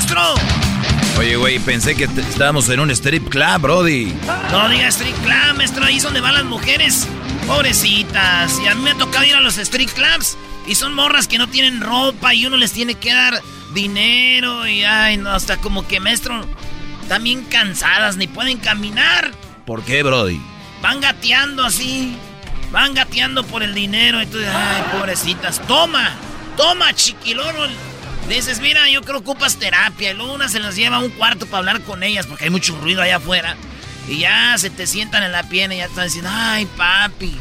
maestro! Oye, güey, pensé que estábamos en un strip club, Brody. No diga street club, maestro, ahí es donde van las mujeres. Pobrecitas. Y a mí me ha tocado ir a los street clubs. Y son morras que no tienen ropa y uno les tiene que dar dinero. Y ay, no, hasta como que, maestro, están bien cansadas, ni pueden caminar. ¿Por qué, Brody? Van gateando así. Van gateando por el dinero. Entonces, ay, pobrecitas. Toma, toma, chiquiloro. Dices, mira, yo creo que ocupas terapia. Y luego una se las lleva a un cuarto para hablar con ellas porque hay mucho ruido allá afuera. Y ya se te sientan en la pierna y ya están diciendo, ay, papi,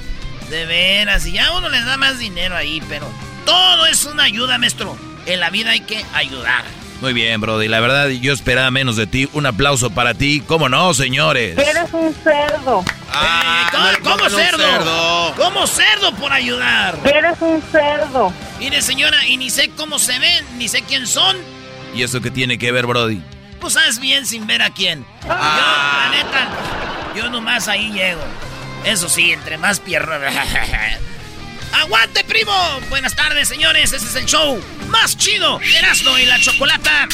de veras. Y ya uno les da más dinero ahí, pero todo es una ayuda, maestro. En la vida hay que ayudar. Muy bien, Brody. La verdad, yo esperaba menos de ti. Un aplauso para ti. ¿Cómo no, señores? Eres un cerdo. Eh, ¿Cómo, cómo cerdo? cerdo. ¿Cómo cerdo por ayudar? Eres un cerdo. Mire, señora, y ni sé cómo se ven, ni sé quién son. ¿Y eso qué tiene que ver, Brody? Pues sabes bien sin ver a quién. Yo, la neta, yo nomás ahí llego. Eso sí, entre más piernas. ¡Aguante, primo! Buenas tardes, señores. Este es el show más chido. Erasmo y la Chocolata.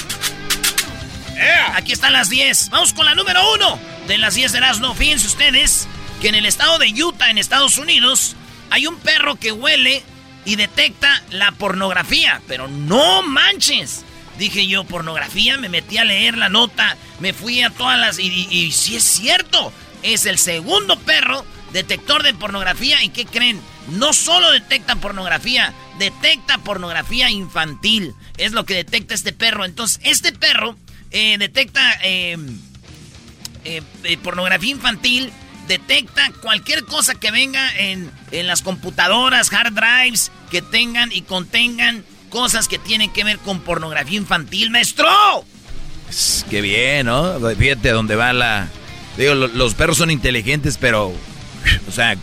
Aquí están las 10. Vamos con la número uno de las 10 de Erasmo. Fíjense ustedes que en el estado de Utah, en Estados Unidos, hay un perro que huele y detecta la pornografía. Pero no manches. Dije yo, pornografía, me metí a leer la nota, me fui a todas las... Y, y, y sí es cierto, es el segundo perro detector de pornografía. ¿Y qué creen? No solo detecta pornografía, detecta pornografía infantil. Es lo que detecta este perro. Entonces, este perro eh, detecta eh, eh, eh, pornografía infantil, detecta cualquier cosa que venga en, en las computadoras, hard drives, que tengan y contengan cosas que tienen que ver con pornografía infantil, maestro. Qué bien, ¿no? Fíjate dónde va la... Digo, lo- los perros son inteligentes, pero... O sea,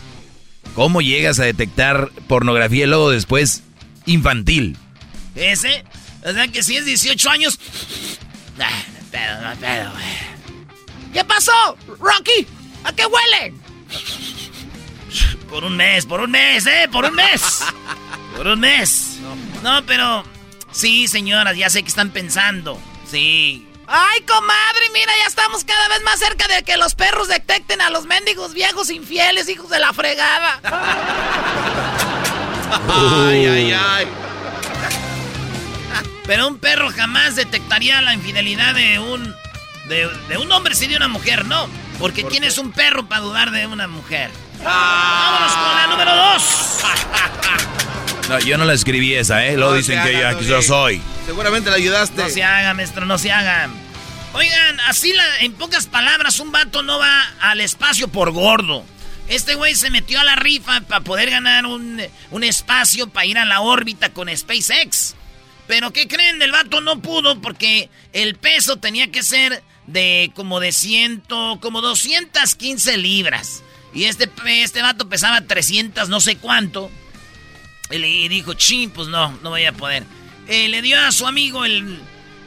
¿cómo llegas a detectar pornografía y luego después infantil? Ese, o sea que si es 18 años... Ah, no pedo, no pedo. ¿Qué pasó, Rocky? ¿A qué huele? Por un mes, por un mes, ¿eh? Por un mes. Por un mes. No, pero... Sí, señoras, ya sé que están pensando. Sí. Ay, comadre, mira, ya estamos cada vez más cerca de que los perros detecten a los mendigos viejos infieles, hijos de la fregada. Ay, ay, ay. Pero un perro jamás detectaría la infidelidad de un. de, de un hombre si de una mujer, no. Porque ¿quién es un perro para dudar de una mujer? Vámonos con la número dos. No, yo no la escribí esa, ¿eh? Luego No dicen que, hagan, yo- que yo Doggy. soy. Seguramente le ayudaste. No se hagan, maestro, no se hagan. Oigan, así la- en pocas palabras, un vato no va al espacio por gordo. Este güey se metió a la rifa para poder ganar un, un espacio para ir a la órbita con SpaceX. Pero ¿qué creen? El vato no pudo porque el peso tenía que ser de como de ciento, como 215 libras. Y este, este vato pesaba 300 no sé cuánto. Y dijo, ching, pues no, no voy a poder. Eh, le dio a su amigo el,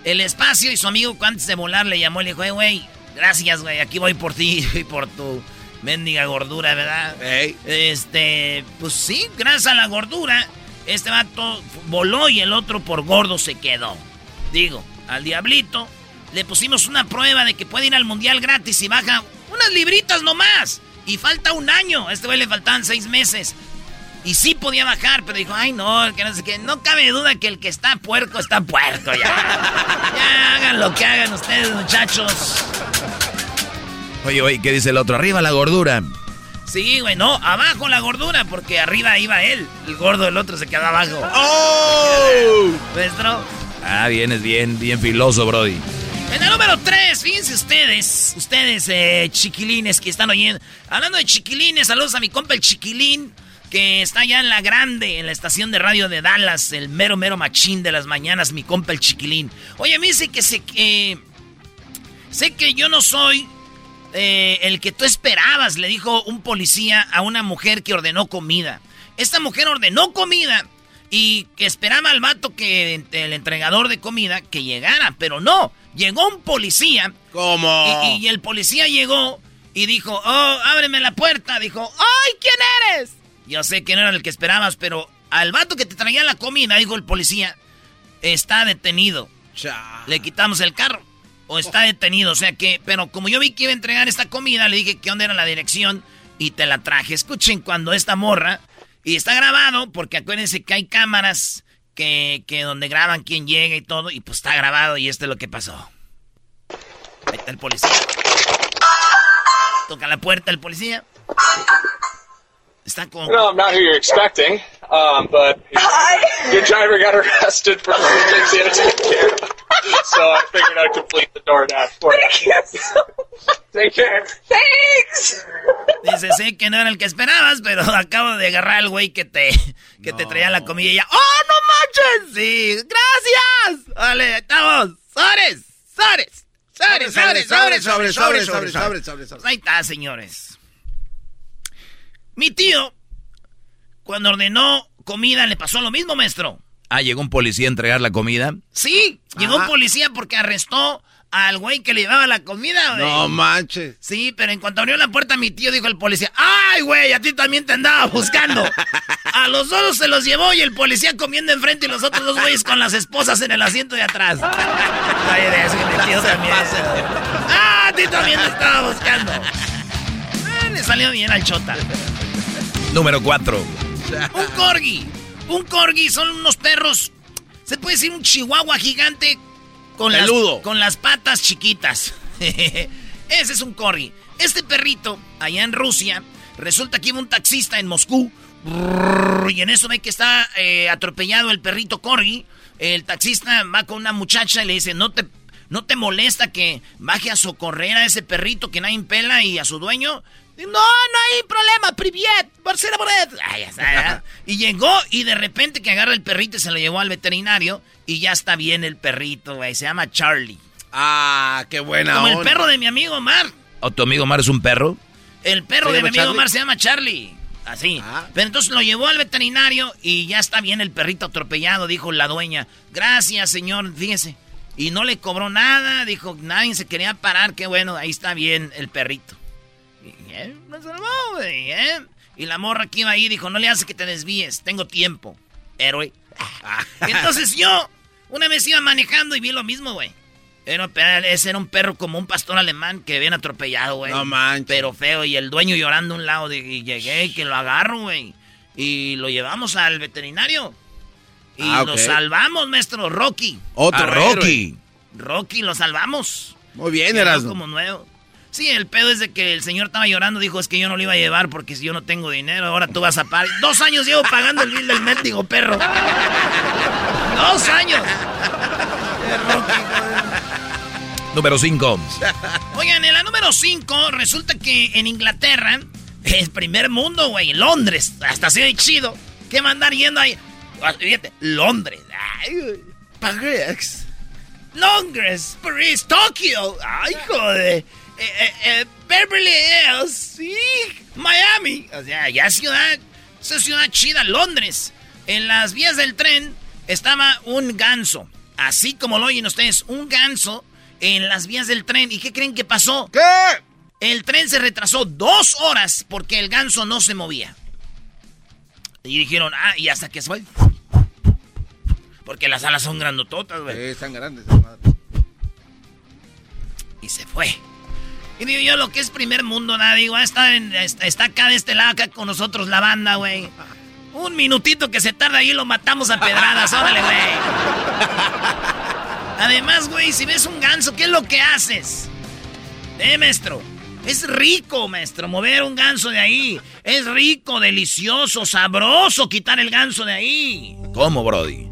el espacio y su amigo antes de volar le llamó y le dijo, hey, güey, gracias, güey, aquí voy por ti y por tu mendiga gordura, ¿verdad? Este, pues sí, gracias a la gordura, este vato voló y el otro por gordo se quedó. Digo, al diablito le pusimos una prueba de que puede ir al mundial gratis y baja unas libritas nomás. Y falta un año. A este güey le faltaban seis meses. Y sí podía bajar, pero dijo, ay no, que no sé qué. No cabe duda que el que está puerco está puerco ya. ya hagan lo que hagan ustedes, muchachos. Oye, oye, ¿qué dice el otro? Arriba la gordura. Sí, güey, no, abajo la gordura, porque arriba iba él. El gordo del otro se quedaba abajo. ¡Oh! ¿Nuestro? Ah, vienes bien, bien filoso, Brody. En el número 3, fíjense ustedes, ustedes eh, chiquilines que están oyendo. Hablando de chiquilines, saludos a mi compa el chiquilín, que está allá en la grande, en la estación de radio de Dallas, el mero, mero machín de las mañanas, mi compa el chiquilín. Oye, me dice que sé que... sé que yo no soy eh, el que tú esperabas, le dijo un policía a una mujer que ordenó comida. Esta mujer ordenó comida y que esperaba al vato que el entregador de comida que llegara, pero no, llegó un policía. ¿Cómo? Y, el policía llegó y dijo, oh, ábreme la puerta. Dijo, ¡ay, quién eres! Yo sé que no era el que esperabas, pero al vato que te traía la comida, dijo el policía, está detenido. Le quitamos el carro. O está detenido, o sea que, pero como yo vi que iba a entregar esta comida, le dije que dónde era la dirección y te la traje. Escuchen cuando esta morra y está grabado, porque acuérdense que hay cámaras que, que donde graban quién llega y todo, y pues está grabado y esto es lo que pasó. Ahí está el policía. Toca la puerta el policía. Está con... No, I'm not who you're expecting, um, but your driver got arrested for things he had to take care of. So I figured I'd complete the DoorDash for you. Take care. Thanks. Dice, sé que no era el que esperabas, pero acabo de agarrar al güey que te, que te traía la comida y ya. ¡Oh, no manches! Sí, gracias. Vale, estamos. ¡Sores! ¡Sores! ¡Sores! ¡Sores! ¡Sores! ¡Sores! ¡Sores! ¡Sores! ¡Sores! Ahí está, señores. Mi tío, cuando ordenó comida, le pasó lo mismo, maestro. Ah, llegó un policía a entregar la comida. Sí, llegó un policía porque arrestó al güey que le llevaba la comida, güey. No manches. Sí, pero en cuanto abrió la puerta, mi tío dijo el policía: ¡Ay, güey! A ti también te andaba buscando. A los dos se los llevó y el policía comiendo enfrente y los otros dos güeyes con las esposas en el asiento de atrás. Ay, mi tío también. ¡Ah! A ti también te estaba buscando. Eh, le salió bien al chota. Número 4. Un corgi. Un corgi son unos perros. Se puede decir un chihuahua gigante con, las, con las patas chiquitas. Ese es un corgi. Este perrito, allá en Rusia, resulta que iba un taxista en Moscú. Y en eso ve que está eh, atropellado el perrito corgi. El taxista va con una muchacha y le dice, no te, no te molesta que baje a socorrer a ese perrito que nadie impela y a su dueño. No, no hay problema, priviet, Barcelona Ay, ya está, Y llegó y de repente que agarra el perrito y se lo llevó al veterinario y ya está bien el perrito, güey. Se llama Charlie. Ah, qué buena Como el perro de mi amigo Omar. ¿O tu amigo Omar es un perro? El perro de mi amigo Omar se llama Charlie. Así. Ah. Pero entonces lo llevó al veterinario y ya está bien el perrito atropellado, dijo la dueña. Gracias, señor, fíjese. Y no le cobró nada, dijo, nadie se quería parar, qué bueno, ahí está bien el perrito. ¿Eh? Y la morra que iba ahí dijo, no le hace que te desvíes, tengo tiempo. Héroe. Entonces yo, una vez iba manejando y vi lo mismo, güey. ese era un perro como un pastor alemán que habían atropellado, güey. No manches. Pero feo, y el dueño llorando a un lado. y llegué y que lo agarro, güey. Y lo llevamos al veterinario. Y ah, lo salvamos, maestro Rocky. Otro Rocky. Rocky, lo salvamos. Muy bien, eras. como nuevo. Sí, el pedo es de que el señor estaba llorando, dijo, es que yo no lo iba a llevar porque si yo no tengo dinero, ahora tú vas a pagar. Dos años llevo pagando el bill del mendigo perro. Dos años. número 5. Oigan, en la número 5 resulta que en Inglaterra, el primer mundo, güey, Londres, hasta así de chido, que mandar yendo ahí. Fíjate, Londres. París. Londres, París, Tokio. Ay, joder. Eh, eh, eh, Beverly Hills, sí. Miami. O sea, ya ciudad. Esa ciudad chida, Londres. En las vías del tren estaba un ganso. Así como lo oyen ustedes, un ganso en las vías del tren. ¿Y qué creen que pasó? ¿Qué? El tren se retrasó dos horas porque el ganso no se movía. Y dijeron, ah, y hasta que se fue. Porque las alas son grandototas, güey. Sí, están grandes. Y se fue. Y digo yo, lo que es primer mundo, nada, digo, ah, está, en- está, está acá de este lado, acá con nosotros la banda, güey. Un minutito que se tarda ahí lo matamos a pedradas, órale, güey. Además, güey, si ves un ganso, ¿qué es lo que haces? Eh, maestro. Es rico, maestro, mover un ganso de ahí. Es rico, delicioso, sabroso quitar el ganso de ahí. ¿Cómo, Brody?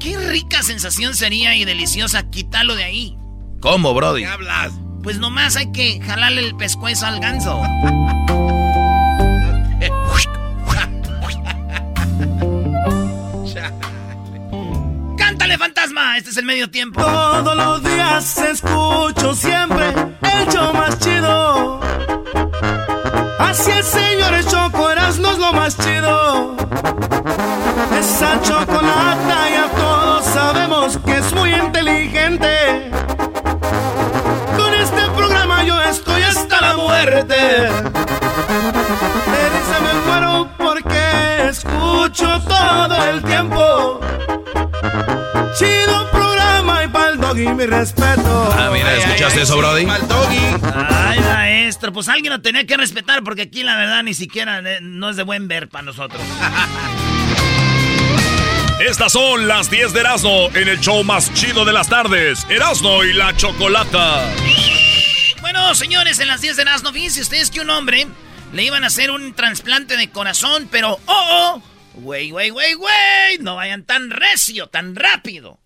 Qué rica sensación sería y deliciosa quitarlo de ahí. ¿Cómo, Brody? ¿Qué hablas? Pues nomás hay que jalarle el pescuezo al ganso. ¡Cántale, fantasma! Este es el medio tiempo. Todos los días escucho siempre el show más chido. Así es, señores, Choco Erasmo es lo más chido. Esa chocolata ya todos sabemos que la muerte. De risa me muero porque escucho todo el tiempo. Chido programa y pa'l doggy mi respeto. Ah, mira, ¿escuchaste eso, Brody? Mal doggy. Ay, maestro, pues alguien lo tenía que respetar porque aquí la verdad ni siquiera eh, no es de buen ver para nosotros. Estas son las 10 de Erasmo en el show más chido de las tardes. Erasmo y la Chocolata. Bueno, señores, en las 10 de Erasmo, fíjense ustedes que un hombre le iban a hacer un trasplante de corazón, pero ¡oh, oh! ¡Wey, wey, wey, wey! No vayan tan recio, tan rápido.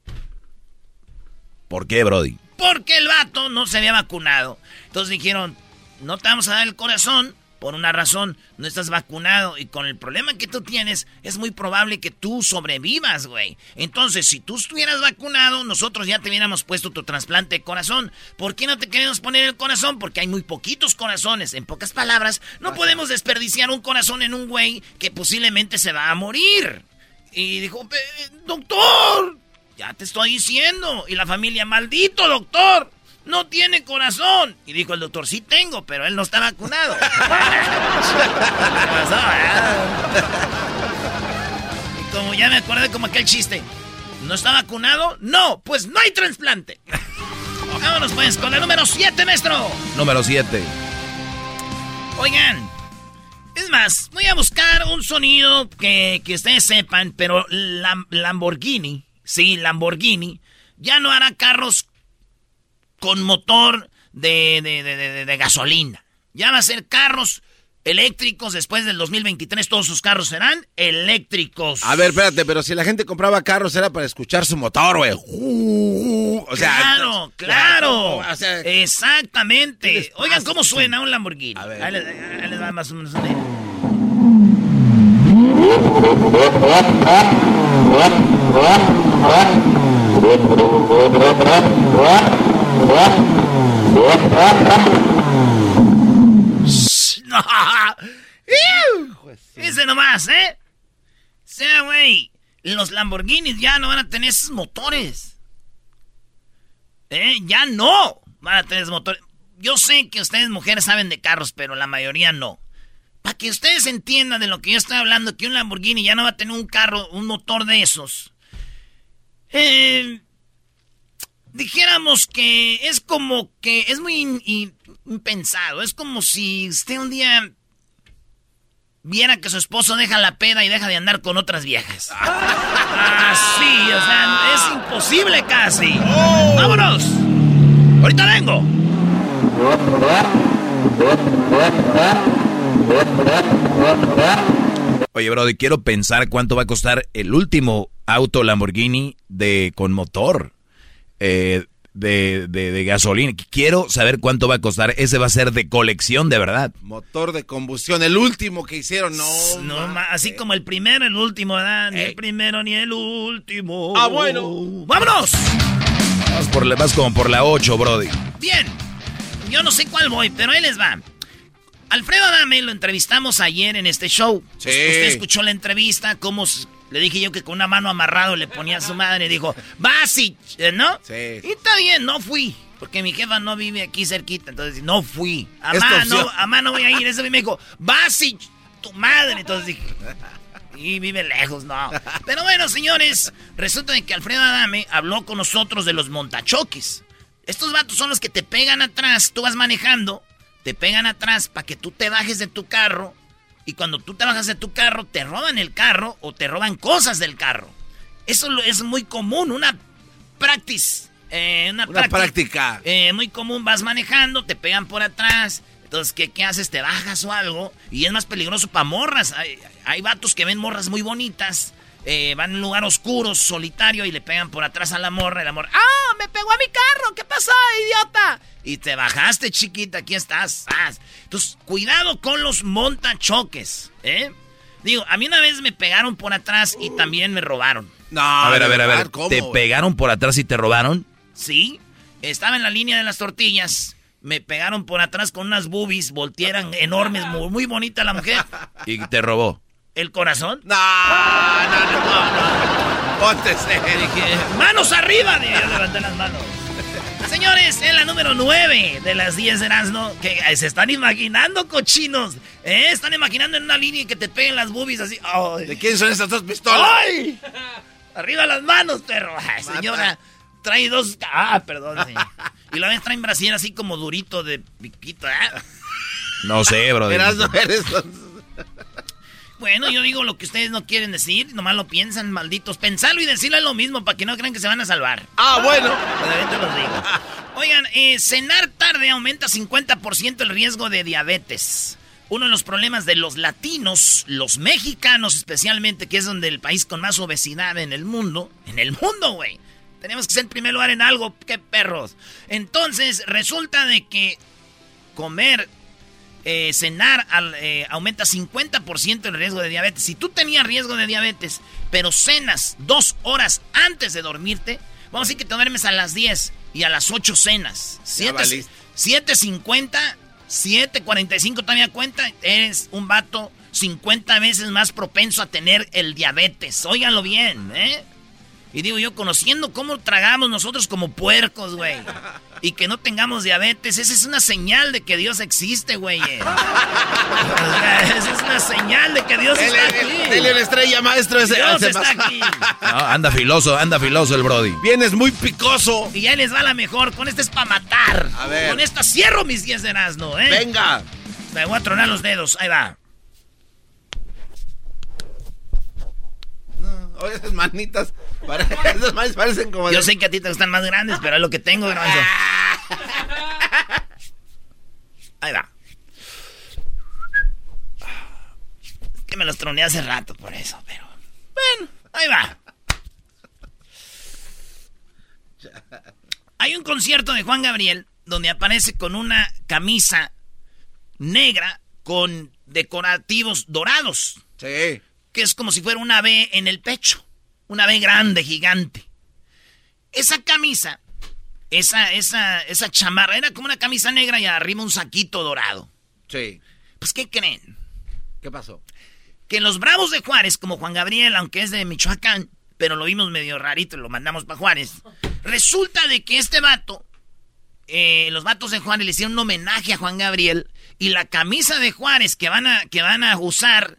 ¿Por qué, Brody? Porque el vato no se había vacunado. Entonces dijeron, no te vamos a dar el corazón por una razón, no estás vacunado y con el problema que tú tienes es muy probable que tú sobrevivas, güey. Entonces, si tú estuvieras vacunado, nosotros ya te hubiéramos puesto tu trasplante de corazón. ¿Por qué no te queremos poner el corazón? Porque hay muy poquitos corazones. En pocas palabras, no podemos desperdiciar un corazón en un güey que posiblemente se va a morir. Y dijo, "Pe- doctor, ya te estoy diciendo. Y la familia, maldito doctor, no tiene corazón. Y dijo el doctor, sí tengo, pero él no está vacunado. ¿Qué pasó, eh? y como ya me acordé como aquel chiste, ¿no está vacunado? No, pues no hay trasplante. Vámonos pues con el número 7, maestro. Número 7. Oigan, es más, voy a buscar un sonido que, que ustedes sepan, pero Lam- Lamborghini, sí, Lamborghini, ya no hará carros con motor de, de- de- de- de gasolina. Ya va a ser carros eléctricos después del 2023. Todos sus carros serán eléctricos. A ver, espérate, pero si la gente compraba carros era para escuchar su motor, güey. O sea, claro, claro. O sea, Exactamente. Oigan cómo suena un Lamborghini. A ver. Ahí les, ahí les va más o menos una. Ese nomás, ¿eh? Sea, güey, los Lamborghinis ya no van a tener esos motores. ¿Eh? Ya no van a tener esos motores. Yo sé que ustedes mujeres saben de carros, pero la mayoría no. Para que ustedes entiendan de lo que yo estoy hablando, que un Lamborghini ya no va a tener un carro, un motor de esos. Eh, dijéramos que es como que es muy in- in- impensado. Es como si usted un día viera que su esposo deja la peda y deja de andar con otras viejas. Así, o sea, es imposible casi. ¡Vámonos! Ahorita vengo. Oye, Brody, quiero pensar cuánto va a costar el último auto Lamborghini de con motor. Eh, de, de, gasolina. Quiero saber cuánto va a costar. Ese va a ser de colección, de verdad. Motor de combustión, el último que hicieron, no. no así como el primero, el último, ¿verdad? Ni el primero ni el último. Ah, bueno. ¡Vámonos! Vas, por, vas como por la 8, Brody. Bien. Yo no sé cuál voy, pero ahí les va. Alfredo Adame lo entrevistamos ayer en este show. Sí. Usted escuchó la entrevista, cómo le dije yo que con una mano amarrado le ponía a su madre y dijo, vas y, ¿no? Sí. Y está bien, no fui. Porque mi jefa no vive aquí cerquita, entonces no fui. A mano, a mano voy a ir. Ese me dijo, vas y tu madre. Entonces dije, y vive lejos, no. Pero bueno, señores, resulta de que Alfredo Adame habló con nosotros de los montachoques. Estos vatos son los que te pegan atrás, tú vas manejando, te pegan atrás para que tú te bajes de tu carro y cuando tú te bajas de tu carro, te roban el carro o te roban cosas del carro. Eso es muy común, una practice. Eh, una, práctica. Eh, muy común, vas manejando, te pegan por atrás. Entonces, ¿qué, ¿qué, haces? Te bajas o algo. Y es más peligroso para morras. Hay, hay vatos que ven morras muy bonitas. Eh, van en un lugar oscuro, solitario, y le pegan por atrás a la morra. Y la morra, ¡ah! ¡Me pegó a mi carro! ¿Qué pasó, idiota? Y te bajaste, chiquita, aquí estás. Entonces, cuidado con los montachoques, ¿eh? Digo, a mí una vez me pegaron por atrás y también me robaron. No, a ver, a ver, a ver. ¿Te pegaron por atrás y te robaron? Sí. Estaba en la línea de las tortillas. Me pegaron por atrás con unas boobies, voltearan enormes, muy, muy bonita la mujer. ¿Y te robó? ¿El corazón? No, no, no, no. Póntese. Manos arriba, levanté las manos. Señores, es la número 9 de las 10 de Erasmo. Que se están imaginando, cochinos. ¿eh? Están imaginando en una línea que te peguen las boobies así. ¿De quién son esas dos pistolas? ¡Ay! Arriba las manos, perro. señora, trae dos. Ah, perdón. Y la vez trae en Brasil así como durito de piquito, ¿eh? No sé, bro. Erasmo, eres. Bueno, yo digo lo que ustedes no quieren decir, nomás lo piensan, malditos. Pensarlo y decirlo es lo mismo para que no crean que se van a salvar. Ah, bueno. los digo. Oigan, eh, cenar tarde aumenta 50% el riesgo de diabetes. Uno de los problemas de los latinos, los mexicanos especialmente, que es donde el país con más obesidad en el mundo, en el mundo, güey. Tenemos que ser en primer lugar en algo, qué perros. Entonces, resulta de que comer eh, cenar eh, aumenta 50% el riesgo de diabetes. Si tú tenías riesgo de diabetes, pero cenas dos horas antes de dormirte, vamos a decir que te duermes a las 10 y a las 8 cenas. 7.50, 7.45 todavía cuenta, eres un vato 50 veces más propenso a tener el diabetes. Óiganlo bien, ¿eh? Y digo yo, conociendo cómo tragamos nosotros como puercos, güey. Y que no tengamos diabetes, esa es una señal de que Dios existe, güey. esa es una señal de que Dios está aquí. Dele la estrella, maestro. Ese, Dios está aquí. anda filoso, anda filoso el Brody. Vienes muy picoso. Y ya les va la mejor. Con esta es para matar. A ver. Con esta cierro mis 10 de asno, ¿eh? Venga. Me voy a tronar los dedos. Ahí va. Oye, esas manitas, esas manitas parecen como... Yo sé que a ti te gustan más grandes, pero es lo que tengo, Ahí va. Es que me los troné hace rato por eso, pero... Bueno, ahí va. Hay un concierto de Juan Gabriel donde aparece con una camisa negra con decorativos dorados. Sí que es como si fuera una B en el pecho. Una B grande, gigante. Esa camisa, esa, esa, esa chamarra, era como una camisa negra y arriba un saquito dorado. Sí. Pues, ¿qué creen? ¿Qué pasó? Que los Bravos de Juárez, como Juan Gabriel, aunque es de Michoacán, pero lo vimos medio rarito y lo mandamos para Juárez, resulta de que este vato, eh, los vatos de Juárez le hicieron un homenaje a Juan Gabriel y la camisa de Juárez que van a, que van a usar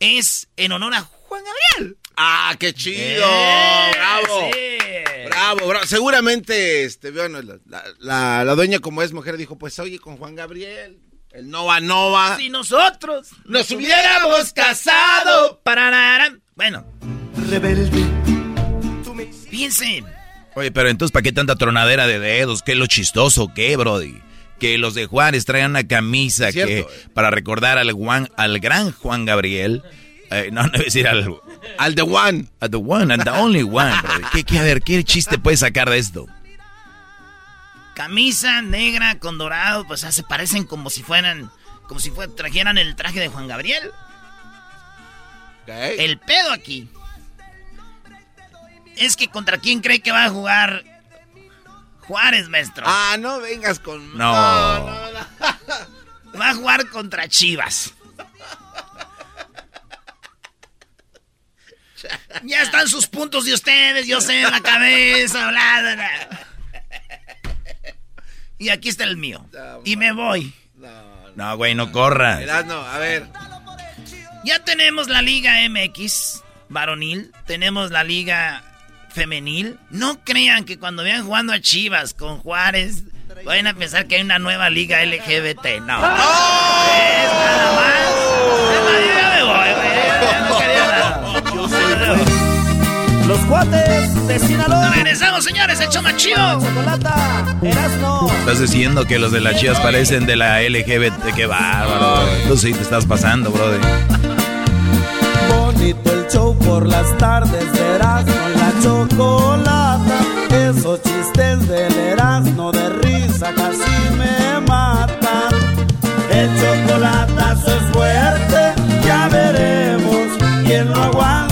es en honor a Juan Gabriel. ¡Ah, qué chido! Eh, ¡Bravo! Bravo, bravo. Seguramente, este, bueno, la, la, dueña, como es mujer, dijo: Pues oye, con Juan Gabriel, el Nova Nova. Si nosotros nos hubiéramos casado. Pararara. Bueno. Rebelde. Fíjense. Oye, pero entonces, ¿para qué tanta tronadera de dedos? ¿Qué es lo chistoso? ¿Qué, Brody? que los de Juárez traían una camisa que para recordar al Juan, al gran Juan Gabriel. Eh, no, no voy a decir al al the one, al the one and the only one. ¿Qué, qué, a ver, qué chiste puede sacar de esto? Camisa negra con dorado, pues se parecen como si fueran, como si trajeran el traje de Juan Gabriel. El pedo aquí es que contra quién cree que va a jugar Juárez, maestro. Ah, no vengas con. No. Va a jugar contra Chivas. Ya están sus puntos de ustedes, yo sé, en la cabeza, bla, Y aquí está el mío. y me voy. No, güey, no corras. no, a ver. Ya tenemos la Liga MX varonil, tenemos la Liga femenil. No crean que cuando vean jugando a Chivas con Juárez vayan a pensar que hay una nueva liga LGBT. No. ¡Oh! Es nada más. Los cuates de Sinaloa. Regresamos, señores, el choma chido. Estás diciendo que los de las chivas parecen de la LGBT. Qué bárbaro. Tú sí te estás pasando, brother. Bonito el show por las tardes, verás con la chocolata. Esos chistes del no de risa casi me matan. El chocolatazo es fuerte, ya veremos quién lo aguanta.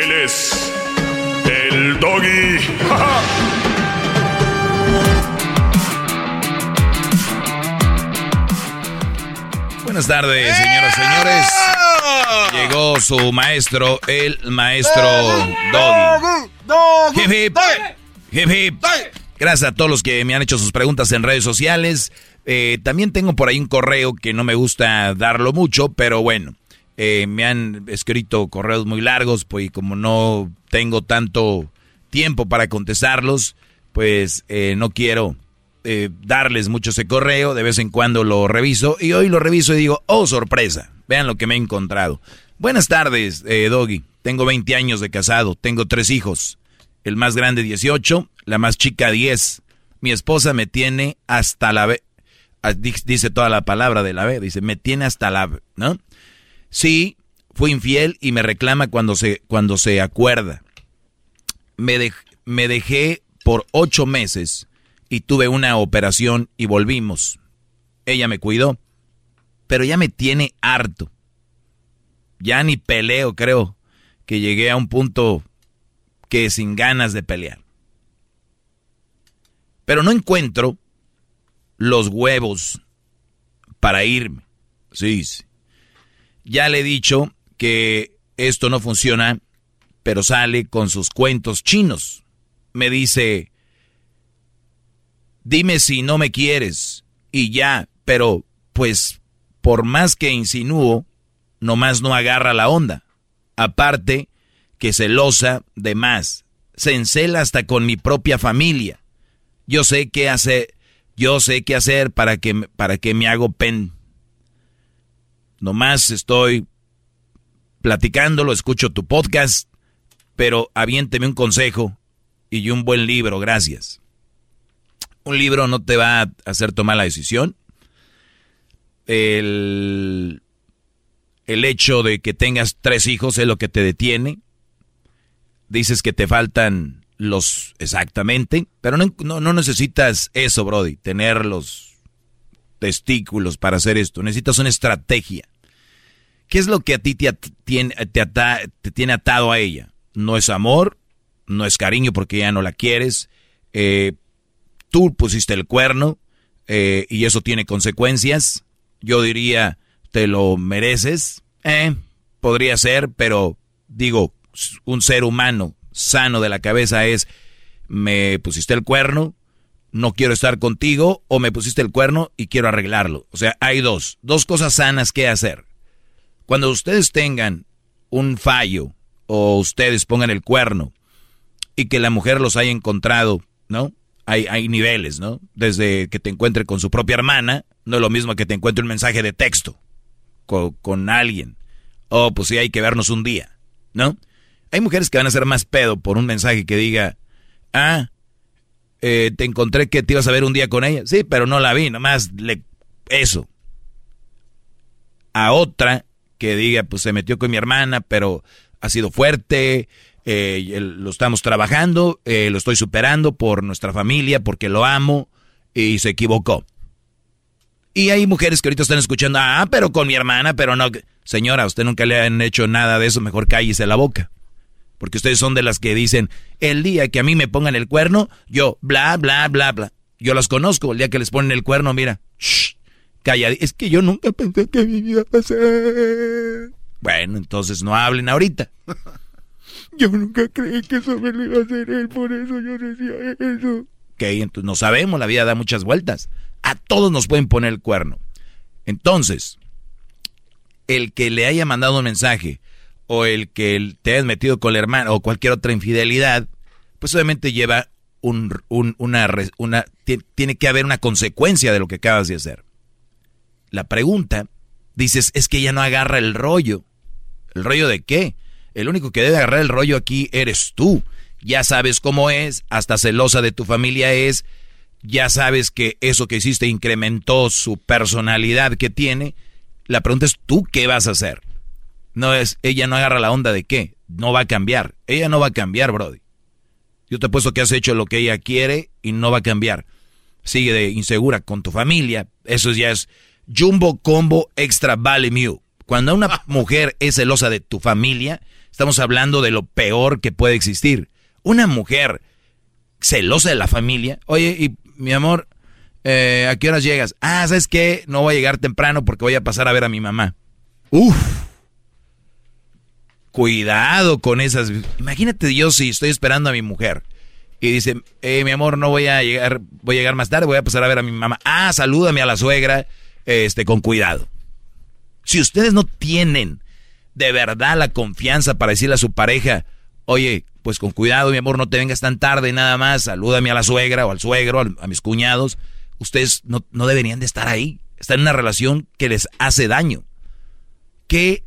Él es el doggy. Buenas tardes, señoras y señores. Llegó su maestro, el maestro Doggy. Hip hip. Gracias a todos los que me han hecho sus preguntas en redes sociales. Eh, también tengo por ahí un correo que no me gusta darlo mucho, pero bueno. Eh, me han escrito correos muy largos, pues como no tengo tanto tiempo para contestarlos, pues eh, no quiero eh, darles mucho ese correo, de vez en cuando lo reviso y hoy lo reviso y digo, oh sorpresa, vean lo que me he encontrado. Buenas tardes, Doggy, tengo 20 años de casado, tengo tres hijos, el más grande 18, la más chica 10, mi esposa me tiene hasta la... B, ah, dice toda la palabra de la B, dice, me tiene hasta la... ¿no? Sí, fui infiel y me reclama cuando se, cuando se acuerda. Me, me dejé por ocho meses y tuve una operación y volvimos. Ella me cuidó, pero ya me tiene harto. Ya ni peleo, creo, que llegué a un punto que sin ganas de pelear. Pero no encuentro los huevos para irme. Sí, sí. Ya le he dicho que esto no funciona, pero sale con sus cuentos chinos. Me dice, dime si no me quieres y ya, pero pues por más que insinúo, nomás no agarra la onda. Aparte que celosa de más, se encela hasta con mi propia familia. Yo sé qué hacer, yo sé qué hacer para que, para que me hago pen Nomás estoy platicándolo, escucho tu podcast, pero aviénteme un consejo y un buen libro, gracias. Un libro no te va a hacer tomar la decisión. El, el hecho de que tengas tres hijos es lo que te detiene. Dices que te faltan los exactamente, pero no, no, necesitas eso, Brody, tener los testículos para hacer esto. Necesitas una estrategia. ¿Qué es lo que a ti te, tiene, atado a ella? No es amor, no es cariño porque ya no la quieres. Eh, tú pusiste el cuerno eh, y eso tiene consecuencias. Yo diría, te lo mereces. Eh, podría ser, pero digo, un ser humano sano de la cabeza es, me pusiste el cuerno, no quiero estar contigo, o me pusiste el cuerno y quiero arreglarlo. O sea, hay dos, dos cosas sanas que hacer. Cuando ustedes tengan un fallo o ustedes pongan el cuerno y que la mujer los haya encontrado, ¿no? Hay, hay niveles, ¿no? Desde que te encuentre con su propia hermana, no es lo mismo que te encuentre un mensaje de texto con, con alguien. O oh, pues sí, hay que vernos un día, ¿no? Hay mujeres que van a ser más pedo por un mensaje que diga, ah, eh, te encontré que te ibas a ver un día con ella. Sí, pero no la vi, nomás le... Eso. A otra que diga, pues se metió con mi hermana, pero ha sido fuerte, eh, lo estamos trabajando, eh, lo estoy superando por nuestra familia, porque lo amo, y se equivocó. Y hay mujeres que ahorita están escuchando, ah, pero con mi hermana, pero no. Señora, usted nunca le han hecho nada de eso, mejor cállese la boca. Porque ustedes son de las que dicen, el día que a mí me pongan el cuerno, yo, bla, bla, bla, bla. Yo las conozco, el día que les ponen el cuerno, mira, shh, callad. Es que yo nunca pensé que mi vida pasar. Bueno, entonces no hablen ahorita. yo nunca creí que eso me lo iba a hacer él, por eso yo decía eso. Ok, entonces no sabemos, la vida da muchas vueltas. A todos nos pueden poner el cuerno. Entonces, el que le haya mandado un mensaje o el que te hayas metido con el hermano o cualquier otra infidelidad, pues obviamente lleva un, una, una, tiene que haber una consecuencia de lo que acabas de hacer. La pregunta, dices, es que ella no agarra el rollo. ¿El rollo de qué? El único que debe agarrar el rollo aquí eres tú. Ya sabes cómo es, hasta celosa de tu familia es, ya sabes que eso que hiciste incrementó su personalidad que tiene. La pregunta es, ¿tú qué vas a hacer? No es, ella no agarra la onda de qué, no va a cambiar. Ella no va a cambiar, Brody. Yo te he puesto que has hecho lo que ella quiere y no va a cambiar. Sigue de insegura con tu familia. Eso ya es Jumbo Combo Extra Vale Mew. Cuando una mujer es celosa de tu familia, estamos hablando de lo peor que puede existir. Una mujer celosa de la familia. Oye, y mi amor, eh, ¿a qué horas llegas? Ah, ¿sabes qué? No voy a llegar temprano porque voy a pasar a ver a mi mamá. Uf. Cuidado con esas. Imagínate yo si estoy esperando a mi mujer y dice, eh, mi amor, no voy a llegar, voy a llegar más tarde, voy a pasar a ver a mi mamá. Ah, salúdame a la suegra, este, con cuidado. Si ustedes no tienen de verdad la confianza para decirle a su pareja, oye, pues con cuidado, mi amor, no te vengas tan tarde nada más, salúdame a la suegra o al suegro, a, mis cuñados, ustedes no, no deberían de estar ahí. Están en una relación que les hace daño. ¿Qué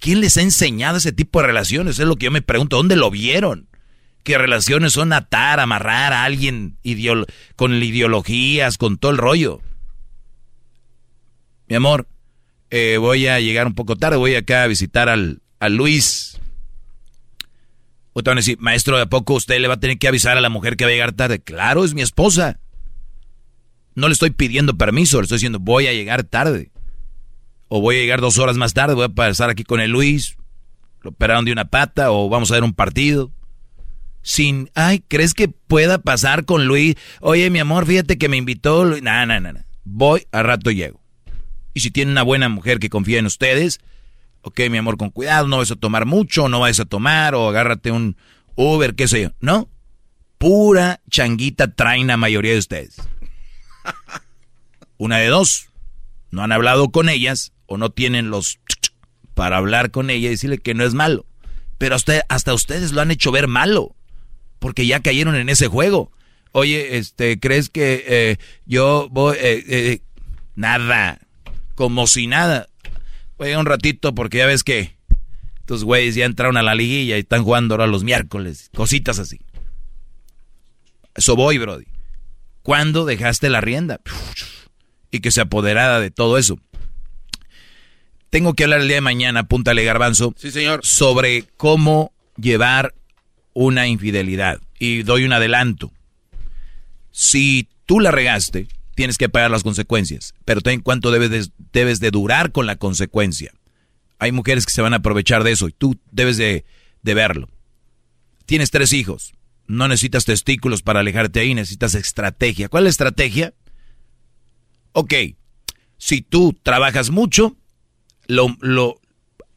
¿Quién les ha enseñado ese tipo de relaciones? Es lo que yo me pregunto. ¿Dónde lo vieron? ¿Qué relaciones son atar, amarrar a alguien con ideologías, con todo el rollo? Mi amor, eh, voy a llegar un poco tarde, voy acá a visitar al, a Luis. Te van a decir, maestro, ¿de poco usted le va a tener que avisar a la mujer que va a llegar tarde? Claro, es mi esposa. No le estoy pidiendo permiso, le estoy diciendo, voy a llegar tarde o voy a llegar dos horas más tarde, voy a pasar aquí con el Luis, lo operaron de una pata, o vamos a ver un partido. Sin, ay, ¿crees que pueda pasar con Luis? Oye, mi amor, fíjate que me invitó Luis. No, no, no, no. Voy, a rato llego. Y si tiene una buena mujer que confía en ustedes, ok, mi amor, con cuidado, no vas a tomar mucho, no vas a tomar, o agárrate un Uber, qué sé yo. No, pura changuita traen la mayoría de ustedes. Una de dos, no han hablado con ellas o no tienen los para hablar con ella y decirle que no es malo. Pero hasta, hasta ustedes lo han hecho ver malo, porque ya cayeron en ese juego. Oye, este, ¿crees que eh, yo voy... Eh, eh, nada, como si nada. Voy a un ratito porque ya ves que Estos güeyes ya entraron a la liguilla y están jugando ahora los miércoles. Cositas así. Eso voy, Brody. ¿Cuándo dejaste la rienda? Y que se apoderada de todo eso. Tengo que hablar el día de mañana, apúntale garbanzo. Sí, señor. Sobre cómo llevar una infidelidad. Y doy un adelanto. Si tú la regaste, tienes que pagar las consecuencias. Pero ten cuánto debes de, debes de durar con la consecuencia. Hay mujeres que se van a aprovechar de eso y tú debes de, de verlo. Tienes tres hijos. No necesitas testículos para alejarte ahí, necesitas estrategia. ¿Cuál es la estrategia? Ok, si tú trabajas mucho, lo, lo,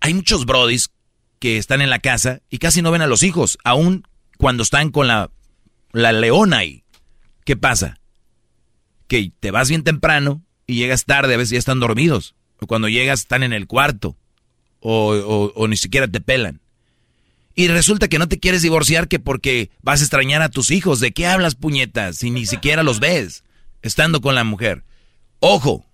hay muchos brodis que están en la casa y casi no ven a los hijos, aún cuando están con la, la leona ahí. ¿Qué pasa? Que te vas bien temprano y llegas tarde, a veces ya están dormidos. O cuando llegas están en el cuarto. O, o, o ni siquiera te pelan. Y resulta que no te quieres divorciar que porque vas a extrañar a tus hijos. ¿De qué hablas, puñetas? Si ni siquiera los ves estando con la mujer. Ojo,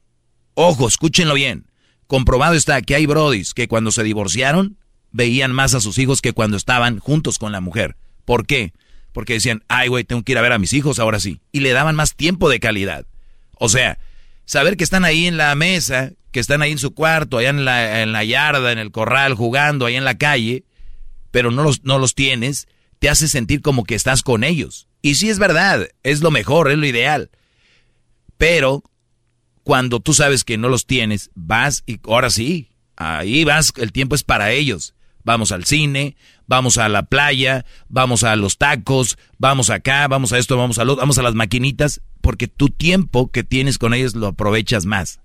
ojo, escúchenlo bien. Comprobado está que hay brodis que cuando se divorciaron veían más a sus hijos que cuando estaban juntos con la mujer. ¿Por qué? Porque decían, ay, güey, tengo que ir a ver a mis hijos ahora sí. Y le daban más tiempo de calidad. O sea, saber que están ahí en la mesa, que están ahí en su cuarto, allá en la, en la yarda, en el corral, jugando, ahí en la calle, pero no los, no los tienes, te hace sentir como que estás con ellos. Y sí es verdad, es lo mejor, es lo ideal. Pero cuando tú sabes que no los tienes, vas y ahora sí, ahí vas, el tiempo es para ellos. Vamos al cine, vamos a la playa, vamos a los tacos, vamos acá, vamos a esto, vamos a lo, vamos a las maquinitas, porque tu tiempo que tienes con ellos lo aprovechas más.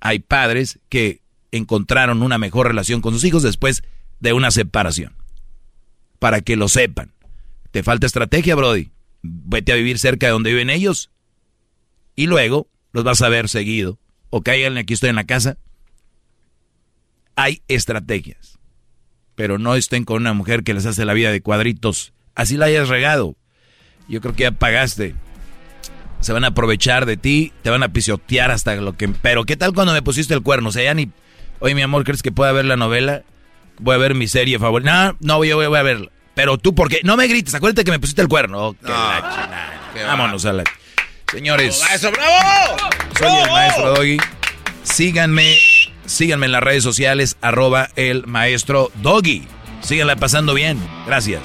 Hay padres que encontraron una mejor relación con sus hijos después de una separación. Para que lo sepan. Te falta estrategia, Brody. Vete a vivir cerca de donde viven ellos. Y luego los vas a ver seguido. O caigan aquí estoy en la casa. Hay estrategias. Pero no estén con una mujer que les hace la vida de cuadritos. Así la hayas regado. Yo creo que ya pagaste. Se van a aprovechar de ti, te van a pisotear hasta lo que... Pero ¿qué tal cuando me pusiste el cuerno? O sea, ya ni... Oye, mi amor, ¿crees que pueda ver la novela? Voy a ver mi serie favorita. No, no, yo voy a verla. Pero tú, ¿por qué? No me grites, acuérdate que me pusiste el cuerno. Oh, qué la. Vámonos a la... Señores. ¡Bravo, maestro, bravo! Soy el maestro Doggy. Síganme, síganme en las redes sociales, arroba el maestro Doggy. Síganla pasando bien. Gracias.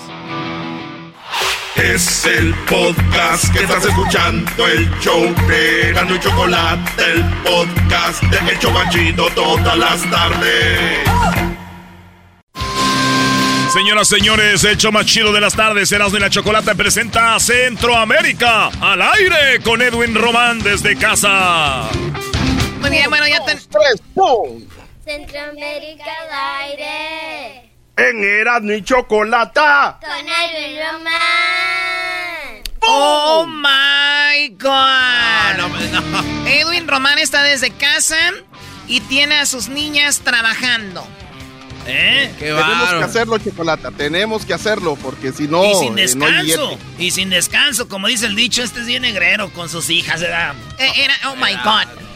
Es el podcast que estás escuchando, el show de Gano y Chocolate, el podcast de El Chobachito todas las tardes. Señoras, señores, el show más chido de las tardes, Erasmo y la Chocolata presenta a Centroamérica al aire con Edwin Román desde casa. Muy bien, bueno, ya ten... Centroamérica al aire. En Erasmo y Chocolata. Con Edwin Román. ¡Oh, my God! Edwin Román está desde casa y tiene a sus niñas trabajando. ¿Eh? Tenemos que hacerlo, Chocolata. Tenemos que hacerlo porque si no. y sin eh, no descanso. llegue. y sin descanso, como dice el dicho, este es bien negrero con sus hijas, ¿verdad? Eh, era, oh my God.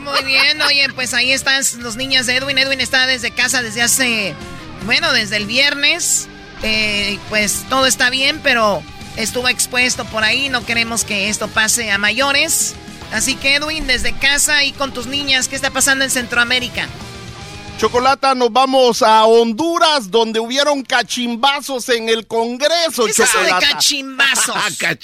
Muy bien, oye, pues ahí están los niños de Edwin. Edwin está desde casa desde hace, bueno, desde el viernes. Eh, pues todo está bien, pero estuvo expuesto por ahí. No queremos que esto pase a mayores. Así que Edwin, desde casa y con tus niñas, ¿qué está pasando en Centroamérica? Chocolata, nos vamos a Honduras, donde hubieron cachimbazos en el Congreso. ¿Qué es eso de Chocolata. cachimbazos? Ca-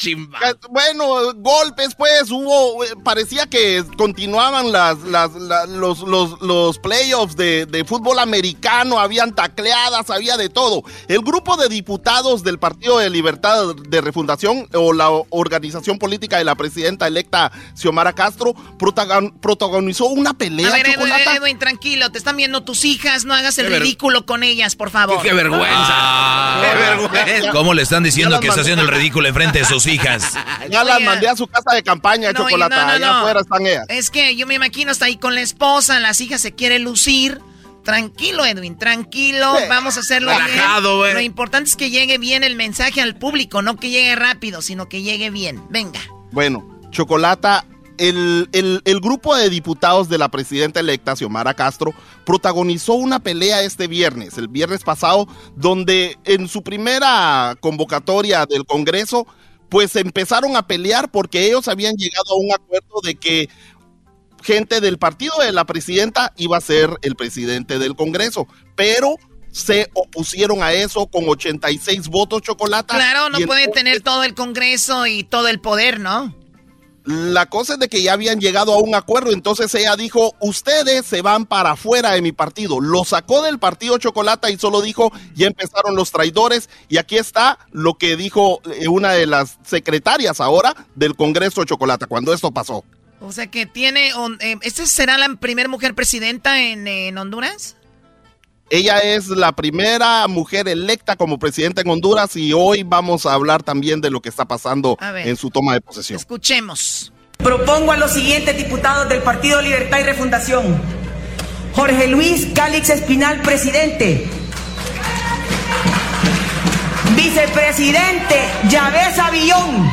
Bueno, golpes, pues, hubo, eh, parecía que continuaban las, las- la- los, los, los playoffs de, de fútbol americano, habían tacleadas, había de todo. El grupo de diputados del Partido de Libertad de Refundación o la organización política de la presidenta electa Xiomara Castro protagon- protagonizó una pelea, A ver, Edwin, Chocolata. Edwin, tranquilo, te están viendo tus hijas, no hagas el ridículo con ellas, por favor. Qué vergüenza. Qué vergüenza. ¿Cómo le están diciendo que está haciendo el ridículo enfrente de sus hijas? Ya las mandé a su casa de campaña, No, Chocolata. no, no, Allá no. afuera están ellas. Es que yo me imagino está ahí con la esposa, las hijas se quiere lucir. Tranquilo, Edwin, tranquilo. Sí. Vamos a hacerlo Relajado, bien. güey. Lo importante es que llegue bien el mensaje al público, no que llegue rápido, sino que llegue bien. Venga. Bueno, Chocolata, el, el- el grupo de diputados de la presidenta electa, Xiomara Castro, protagonizó una pelea este viernes, el viernes pasado, donde en su primera convocatoria del Congreso, pues empezaron a pelear porque ellos habían llegado a un acuerdo de que gente del partido de la presidenta iba a ser el presidente del Congreso, pero se opusieron a eso con 86 votos chocolate. Claro, no puede tener todo el Congreso y todo el poder, ¿no? La cosa es de que ya habían llegado a un acuerdo, entonces ella dijo, ustedes se van para afuera de mi partido. Lo sacó del partido Chocolata y solo dijo, ya empezaron los traidores. Y aquí está lo que dijo eh, una de las secretarias ahora del Congreso Chocolata cuando esto pasó. O sea que tiene... eh, ¿Esta será la primera mujer presidenta en, en Honduras? Ella es la primera mujer electa como presidenta en Honduras y hoy vamos a hablar también de lo que está pasando en su toma de posesión. Escuchemos. Propongo a los siguientes diputados del Partido Libertad y Refundación. Jorge Luis Cálix Espinal, presidente. Vicepresidente Yavés Avillón.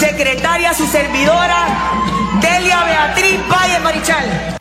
Secretaria su servidora Delia Beatriz Valle Marichal.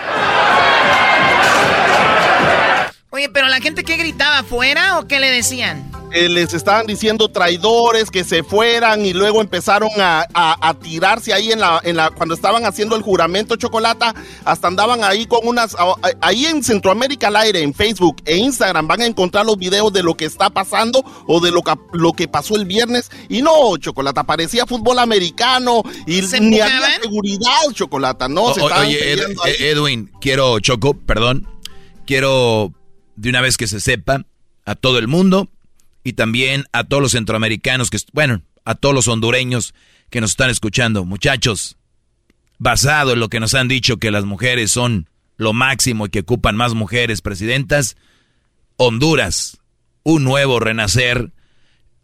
Oye, pero la gente que gritaba afuera o qué le decían? Eh, les estaban diciendo traidores que se fueran y luego empezaron a, a- a tirarse ahí en la, en la cuando estaban haciendo el juramento chocolata hasta andaban ahí con unas ahí en Centroamérica al aire en Facebook e Instagram van a encontrar los videos de lo que está pasando o de lo que, lo que pasó el viernes. Y no chocolata parecía fútbol americano y ni había seguridad chocolata no se O- estaban oye, Ed- eh, Edwin, quiero, Choco, perdón, quiero de una vez que se sepa a todo el mundo y también a todos los centroamericanos, que, bueno, a todos los hondureños que nos están escuchando. Muchachos, basado en lo que nos han dicho que las mujeres son lo máximo y que ocupan más mujeres presidentas, Honduras, un nuevo renacer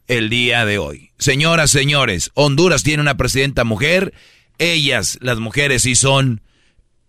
el día de hoy. Señoras, señores, Honduras tiene una presidenta mujer. Ellas, las mujeres, sí son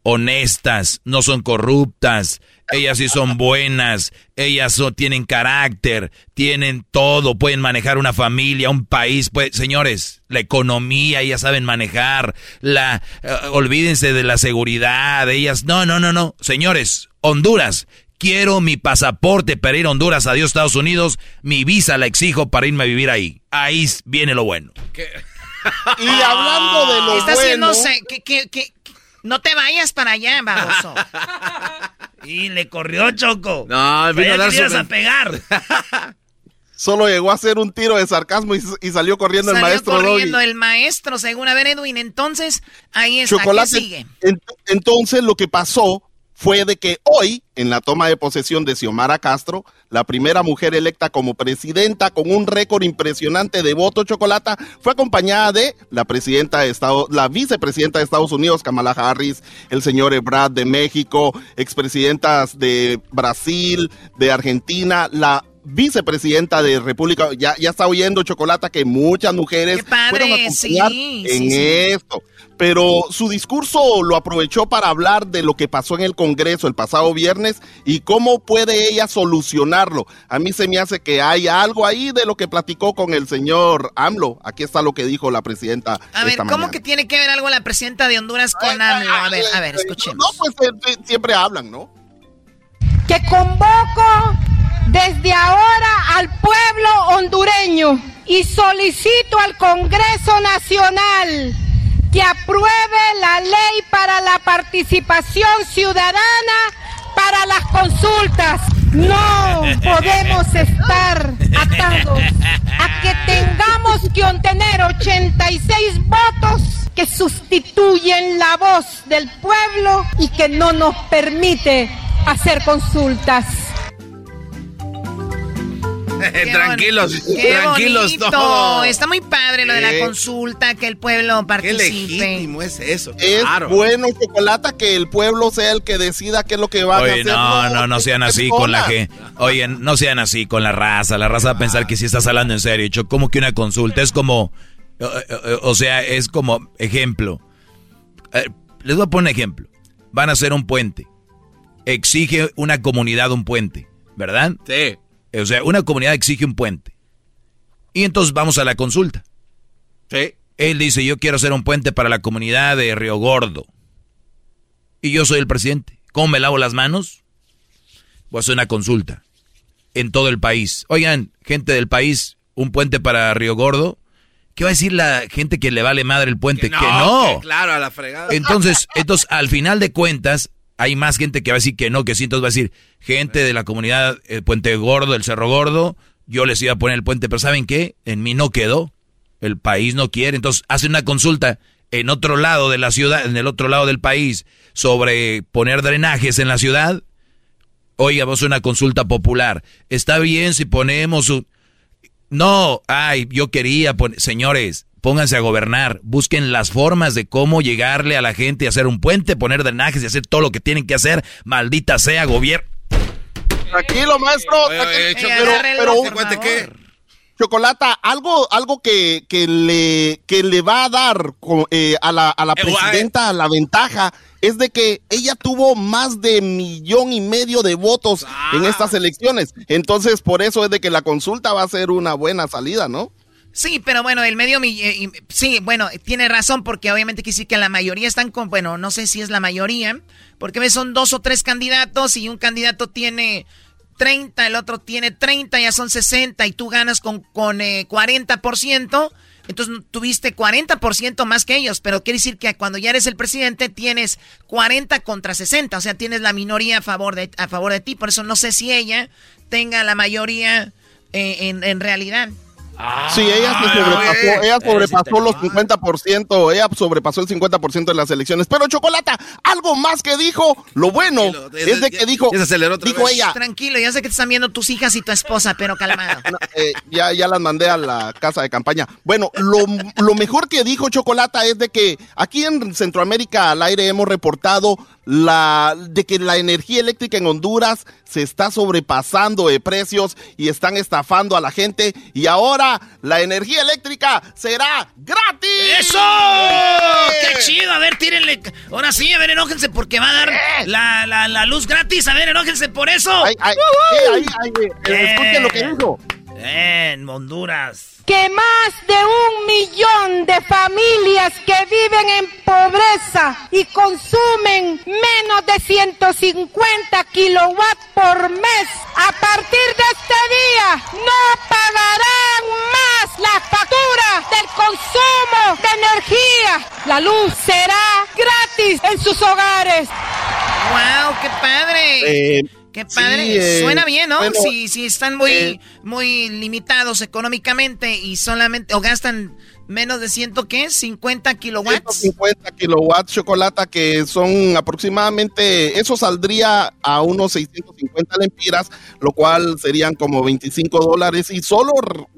honestas, no son corruptas. Ellas sí son buenas, ellas son- tienen carácter, tienen todo, pueden manejar una familia, un país. Pues, señores, la economía, ellas saben manejar. La, eh, olvídense de la seguridad, ellas. No, no, no, no. Señores, Honduras, quiero mi pasaporte para ir a Honduras, adiós Estados Unidos. Mi visa la exijo para irme a vivir ahí. Ahí viene lo bueno. y hablando de lo Está bueno haciendo... se- que, que- que- no te vayas para allá, baboso. Y le corrió Choco. No, vino a dar su... a pegar. solo llegó a hacer un tiro de sarcasmo y, y salió corriendo el Salió maestro corriendo Doggy. el maestro, según a ver Edwin. Entonces, ahí está. Chocolate. ¿Qué sigue? En- entonces lo que pasó fue de que hoy, en la toma de posesión de Xiomara Castro, la primera mujer electa como presidenta con un récord impresionante de voto chocolata, fue acompañada de la presidenta de la vicepresidenta de Estados Unidos, Kamala Harris, el señor Ebrard de México, expresidentas de Brasil, de Argentina, la vicepresidenta de República, ya, ya está oyendo Chocolata que muchas mujeres padre, fueron a acompañar sí, en sí, sí. esto. Pero su discurso lo aprovechó para hablar de lo que pasó en el Congreso el pasado viernes y cómo puede ella solucionarlo. A mí se me hace que hay algo ahí de lo que platicó con el señor AMLO. Aquí está lo que dijo la presidenta. A ver, esta ¿cómo mañana. que tiene que ver algo la presidenta de Honduras con AMLO? A ver, a ver, escuchemos. No, pues eh, siempre hablan, ¿no? que convoco desde ahora al pueblo hondureño y solicito al Congreso Nacional que apruebe la ley para la participación ciudadana para las consultas. No podemos estar atados a que tengamos que obtener 86 votos que sustituyen la voz del pueblo y que no nos permite hacer consultas. tranquilos, Qué tranquilos bonito. todos. Está muy padre lo de la consulta, que el pueblo Qué participe. legítimo es eso. Es claro. bueno, Chocolata, que el pueblo sea el que decida qué es lo que van a Oye, hacer. no, no, no sean así con la gente. Oye, no sean así con la raza. La raza va a pensar que si estás hablando en serio. Yo, como que una consulta es como, o sea, es como ejemplo. Eh, les voy a poner un ejemplo. Van a hacer un puente. Exige una comunidad un puente, ¿verdad? Sí. O sea, una comunidad exige un puente. Y entonces vamos a la consulta. Sí. Él dice, yo quiero hacer un puente para la comunidad de Río Gordo. Y yo soy el presidente. ¿Cómo me lavo las manos? Voy a hacer una consulta en todo el país. Oigan, gente del país, un puente para Río Gordo. ¿Qué va a decir la gente que le vale madre el puente? Que no. claro, a la fregada. Entonces, entonces, al final de cuentas, hay más gente que va a decir que no, que sí. Entonces va a decir, gente de la comunidad, el Puente Gordo, el Cerro Gordo, yo les iba a poner el puente, pero ¿saben qué? En mí no quedó. El país no quiere. Entonces, hace una consulta en otro lado de la ciudad, en el otro lado del país, sobre poner drenajes en la ciudad. Oiga, vamos a una consulta popular. ¿Está bien si ponemos un... No, ay, yo quería poner... Señores, pónganse a gobernar, busquen las formas de cómo llegarle a la gente, hacer un puente, poner drenajes y hacer todo lo que tienen que hacer. Maldita sea gobierno. Tranquilo, maestro. pero, pero, ¿qué? Chocolata, algo, algo que, que, le, que le va a dar eh, a la, a la presidenta la ventaja es de que ella tuvo más de millón y medio de votos en estas elecciones. Entonces, por eso es de que la consulta va a ser una buena salida, ¿no? Sí, pero bueno, el medio eh, sí, bueno, tiene razón porque obviamente quisiera que la mayoría están con, bueno, no sé si es la mayoría, porque ves son dos o tres candidatos y un candidato tiene 30, el otro tiene 30, ya son 60 y tú ganas con, con 40%, eh, entonces tuviste 40% más que ellos, pero quiere decir que cuando ya eres el presidente tienes 40 contra 60, o sea, tienes la minoría a favor de, a favor de ti, por eso no sé si ella tenga la mayoría eh, en, en realidad sí, ella sobrepasó, ella sobrepasó los 50%, ella sobrepasó el 50% de las elecciones. Pero Chocolata, algo más que dijo, lo bueno es de que dijo, dijo ella. Tranquilo, ya sé que te están viendo tus hijas y tu esposa, pero calmado. Eh, ya, ya las mandé a la casa de campaña. Bueno, lo, lo mejor que dijo Chocolata es de que aquí en Centroamérica al aire hemos reportado la, de que la energía eléctrica en Honduras se está sobrepasando de precios y están estafando a la gente y ahora la energía eléctrica será gratis. ¡Eso! ¡Qué chido! A ver, tírenle. Ahora sí, a ver, enójense porque va a dar ¡Eh! la, la, la, luz gratis. A ver, enójense por eso. Ay, ay, escuchen lo que dijo. En Honduras que más de un millón de familias que viven en pobreza y consumen menos de 150 kilowatts por mes, a partir de este día no pagarán más la factura del consumo de energía. La luz será gratis en sus hogares. ¡Wow! ¡Qué padre! Eh, Qué padre, eh, suena bien, ¿no? si, si están muy, eh, muy limitados económicamente y solamente, o gastan menos de ciento, ¿qué? 50 kilowatts. 50 kilowatts chocolate que son aproximadamente, eso saldría a unos 650 lempiras, lo cual serían como 25 dólares y solo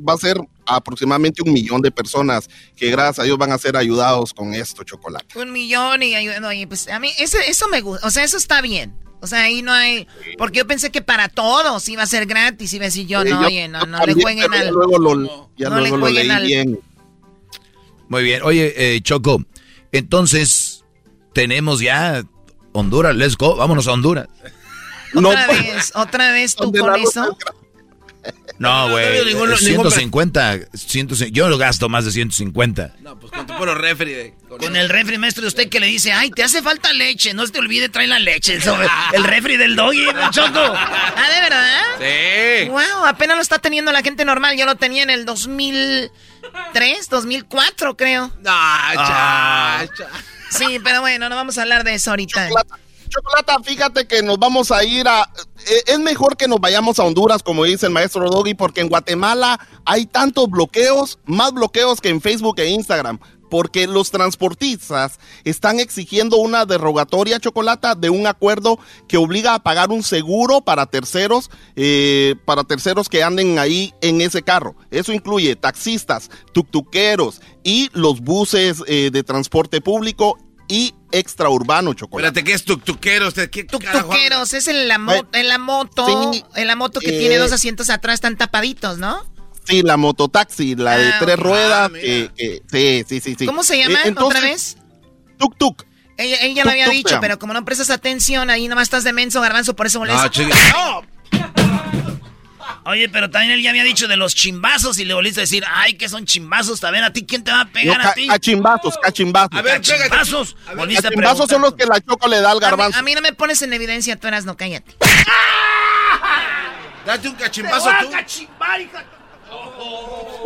va a ser aproximadamente un millón de personas que gracias a Dios van a ser ayudados con esto, chocolate. Un millón y no, pues a mí eso, eso me gusta, o sea, eso está bien. O sea, ahí no hay. Porque yo pensé que para todos iba a ser gratis. Iba a decir yo, no, oye, no, no le jueguen al. no le jueguen al. Bien. Muy bien. Oye, eh, Choco, entonces tenemos ya Honduras. Let's go. Vámonos a Honduras. Otra vez, otra vez tú con eso. No, güey. 150, 150. Yo lo gasto más de 150. No, pues con tu puro refri. Con, el refri, maestro, de usted que le dice, ay, te hace falta leche. No se te olvide traer la leche. el refri del doggy, choco. Ah, ¿de verdad? Sí. Wow, apenas lo está teniendo la gente normal. Yo lo tenía en el 2003, 2004, creo. No, ah. Sí, pero bueno, no vamos a hablar de eso ahorita. Chocolata, fíjate que nos vamos a ir a... Eh, es mejor que nos vayamos a Honduras, como dice el maestro Doggy, porque en Guatemala hay tantos bloqueos, más bloqueos que en Facebook e Instagram porque los transportistas están exigiendo una derogatoria chocolata de un acuerdo que obliga a pagar un seguro para terceros, eh, para terceros que anden ahí en ese carro. Eso incluye taxistas, tuctuqueros y los buses eh, de transporte público y extraurbano, chocolate. Espérate, ¿qué es tuctuqueros? ¿Qué tuctuqueros, es en la, en la moto, en la moto que tiene dos asientos atrás, están tapaditos, ¿no? Sí, la mototaxi, la de ah, tres ruedas, que, sí, sí, sí, sí. ¿Cómo se llama eh, otra vez? Tuk Tuk. Ella, ella lo había dicho, pero como no prestas atención, ahí nomás estás de menso, garbanzo, por eso molesta. Ah, Oye, pero también él ya había dicho de los chimbazos y le volviste a decir, ay, que son chimbazos. A ver, ¿a ti quién te va a pegar a ti? Cachimbazos, cachimbazos. A ver, cachimbazos. Volviste a Cachimbazos son los que la choco le da al A mí, garbanzo. a mí no me pones en evidencia, tú eras no, cállate. Date un cachimbazo tú.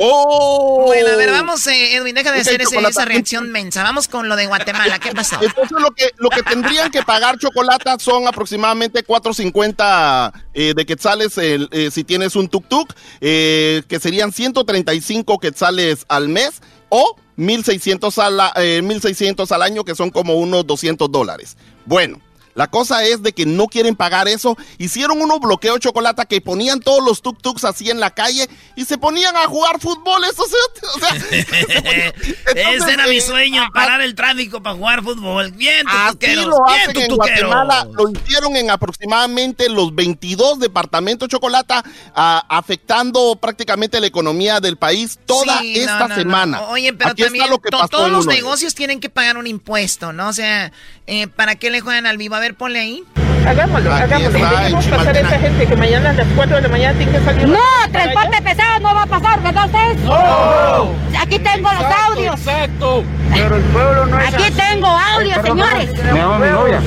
¡Oh! Bueno, a ver, vamos, eh, Edwin, deja de hacer ese- esa reacción mensa. Vamos con lo de Guatemala. ¿Qué pasó? Entonces lo que, lo que tendrían que pagar chocolate son aproximadamente 4.50 eh, de quetzales eh, si tienes un tuk-tuk, eh, que serían 135 quetzales al mes o 1.600 al, eh, 1.600 al año, que son como unos 200 dólares. Bueno. La cosa es de que no quieren pagar eso. Hicieron unos bloqueos chocolate que ponían todos los tuk-tuks así en la calle y se ponían a jugar fútbol. Eso o sea, Ese era mi eh, sueño, parar el tráfico para jugar fútbol. Bien, tutuqueros, lo bien, hacen en. Guatemala, lo hicieron en aproximadamente los 22 departamentos chocolata, ah, afectando prácticamente la economía del país toda Sí, esta no, no. semana. Oye, pero Aquí también está lo que to- pasó todos los negocios tienen que pagar un impuesto, ¿no? O sea, eh, ¿para qué le juegan al vivo? A ver, ponle ahí. Hagámoslo, Aquí hagámoslo. Dejemos pasar a esa gente que mañana a las 4 de la mañana tiene que salir. No, transporte pesado no va a pasar, ¿verdad usted? No. Aquí tengo los audios. Exacto. Pero el pueblo no es Aquí tengo audios, señores. Me llama mi novia.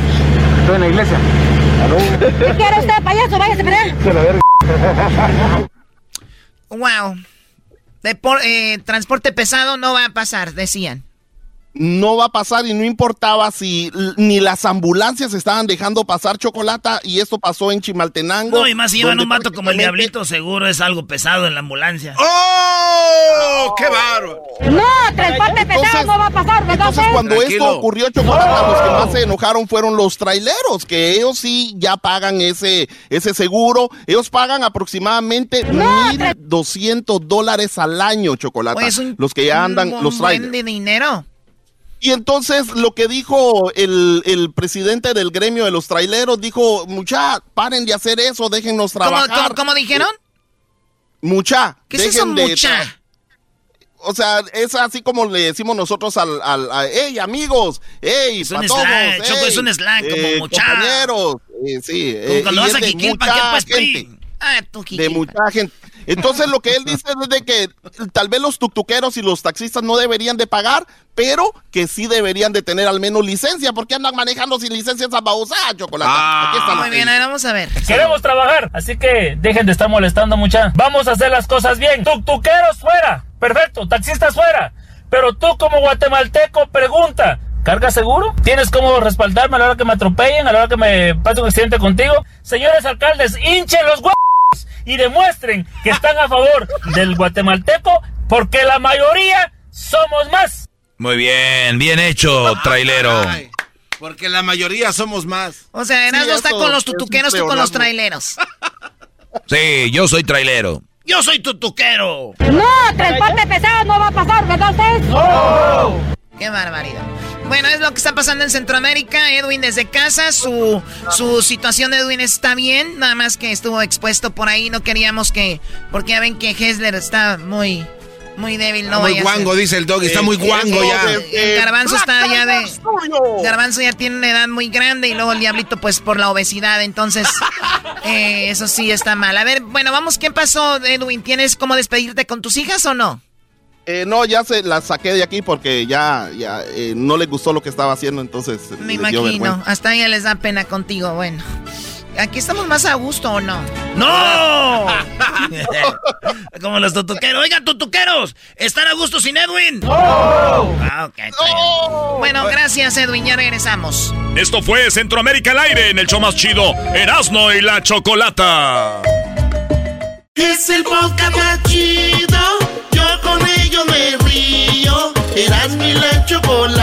Estoy en la iglesia. ¿Qué quiere usted, payaso? Váyase para allá. Wow. Depor- eh, transporte pesado no va a pasar, decían. No va a pasar y no importaba si ni las ambulancias estaban dejando pasar chocolata y esto pasó en Chimaltenango. No, y más si llevan donde un vato como el diablito, seguro es algo pesado en la ambulancia. ¡Oh! ¡Qué bárbaro! No, transporte pesado no va a pasar, ¿verdad Entonces, cuando Tranquilo. esto ocurrió, Chocolata, los que más se enojaron fueron los traileros, que ellos sí ya pagan ese, ese seguro. Ellos pagan aproximadamente 1.200 dólares al año, Chocolata. Oye, es un- los que ya andan, un los trailers. de dinero. Y entonces lo que dijo el, el presidente del gremio de los traileros, dijo, mucha, paren de hacer eso, déjennos ¿Cómo, trabajar. cómo- cómo dijeron? Mucha. ¿Qué es eso, mucha? O sea, es así como le decimos nosotros al, al a, hey, amigos, hey, Es un patojos, slang, Choco, hey, es un como eh, mucha. compañeros, eh, sí. Como eh, cuando vas a Jiquilpan, ¿qué pues, gente? Ah, tú, De mucha gente. Entonces lo que él dice es de que tal vez los tuctuqueros y los taxistas no deberían de pagar, pero que sí deberían de tener al menos licencia, porque andan manejando sin licencia esa babosadas, chocolate. Aquí está Muy bien, dice. a ver, vamos a ver. Queremos trabajar, así que dejen de estar molestando mucha. Vamos a hacer las cosas bien. Tuctuqueros fuera. Perfecto, taxistas fuera. Pero tú como guatemalteco pregunta, ¿carga seguro? ¿Tienes cómo respaldarme a la hora que me atropellen, a la hora que me pase un accidente contigo? Señores alcaldes, hinchen los huevos y demuestren que están a favor del guatemalteco porque la mayoría somos más. Muy bien, bien hecho, trailero. Ay, porque la mayoría somos más. O sea, Erasmo Sí, está con los tutuqueros, tú con los traileros. Sí, yo soy trailero. Yo soy tutuquero. No, transporte pesado no va a pasar, ¿verdad usted? Qué barbaridad. Bueno, es lo que está pasando en Centroamérica. Edwin desde casa, su, su situación de Edwin está bien, nada más que estuvo expuesto por ahí. No queríamos que, porque ya ven que Hessler está muy, muy débil. No muy vaya a ser. guango, dice el doggy. Está muy Eh, guango eh, ya. eh, El garbanzo está ya de... Garbanzo ya tiene una edad muy grande y luego el diablito pues por la obesidad, entonces eh, eso sí está mal. A ver, bueno, vamos, ¿qué pasó, Edwin? ¿Tienes cómo despedirte con tus hijas o no? Eh, no, ya se la saqué de aquí porque ya, ya eh, no le gustó lo que estaba haciendo, entonces Me imagino, hasta ella les da pena contigo, bueno. ¿Aquí estamos más a gusto o no? ¡No! Como los tutuqueros. Oigan, tutuqueros, ¿están a gusto sin Edwin? Ah, bien. Bueno, gracias Edwin, ya regresamos. Esto fue Centroamérica al aire en el show más chido, Erasmo y la Chocolata. Es el podcast más chido. Eras mi la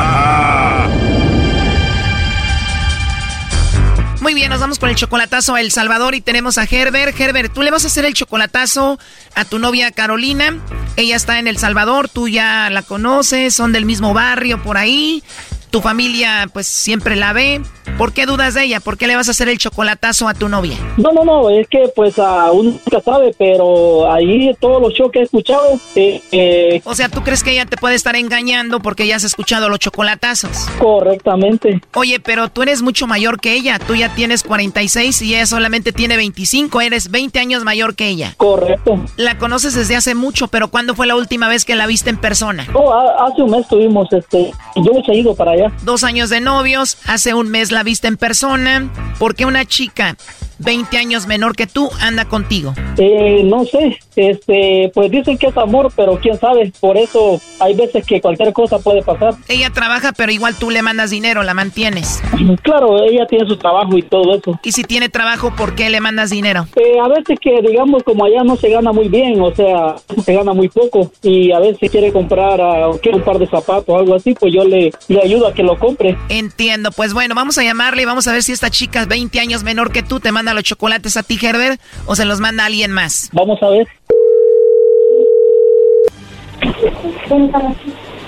nos vamos con el chocolatazo a El Salvador y tenemos a Herbert. Herbert, tú le vas a hacer el chocolatazo a tu novia Carolina. Ella está en El Salvador, tú ya la conoces, son del mismo barrio por ahí. Tu familia pues siempre la ve. ¿Por qué dudas de ella? ¿Por qué le vas a hacer el chocolatazo a tu novia? No, no, no, es que pues a uno nunca sabe, pero ahí todos los shows que he escuchado... Eh, eh, O sea, ¿tú crees que ella te puede estar engañando porque ya has escuchado los chocolatazos? correctamente. Oye, pero tú eres mucho mayor que ella. Tú ya tienes 46 y ella solamente tiene 25. Eres 20 años mayor que ella. Correcto. La conoces desde hace mucho, pero ¿cuándo fue la última vez que la viste en persona? Oh, ha- hace un mes tuvimos, este, yo he ido para allá. Dos años de novios, hace un mes la viste en persona. ¿Por qué una chica 20 años menor que tú anda contigo? Eh, no sé, este, pues dicen que es amor, pero quién sabe, por eso hay veces que cualquier cosa puede pasar. Ella trabaja, pero igual tú le mandas dinero, la mantienes. Claro, ella tiene su trabajo y todo eso. Y si tiene trabajo, ¿por qué le mandas dinero? Eh, a veces que, digamos, como allá no se gana muy bien, o sea, se gana muy poco, y a veces quiere comprar o quiere un par de zapatos o algo así, pues yo le, le ayudo a que lo compre. Entiendo, pues bueno, vamos a llamarle y vamos a ver si esta chica 20 años menor que tú te manda los chocolates a ti, Herbert, o se los manda a alguien más. Vamos a ver.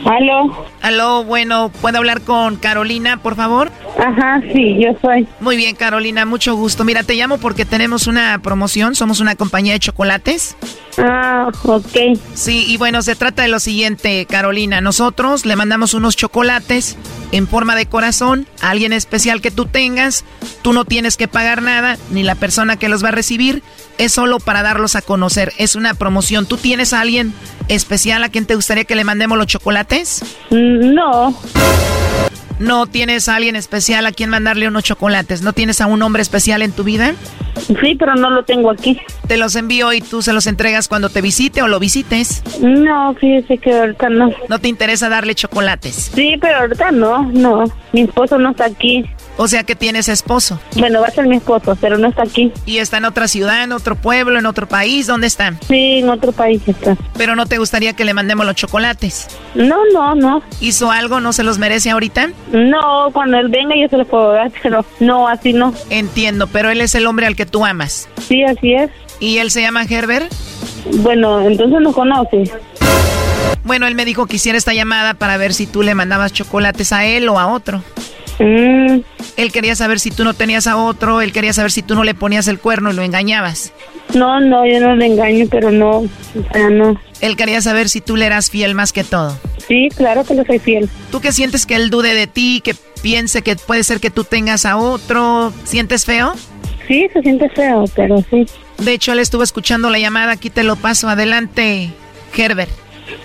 Aló. Aló, bueno, ¿puedo hablar con Carolina, por favor? Ajá, sí, yo soy. Muy bien, Carolina, mucho gusto. Mira, te llamo porque tenemos una promoción, somos una compañía de chocolates. Ah, ok. Sí, y bueno, se trata de lo siguiente, Carolina. Nosotros le mandamos unos chocolates en forma de corazón a alguien especial que tú tengas. Tú no tienes que pagar nada, ni la persona que los va a recibir. Es solo para darlos a conocer. Es una promoción. ¿Tú tienes a alguien especial a quien te gustaría que le mandemos los chocolates? No. ¿No tienes a alguien especial a quien mandarle unos chocolates? ¿No tienes a un hombre especial en tu vida? Sí, pero no lo tengo aquí. Te los envío y tú se los entregas cuando te visite o lo visites. No, fíjese que ahorita no. ¿No te interesa darle chocolates? Sí, pero ahorita no, no. Mi esposo no está aquí. O sea que tienes esposo. Bueno, va a ser mi esposo, pero no está aquí. ¿Y está en otra ciudad, en otro pueblo, en otro país? ¿Dónde está? Sí, en otro país está. Pero no te gustaría que le mandemos los chocolates. No, no, no. ¿Hizo algo? ¿No se los merece ahorita? No, cuando él venga yo se lo puedo dar, pero no, así no. Entiendo, pero él es el hombre al que tú amas. Sí, así es. ¿Y él se llama Herbert? Bueno, entonces no conoce. Bueno, él me dijo que hiciera esta llamada para ver si tú le mandabas chocolates a él o a otro. Mm. Él quería saber si tú no tenías a otro, él quería saber si tú no le ponías el cuerno y lo engañabas. No, no, yo no le engaño, pero no, o sea, no. Él quería saber si tú le eras fiel más que todo. Sí, claro que le soy fiel. ¿Tú qué sientes que él dude de ti, que piense que puede ser que tú tengas a otro? ¿Sientes feo? Sí, se siente feo, pero sí. De hecho, él estuvo escuchando la llamada, aquí te lo paso. Adelante, Herbert.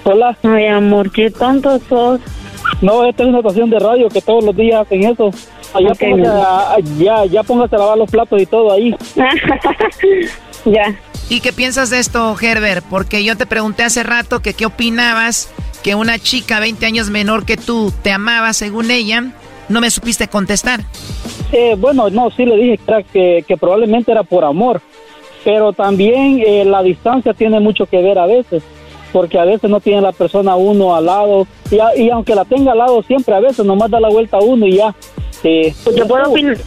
Hola. Ay, amor, qué tonto sos. No, esta es una estación de radio que todos los días hacen eso. Allá Ok, póngase a, ya, ya póngase a lavar los platos y todo ahí. ya. ¿Y qué piensas de esto, Herbert? Porque yo te pregunté hace rato que qué opinabas que una chica 20 años menor que tú te amaba según ella. No me supiste contestar. Eh, bueno, no, sí le dije que probablemente era por amor, pero también eh, la distancia tiene mucho que ver a veces, porque a veces no tiene la persona uno al lado, y, a- y aunque la tenga al lado siempre, a veces nomás da la vuelta uno y ya. Eh, Yo puedo opinar.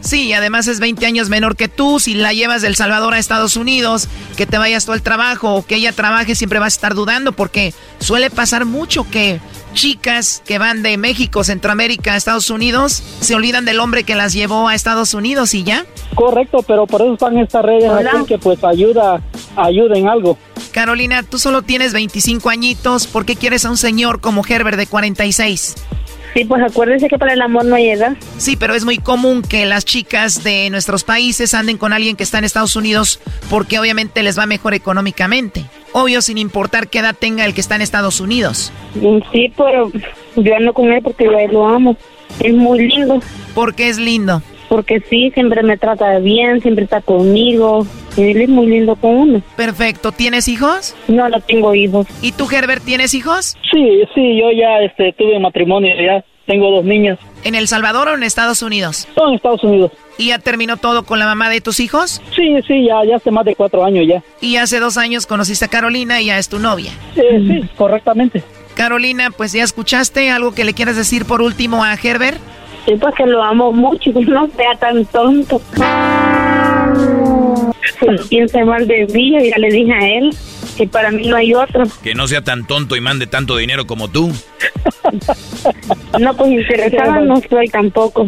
Sí, y además es 20 años menor que tú. Si la llevas del Salvador a Estados Unidos, que te vayas tú al trabajo o que ella trabaje, siempre vas a estar dudando porque suele pasar mucho que chicas que van de México, Centroamérica a Estados Unidos, se olvidan del hombre que las llevó a Estados Unidos y ya. Correcto, pero por eso están estas redes aquí que pues ayuda, ayuda en algo. Carolina, tú solo tienes 25 añitos, ¿por qué quieres a un señor como Herbert de 46? Sí, pues acuérdense que para el amor no hay edad. Sí, pero es muy común que las chicas de nuestros países anden con alguien que está en Estados Unidos porque obviamente les va mejor económicamente. Obvio, sin importar qué edad tenga el que está en Estados Unidos. Mm, Sí, pero yo ando con él porque yo lo amo. Es muy lindo. ¿Por qué es lindo? Porque sí, siempre me trata bien, siempre está conmigo. Y él es muy lindo con uno. Perfecto. ¿Tienes hijos? No, no tengo hijos. ¿Y tú, Herbert, tienes hijos? Sí, sí, yo ya este, tuve matrimonio, ya tengo dos niñas. ¿En El Salvador o en Estados Unidos? No, en Estados Unidos. ¿Y ya terminó todo con la mamá de tus hijos? Sí, sí, ya, ya hace más de cuatro años ya. Y hace dos años conociste a Carolina y ya es tu novia. Eh, sí, correctamente. Carolina, pues ya escuchaste algo que le quieras decir por último a Herbert. Sí, pues que lo amo mucho y que no sea tan tonto. Pues piensa mal de mí, yo ya le dije a él que para mí no hay otro. Que no sea tan tonto y mande tanto dinero como tú. No, pues interesada no soy tampoco.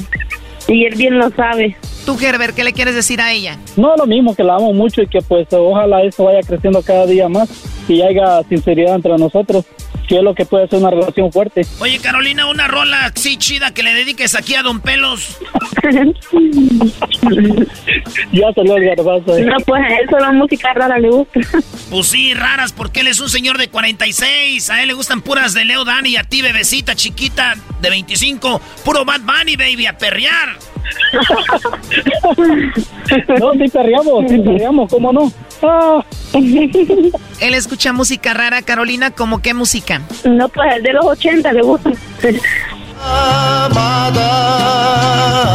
Y él bien lo sabe. Tú, Herbert, ¿qué le quieres decir a ella? No, lo mismo, que la amo mucho y que pues ojalá eso vaya creciendo cada día más y haya sinceridad entre nosotros, que es lo que puede ser una relación fuerte. Oye, Carolina, una rola así chida que le dediques aquí a Don Pelos. ya salió el garbazo. eh. No, pues a él solo música rara le gusta. Pues sí, raras, porque él es un señor de 46. A él le gustan puras de Leo Dani y a ti, bebecita chiquita de 25. Puro Bad Bunny, baby, a perrear. No, sí perreamos, sí perreamos, ¿cómo no? Ah. Él escucha música rara, Carolina, ¿cómo qué música? No, pues el de los 80 le gusta. Amada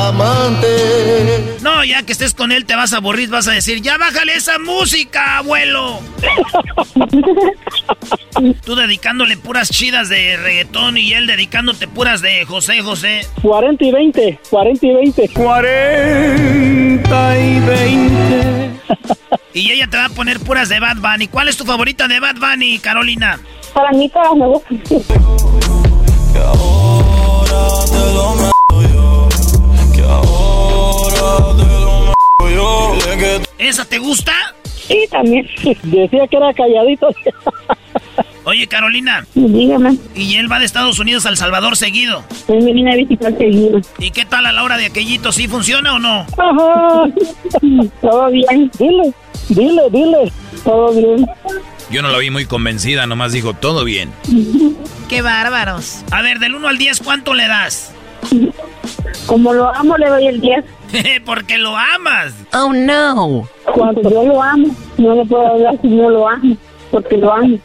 amante. No, ya que estés con él te vas a aburrir, vas a decir, ya bájale esa música, abuelo. Tú dedicándole puras chidas de reggaetón y él dedicándote puras de José José. 40 y 20, 40 y 20. 40 y 20. Y ella te va a poner puras de Bad Bunny. ¿Cuál es tu favorita de Bad Bunny, Carolina? Para mí todas me gustan. ¿Esa te gusta? Sí, también. Decía que era calladito. Oye, Carolina. Dígame. Y él va de Estados Unidos a El Salvador seguido. Él me viene a visitar seguido. ¿Y qué tal a la hora de aquellito? ¿Sí funciona o no? Ajá. Todo bien. Dile, dile, dile. Todo bien. Yo no la vi muy convencida, nomás dijo todo bien. ¡Qué bárbaros! A ver, del 1 al 10, ¿cuánto le das? Como lo amo, le doy el 10. Porque lo amas. Oh, no. Cuando yo lo amo, no le puedo hablar si no lo amo. Porque lo amo.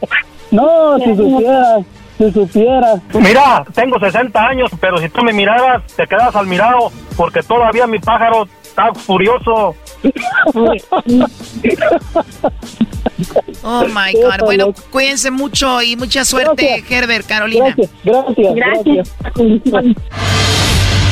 No, si supiera, si supiera. Mira, tengo 60 años, pero si tú me miraras, te quedas al mirado, porque todavía mi pájaro está furioso. Oh my God. Bueno, cuídense mucho y mucha suerte, Herbert, Carolina. Gracias, gracias.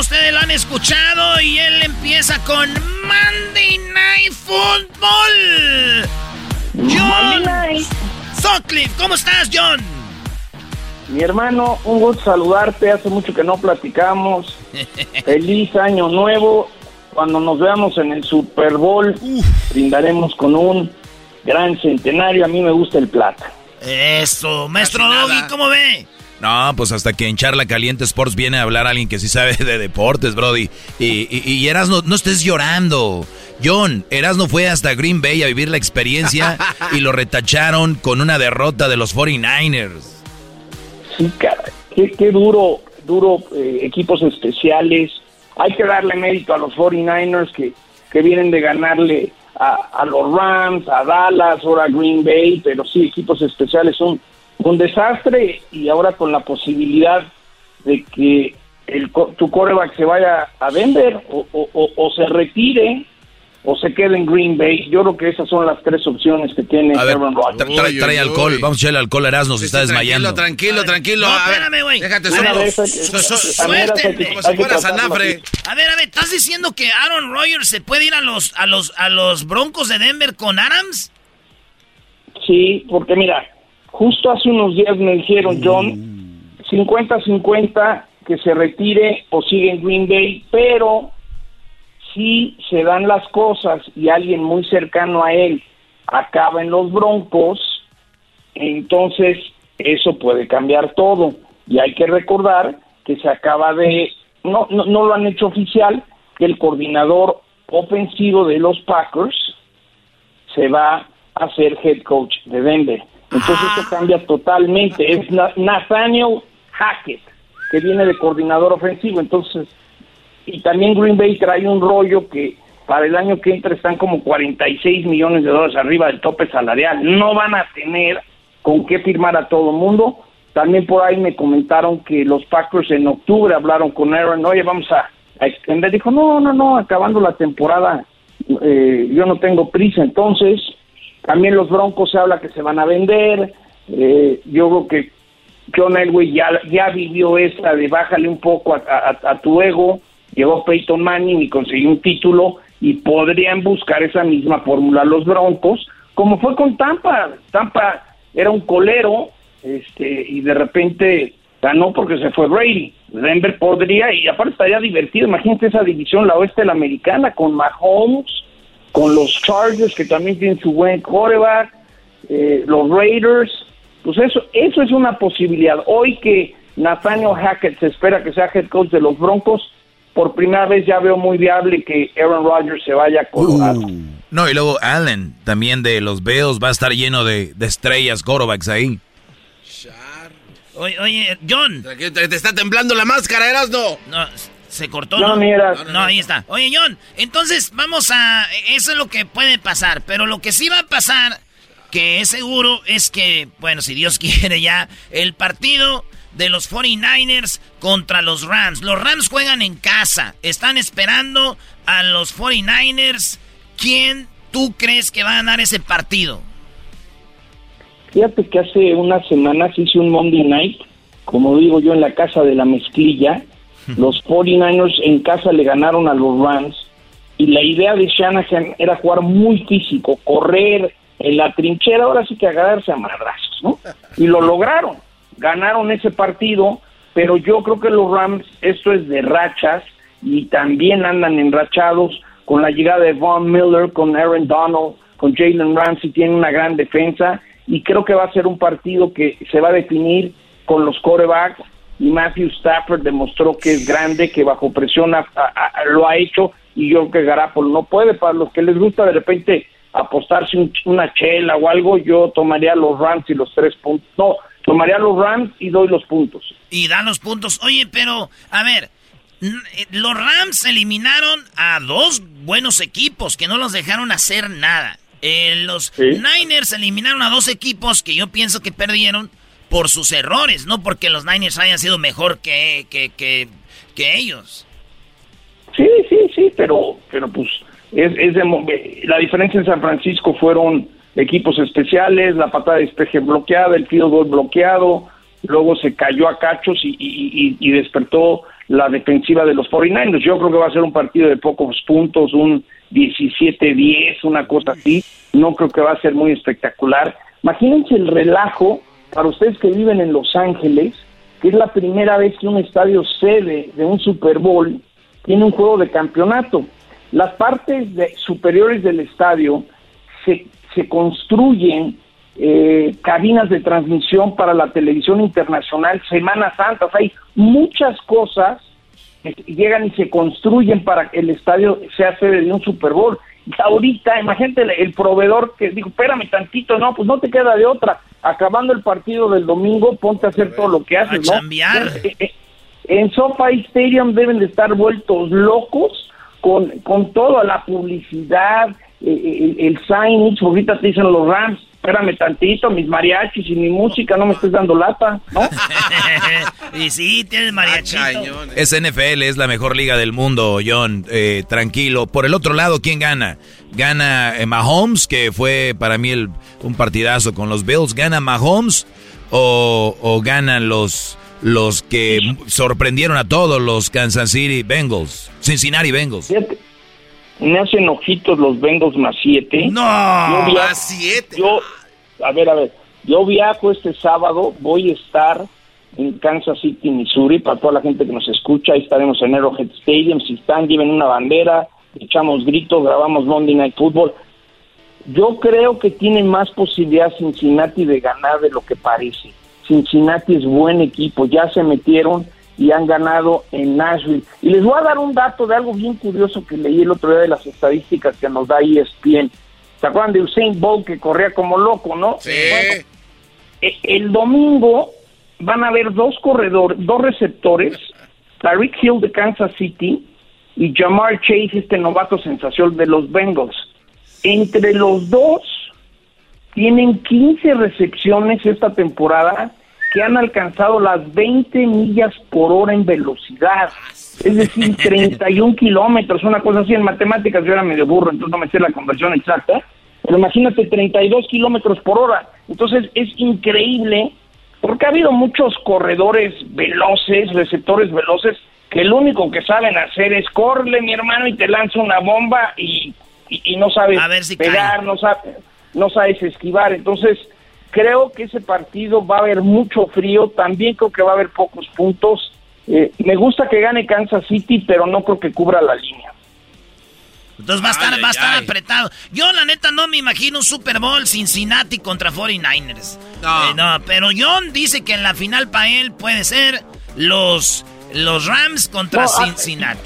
Ustedes lo han escuchado y él empieza con Monday Night Football. John Sutcliffe, ¿cómo estás, John? Mi hermano, un gusto saludarte. Hace mucho que no platicamos. Feliz año nuevo. Cuando nos veamos en el Super Bowl, brindaremos con un gran centenario. A mí me gusta el plata. Eso, maestro Doggy, ¿cómo ve? No, pues hasta que en Charla Caliente Sports viene a hablar alguien que sí sabe de deportes, Brody. Y, y, Erasno, no estés llorando. John, Erasno fue hasta Green Bay a vivir la experiencia y lo retacharon con una derrota de los 49ers. Sí, cara, qué, qué duro, duro eh, equipos especiales. Hay que darle mérito a los 49ers que, que vienen de ganarle a, a los Rams, a Dallas, ahora a Green Bay, pero sí, equipos especiales son un desastre y ahora con la posibilidad de que el, co- tu coreback se vaya a Denver o, o- o- o se retire o se quede en Green Bay. Yo creo que esas son las tres opciones que tiene A ver, Aaron Rodgers. tra- tra- trae alcohol. Vamos a echarle alcohol a Erasno, se está desmayando. Tranquilo, tranquilo. No, ver, espérame, güey. Déjate Suéltenme. Como si fuera Sanafre. A ver, a ver, ¿estás diciendo que Aaron Rodgers se puede ir a los, a los, a los Broncos de Denver con Adams? Sí, porque mira, justo hace unos días me dijeron, John, 50-50 que se retire o sigue en Green Bay, pero si se dan las cosas y alguien muy cercano a él acaba en los Broncos, entonces eso puede cambiar todo. Y hay que recordar que se acaba de, no, no, no lo han hecho oficial, que el coordinador ofensivo de los Packers se va a ser head coach de Denver. Entonces eso cambia totalmente. Es Na- Nathaniel Hackett, que viene de coordinador ofensivo. Entonces, y también Green Bay trae un rollo que para el año que entra están como 46 millones de dólares arriba del tope salarial. No van a tener con qué firmar a todo mundo. También por ahí me comentaron que los Packers en octubre hablaron con Aaron, oye, vamos a, a extender. Dijo, no, no, no, acabando la temporada, eh, yo no tengo prisa. Entonces, también los Broncos se habla que se van a vender. Eh, yo creo que John Elway ya, ya vivió esta de bájale un poco a, a- tu ego. Llegó Peyton Manning y consiguió un título y podrían buscar esa misma fórmula los Broncos, como fue con Tampa. Tampa era un colero este y de repente ganó porque se fue Brady. Denver podría, y aparte estaría divertido, imagínate esa división, la oeste de la americana, con Mahomes, con los Chargers, que también tienen su buen quarterback, eh, los Raiders, pues eso, eso es una posibilidad. Hoy que Nathaniel Hackett se espera que sea head coach de los Broncos, por primera vez ya veo muy viable que Aaron Rodgers se vaya a Colorado. No, y luego Allen, también de los Bills, va a estar lleno de, de estrellas, quarterbacks ahí. Oye, oye, John. Te está temblando la máscara, Erasno. No, se cortó, No, ¿no? mira. No, ahí está. Oye, John, entonces vamos a... Eso es lo que puede pasar, pero lo que sí va a pasar, que es seguro, es que, bueno, si Dios quiere ya, el partido de los 49ers contra los Rams. Los Rams juegan en casa, están esperando a los 49ers. ¿Quién tú crees que va a ganar ese partido? Fíjate que hace unas semanas hice un Monday Night, como digo yo, en la casa de la mezclilla. Los 49ers en casa le ganaron a los Rams y la idea de Shanahan era jugar muy físico, correr en la trinchera, ahora sí que agarrarse a madrazos, ¿no? Y lo lograron, ganaron ese partido, pero yo creo que los Rams, esto es de rachas y también andan enrachados con la llegada de Von Miller, con Aaron Donald, con Jalen Ramsey, tienen una gran defensa y creo que va a ser un partido que se va a definir con los corebacks y Matthew Stafford demostró que es grande, que bajo presión lo ha hecho y yo creo que Garapolo no puede. Para los que les gusta de repente apostarse un- una chela o algo, yo tomaría los Rams y los tres puntos. No, tomaría los Rams y doy los puntos. Y dan los puntos. Oye, pero, a ver, eh, los Rams eliminaron a dos buenos equipos que no los dejaron hacer nada. Eh, los Niners eliminaron a dos equipos que yo pienso que perdieron por sus errores, no porque los Niners hayan sido mejor que, que, que, que ellos. Sí, sí, sí, pero, pero pues es, es de la diferencia en San Francisco fueron equipos especiales, la patada de despeje bloqueada, el field goal bloqueado, luego se cayó a cachos y, y- y- y despertó la defensiva de los 49ers. Yo creo que va a ser un partido de pocos puntos, un 17-10, una cosa así. No creo que va a ser muy espectacular. Imagínense el relajo para ustedes que viven en Los Ángeles, que es la primera vez que un estadio sede de un Super Bowl tiene un juego de campeonato. Las partes de- superiores del estadio se, se construyen eh, cabinas de transmisión para la televisión internacional, Semana Santa, o sea, hay muchas cosas que llegan y se construyen para que el estadio sea sede de un Super Bowl. Ahorita, imagínate el, proveedor que dijo, espérame tantito, no, pues no te queda de otra. Acabando el partido del domingo, ponte a hacer todo lo que haces, ¿no? chambear. Eh, eh, En SoFi Stadium deben de estar vueltos locos con, con toda la publicidad, eh, eh, el, el signage, ahorita te dicen los Rams, espérame tantito, mis mariachis y mi música, no me estés dando lata, ¿no? y sí, tienes mariachito. Es NFL, es la mejor liga del mundo, John. eh, tranquilo. Por el otro lado, ¿quién gana? Gana eh, Mahomes, que fue para mí el- un partidazo con los Bills. ¿Gana Mahomes o, o ganan los, los que sorprendieron a todos los Kansas City Bengals? Cincinnati Bengals. Fíjate, me hacen ojitos los Bengals más siete. No, Yo via- más siete. Yo, a ver, a ver, yo viajo este sábado, voy a estar en Kansas City, Missouri, para toda la gente que nos escucha, ahí estaremos en Arrowhead Stadium, si están, lleven una bandera, echamos gritos, grabamos Monday Night Football. Yo creo que tiene más posibilidad Cincinnati de ganar de lo que parece. Cincinnati es buen equipo, ya se metieron y han ganado en Nashville. Y les voy a dar un dato de algo bien curioso que leí el otro día de las estadísticas que nos da ESPN. ¿Se acuerdan de Usain Bolt que corría como loco, no? Sí. Bueno, e- el domingo van a haber dos corredores, dos receptores, Tariq Hill de Kansas City y Jamar Chase, este novato sensación de los Bengals. Entre los dos tienen 15 recepciones esta temporada que han alcanzado las 20 millas por hora en velocidad. Es decir, 31 kilómetros, una cosa así en matemáticas. Yo era medio burro, entonces no me sé la conversión exacta. Pero imagínate, 32 kilómetros por hora. Entonces es increíble porque ha habido muchos corredores veloces, receptores veloces, que lo único que saben hacer es correle, mi hermano, y te lanza una bomba y, y- y no sabes A ver si pegar, cae. no, sabes, no sabes esquivar. Entonces, creo que ese partido va a haber mucho frío, también creo que va a haber pocos puntos. Eh, me gusta que gane Kansas City, pero no creo que cubra la línea. Entonces va a estar, Ay, va a estar ay. apretado. Yo la neta no me imagino un Super Bowl Cincinnati contra 49ers. No. Eh, no, pero John dice que en la final para él puede ser los, los Rams contra No, Cincinnati.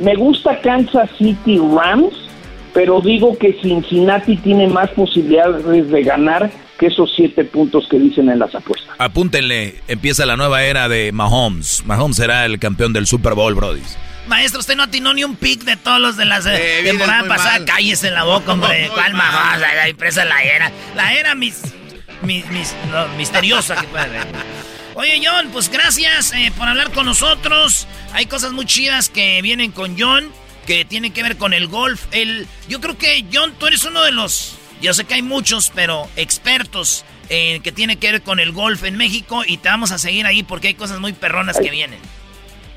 me gusta Kansas City Rams, pero digo que Cincinnati tiene más posibilidades de ganar que esos siete puntos que dicen en las apuestas. Apúntenle, empieza la nueva era de Mahomes. Mahomes será el campeón del Super Bowl, Brody. Maestro, usted no atinó ni un pick de todos los de la Eh, vienes temporada pasada. mal. Cállese en la boca, hombre. Muy ¿Cuál mal. Mahomes? La, la empresa la era. La era mis, mis, mis- no, misteriosa que puede haber. Oye, John, pues gracias eh, por hablar con nosotros. Hay cosas muy chidas que vienen con John, que tienen que ver con el golf. El, yo creo que, John, tú eres uno de los, yo sé que hay muchos, pero expertos eh, que tiene que ver con el golf en México y te vamos a seguir ahí porque hay cosas muy perronas que vienen.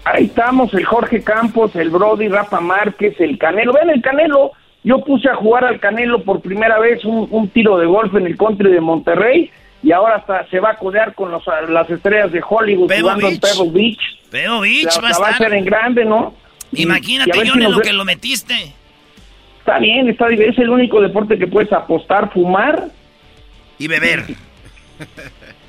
Ahí estamos, el Jorge Campos, el Brody, Rafa Márquez, el Canelo. Ven el Canelo, yo puse a jugar al Canelo por primera vez un, un tiro de golf en el country de Monterrey y ahora hasta se va a codear con los- las estrellas de Hollywood Pebble jugando en Beach. Pebble Beach. Pero, Beach, va a la va a estar. hacer en grande, ¿no? Imagínate, ver si en lo que lo metiste. Está bien, está bien, es el único deporte que puedes apostar, fumar Y beber.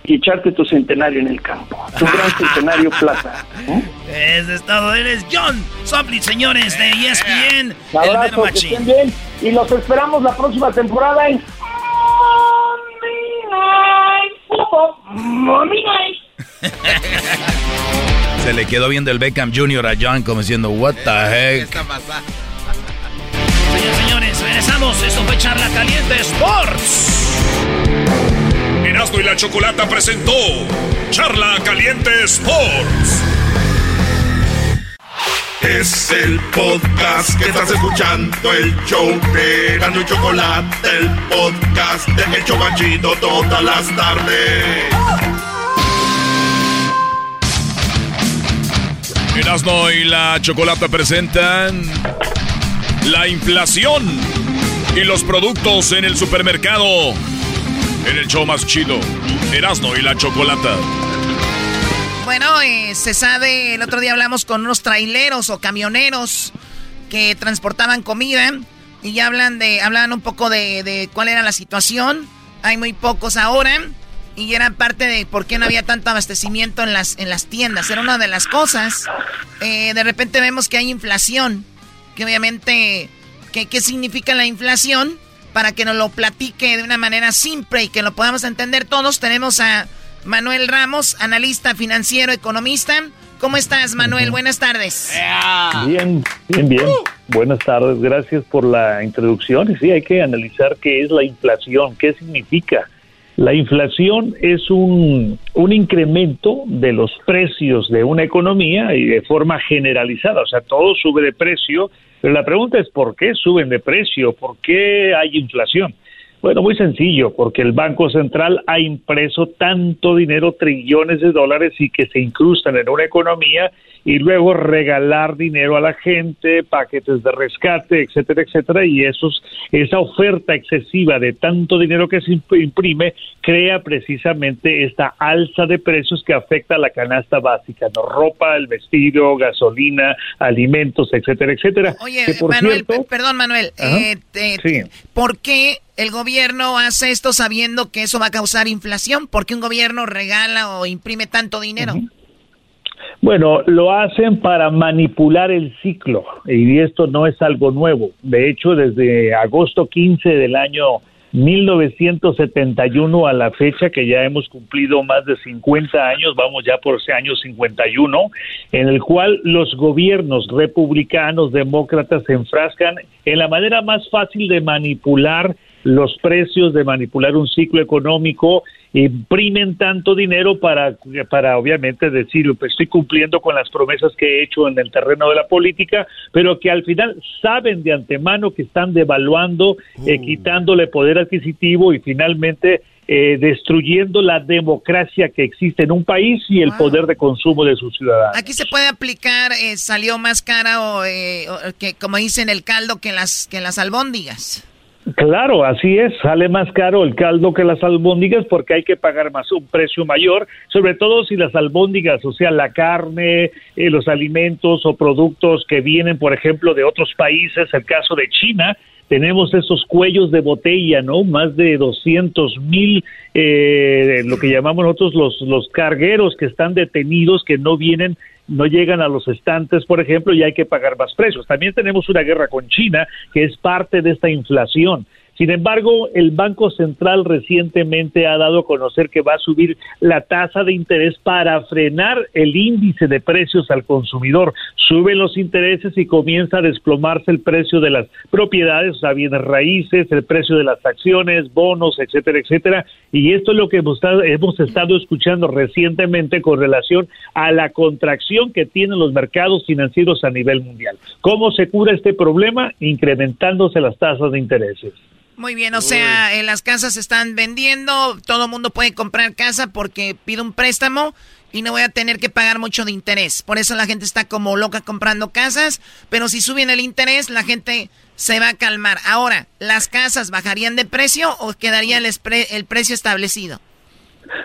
y echarte tu centenario en el campo. Tu gran centenario plata. ¿eh? Eso es todo. Eres John Soplit, señores, de E ESPN. El Mero Abrazo, que estén bien y los esperamos la próxima temporada en Monday Night Football. Monday Night. Se le quedó viendo el Beckham Jr. a John como diciendo, what the ¿Qué heck. está pasando? Señores, señores, regresamos. Esto fue Charla Caliente Sports. Erasmo y la Chocolata presentó Charla Caliente Sports. Es el podcast que estás escuchando, el show de Erasmo y Chocolate, el podcast de El Chobachito todas las tardes. Erasmo y la Chocolata presentan la inflación y los productos en el supermercado. En el show más chido, Erasmo y la Chocolata. Bueno, eh, se sabe, el otro día hablamos con unos traileros o camioneros que transportaban comida y ya hablan de, hablan un poco de, de cuál era la situación. hay muy pocos ahora. Y era parte de por qué no había tanto abastecimiento en las, en las tiendas. Era una de las cosas. Eh, de repente vemos que hay inflación. Que obviamente, ¿qué, ¿qué significa la inflación? Para que nos lo platique de una manera simple y que lo podamos entender todos, tenemos a Manuel Ramos, analista financiero, economista. ¿Cómo estás, Manuel? Buenas tardes. Bien, bien, bien. Buenas tardes, gracias por la introducción. Y sí, hay que analizar qué es la inflación, qué significa. La inflación es un, un incremento de los precios de una economía y de forma generalizada, o sea, todo sube de precio, pero la pregunta es ¿por qué suben de precio? ¿Por qué hay inflación? Bueno, muy sencillo, porque el Banco Central ha impreso tanto dinero, trillones de dólares, y que se incrustan en una economía y luego regalar dinero a la gente, paquetes de rescate, etcétera, etcétera, y esos, esa oferta excesiva de tanto dinero que se imprime crea precisamente esta alza de precios que afecta a la canasta básica, ¿no? ropa, el vestido, gasolina, alimentos, etcétera, etcétera. Oye, Manuel, perdón, Manuel, eh, ¿por qué el gobierno hace esto sabiendo que eso va a causar inflación? ¿Por qué un gobierno regala o imprime tanto dinero? Bueno, lo hacen para manipular el ciclo y esto no es algo nuevo. De hecho, desde agosto 15 del año 1971 a la fecha, que ya hemos cumplido más de 50 años, vamos ya por ese año 51, en el cual los gobiernos republicanos, demócratas se enfrascan en la manera más fácil de manipular los precios, de manipular un ciclo económico, imprimen tanto dinero para, para obviamente decir, pues estoy cumpliendo con las promesas que he hecho en el terreno de la política, pero que al final saben de antemano que están devaluando, eh, uh. quitándole poder adquisitivo y finalmente eh, destruyendo la democracia que existe en un país y el poder de consumo de sus ciudadanos. Aquí se puede aplicar, eh, salió más cara o, que como dicen el caldo que las que las albóndigas. Claro, así es, sale más caro el caldo que las albóndigas porque hay que pagar más un precio mayor, sobre todo si las albóndigas, o sea, la carne, eh, los alimentos o productos que vienen, por ejemplo, de otros países, el caso de China, tenemos esos cuellos de botella, ¿no? Más de 200 mil, eh, lo que llamamos nosotros los, los cargueros que están detenidos, que no vienen no llegan a los estantes, por ejemplo, y hay que pagar más precios. También tenemos una guerra con China, que es parte de esta inflación. Sin embargo, el Banco Central recientemente ha dado a conocer que va a subir la tasa de interés para frenar el índice de precios al consumidor. Suben los intereses y comienza a desplomarse el precio de las propiedades, o sea, bienes raíces, el precio de las acciones, bonos, etcétera, etcétera. Y esto es lo que hemos estado, hemos estado escuchando recientemente con relación a la contracción que tienen los mercados financieros a nivel mundial. ¿Cómo se cura este problema? Incrementándose las tasas de intereses. Muy bien, o sea, las casas se están vendiendo, todo el mundo puede comprar casa porque pido un préstamo y no voy a tener que pagar mucho de interés. Por eso la gente está como loca comprando casas, pero si suben el interés, la gente se va a calmar. Ahora, ¿las casas bajarían de precio o quedaría el, el precio establecido?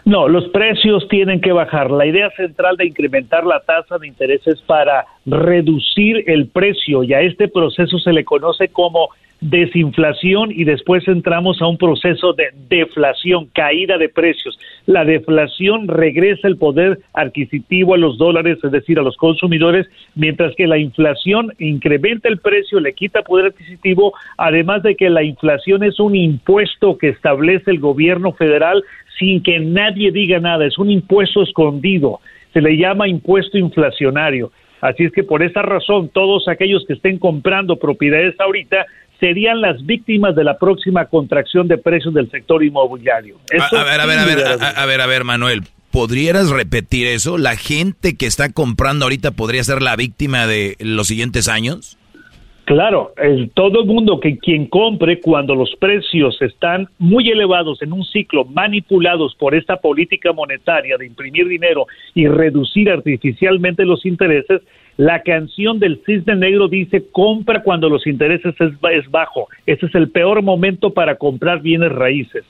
No, los precios tienen que bajar. La idea central de incrementar la tasa de interés es para reducir el precio y a este proceso se le conoce como desinflación y después entramos a un proceso de deflación, caída de precios. La deflación regresa el poder adquisitivo a los dólares, es decir, a los consumidores, mientras que la inflación incrementa el precio, le quita poder adquisitivo, además de que la inflación es un impuesto que establece el gobierno federal sin que nadie diga nada, es un impuesto escondido, se le llama impuesto inflacionario. Así es que por esa razón, todos aquellos que estén comprando propiedades ahorita serían las víctimas de la próxima contracción de precios del sector inmobiliario. a, ver, a ver, a ver, a, ver, a ver, Manuel. ¿Podrías repetir eso? ¿La gente que está comprando ahorita podría ser la víctima de los siguientes años? Claro, el, todo el mundo que quien compre cuando los precios están muy elevados en un ciclo manipulados por esta política monetaria de imprimir dinero y reducir artificialmente los intereses, la canción del cisne negro dice compra cuando los intereses es, es bajo. Ese es el peor momento para comprar bienes raíces.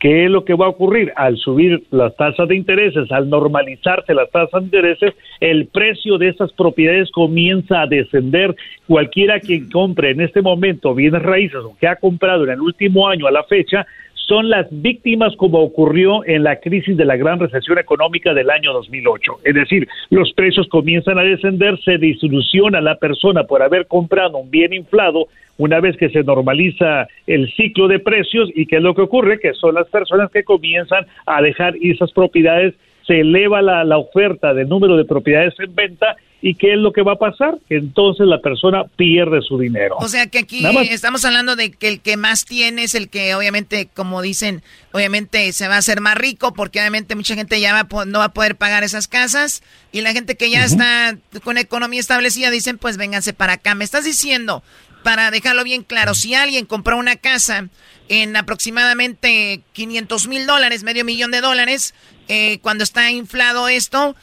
¿Qué es lo que va a ocurrir? Al subir las tasas de intereses, al normalizarse las tasas de intereses, el precio de esas propiedades comienza a descender. Cualquiera quien compre en este momento bienes raíces o que ha comprado en el último año a la fecha, son las víctimas como ocurrió en la crisis de la gran recesión económica del año 2008. Es decir, los precios comienzan a descender, se disoluciona la persona por haber comprado un bien inflado una vez que se normaliza el ciclo de precios y qué es lo que ocurre, que son las personas que comienzan a dejar esas propiedades se eleva la, la, oferta del número de propiedades en venta ¿Y qué es lo que va a pasar? Entonces la persona pierde su dinero. O sea que aquí estamos hablando de que el que más tiene es el que obviamente, como dicen, obviamente se va a hacer más rico porque obviamente mucha gente ya va, no va a poder pagar esas casas y la gente que ya está con economía establecida dicen pues vénganse para acá. Me estás diciendo, para dejarlo bien claro, si alguien compró una casa en aproximadamente 500 mil dólares, medio millón de dólares, eh, cuando está inflado esto,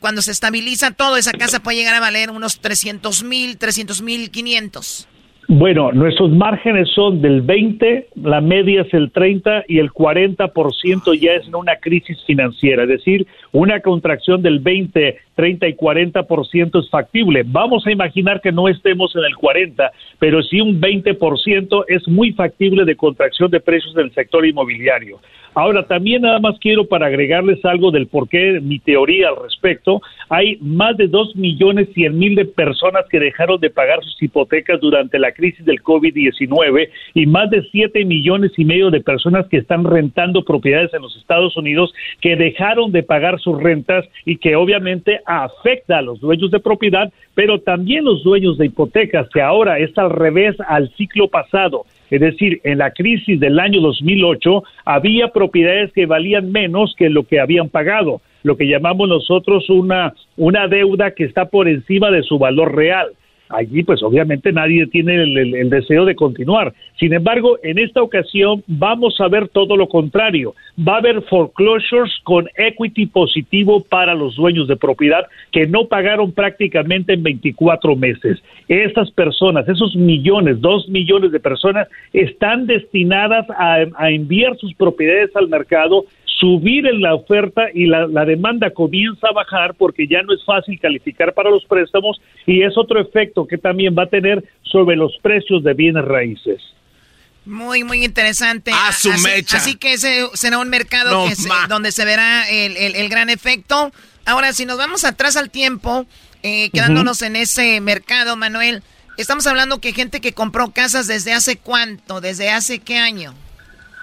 cuando se estabiliza todo, esa casa puede llegar a valer unos 300 mil, 300 mil 500. Bueno, nuestros márgenes son del 20, la media es el 30 y el 40% ya es una crisis financiera, es decir, una contracción del 20, 30 y 40% es factible. Vamos a imaginar que no estemos en el 40, pero sí un 20% es muy factible de contracción de precios del sector inmobiliario. Ahora, también nada más quiero para agregarles algo del por qué mi teoría al respecto. Hay más de dos millones cien mil de personas que dejaron de pagar sus hipotecas durante la crisis del COVID-19 y más de siete millones y medio de personas que están rentando propiedades en los Estados Unidos que dejaron de pagar sus rentas y que obviamente afecta a los dueños de propiedad, pero también los dueños de hipotecas, que ahora es al revés al ciclo pasado. Es decir, en la crisis del año 2008 había propiedades que valían menos que lo que habían pagado, lo que llamamos nosotros una, una deuda que está por encima de su valor real allí pues obviamente nadie tiene el, deseo de continuar. Sin embargo, en esta ocasión vamos a ver todo lo contrario. Va a haber foreclosures con equity positivo para los dueños de propiedad que no pagaron prácticamente en 24 meses. Estas personas, esos millones, dos millones de personas, están destinadas a, a enviar sus propiedades al mercado subir en la oferta y la, demanda comienza a bajar porque ya no es fácil calificar para los préstamos y es otro efecto que también va a tener sobre los precios de bienes raíces. Muy, muy interesante. A su así, mecha. Así que ese será un mercado donde se verá el, gran efecto. Ahora, si nos vamos atrás al tiempo, eh, quedándonos en ese mercado, Manuel, estamos hablando que gente que compró casas desde hace cuánto, desde hace qué año.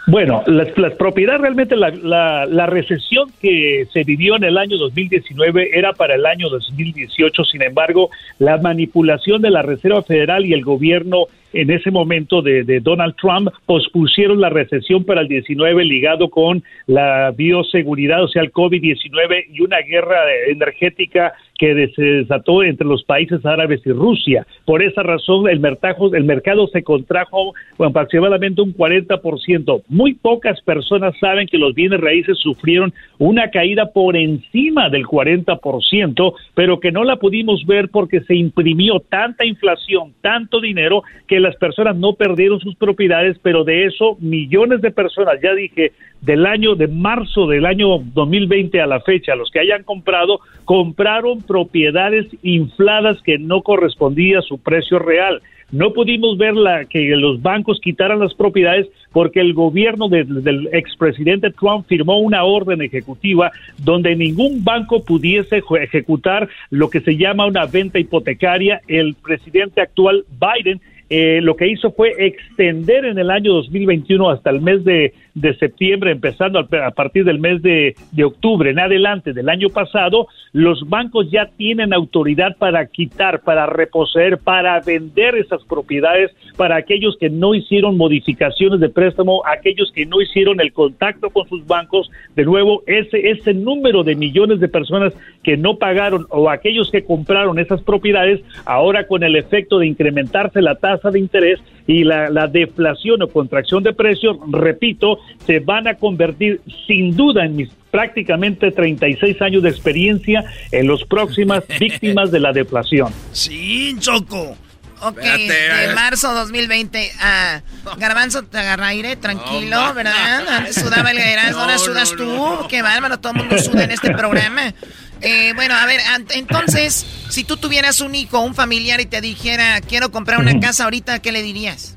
Bueno, las, propiedades realmente, la, la, la, recesión que se vivió en el año 2019 era para el año 2018, sin embargo, la manipulación de la Reserva Federal y el gobierno en ese momento de, de, Donald Trump pospusieron la recesión para el 19 ligado con la bioseguridad, o sea, el COVID-19 y una guerra energética que se desató entre los países árabes y Rusia. Por esa razón, el mercado, el mercado se contrajo aproximadamente un 40%. Muy pocas personas saben que los bienes raíces sufrieron una caída por encima del 40%, pero que no la pudimos ver porque se imprimió tanta inflación, tanto dinero, que las personas no perdieron sus propiedades, pero de eso millones de personas, ya dije, del año de marzo del año 2020 a la fecha, los que hayan comprado, compraron propiedades infladas que no correspondía a su precio real. No pudimos ver la, que los bancos quitaran las propiedades porque el gobierno del expresidente Trump firmó una orden ejecutiva donde ningún banco pudiese ejecutar lo que se llama una venta hipotecaria. El presidente actual Biden eh, lo que hizo fue extender en el año 2021 hasta el mes de, septiembre, empezando a, partir del mes de, octubre en adelante del año pasado, los bancos ya tienen autoridad para quitar, para reposeer, para vender esas propiedades para aquellos que no hicieron modificaciones de préstamo, aquellos que no hicieron el contacto con sus bancos. De nuevo, ese, ese número de millones de personas que no pagaron o aquellos que compraron esas propiedades, ahora con el efecto de incrementarse la tasa de interés y la, deflación o contracción de precios, repito, se van a convertir sin duda en mis prácticamente 36 años de experiencia en las próximas víctimas de la deflación. Sí, Choco. Ok, de marzo 2020 a Garbanzo te agarra aire, tranquilo, ¿verdad? Antes sudaba el garbanzo, ahora sudas tú. Qué bárbaro, todo el mundo suda en este programa. Eh, bueno, a ver, entonces, si tú tuvieras un hijo, un familiar y te dijera, quiero comprar una casa ahorita, ¿qué le dirías?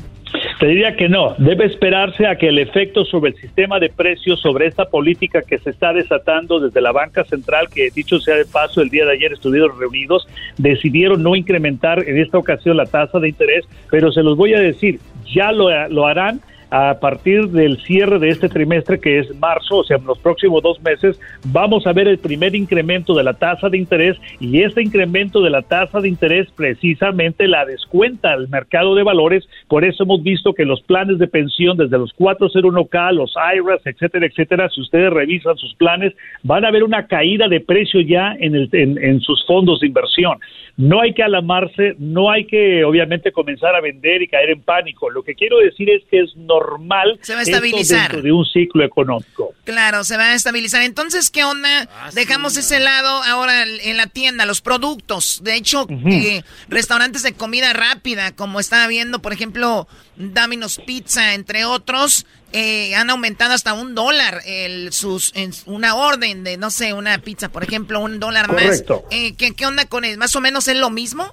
Te diría que no. Debe esperarse a que el efecto sobre el sistema de precios, sobre esta política que se está desatando desde la banca central, que dicho sea de paso, el día de ayer estuvieron reunidos, decidieron no incrementar en esta ocasión la tasa de interés, pero se los voy a decir, ya lo, lo harán a partir del cierre de este trimestre que es marzo, o sea, en los próximos dos meses, vamos a ver el primer incremento de la tasa de interés y este incremento de la tasa de interés precisamente la descuenta al mercado de valores. Por eso hemos visto que los planes de pensión desde los 401k, los IRAs, etcétera, etcétera, si ustedes revisan sus planes, van a ver una caída de precio ya en, el, en, en sus fondos de inversión. No hay que alamarse, no hay que obviamente comenzar a vender y caer en pánico. Lo que quiero decir es que es normal se va a estabilizar. dentro de un ciclo económico. Claro, se va a estabilizar. Entonces, ¿qué onda? Dejamos ese lado ahora en la tienda, los productos. De hecho, eh, restaurantes de comida rápida, como estaba viendo, por ejemplo, Domino's Pizza, entre otros, eh, han aumentado hasta un dólar el, sus, en una orden de, no sé, una pizza, por ejemplo, un dólar Correcto. más. Eh, ¿qué, ¿Qué onda con él? ¿Más o menos es lo mismo?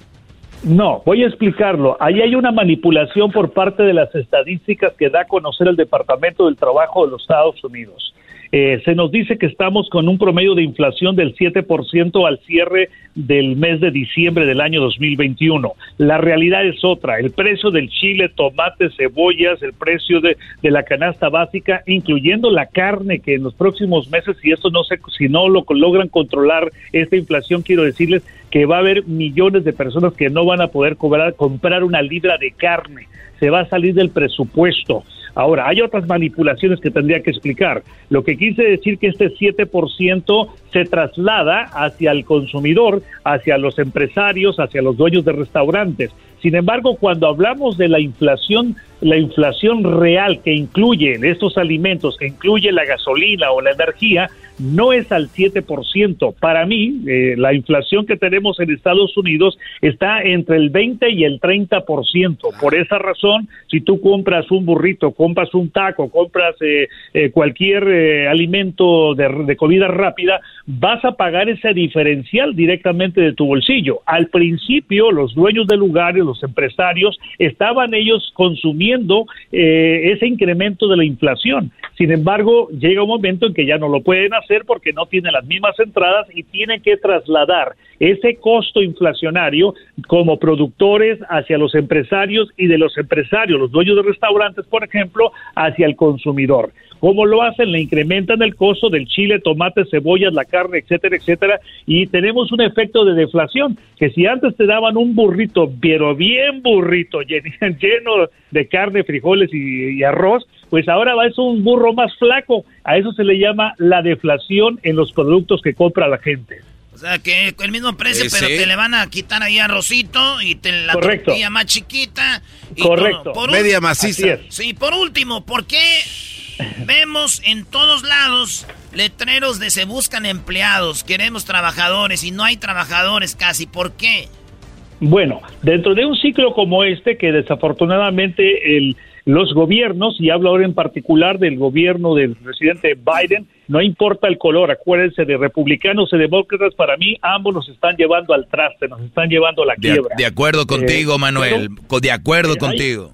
No, voy a explicarlo. Ahí hay una manipulación por parte de las estadísticas que da a conocer el Departamento del Trabajo de los Estados Unidos. Eh, se nos dice que estamos con un promedio de inflación del 7% al cierre del mes de diciembre del año 2021. La realidad es otra. El precio del chile, tomate, cebollas, el precio de, de la canasta básica, incluyendo la carne, que en los próximos meses, si esto no se, si no lo logran controlar esta inflación, quiero decirles que va a haber millones de personas que no van a poder cobrar, comprar una libra de carne. Se va a salir del presupuesto. Ahora, hay otras manipulaciones que tendría que explicar. Lo que quise decir que este 7% se traslada hacia el consumidor, hacia los empresarios, hacia los dueños de restaurantes. Sin embargo, cuando hablamos de la inflación, la inflación real que incluye estos alimentos, que incluye la gasolina o la energía, no es al 7%. Para mí, eh, la inflación que tenemos en Estados Unidos está entre el 20 y el 30%. Por esa razón, si tú compras un burrito, compras un taco, compras eh, eh, cualquier eh, alimento de, de comida rápida, vas a pagar ese diferencial directamente de tu bolsillo. Al principio, los dueños de lugares, los empresarios, estaban ellos consumiendo eh, ese incremento de la inflación. Sin embargo, llega un momento en que ya no lo pueden hacer porque no tienen las mismas entradas y tienen que trasladar ese costo inflacionario como productores hacia los empresarios y de los empresarios, los dueños de restaurantes, por ejemplo, hacia el consumidor. ¿Cómo lo hacen? Le incrementan el costo del chile, tomate, cebollas, la carne, etcétera, etcétera, y tenemos un efecto de deflación, que si antes te daban un burrito, pero bien burrito, llen- lleno de carne, frijoles y, arroz, pues ahora va ser un burro más flaco. A eso se le llama la deflación en los productos que compra la gente. O sea, que el mismo precio, Sí, pero sí. te le van a quitar ahí arrocito y te la Correcto. tortilla más chiquita. y Correcto. Por Media maciza. Sí, por último, ¿por qué vemos en todos lados letreros de se buscan empleados, queremos trabajadores y no hay trabajadores casi? ¿Por qué? Bueno, dentro de un ciclo como este, que desafortunadamente el, los gobiernos, y hablo ahora en particular del gobierno del presidente Biden, no importa el color, acuérdense de republicanos y demócratas, para mí ambos nos están llevando al traste, nos están llevando a la quiebra. de acuerdo contigo, Eh, Manuel. pero- co- de acuerdo Eh, hay- contigo.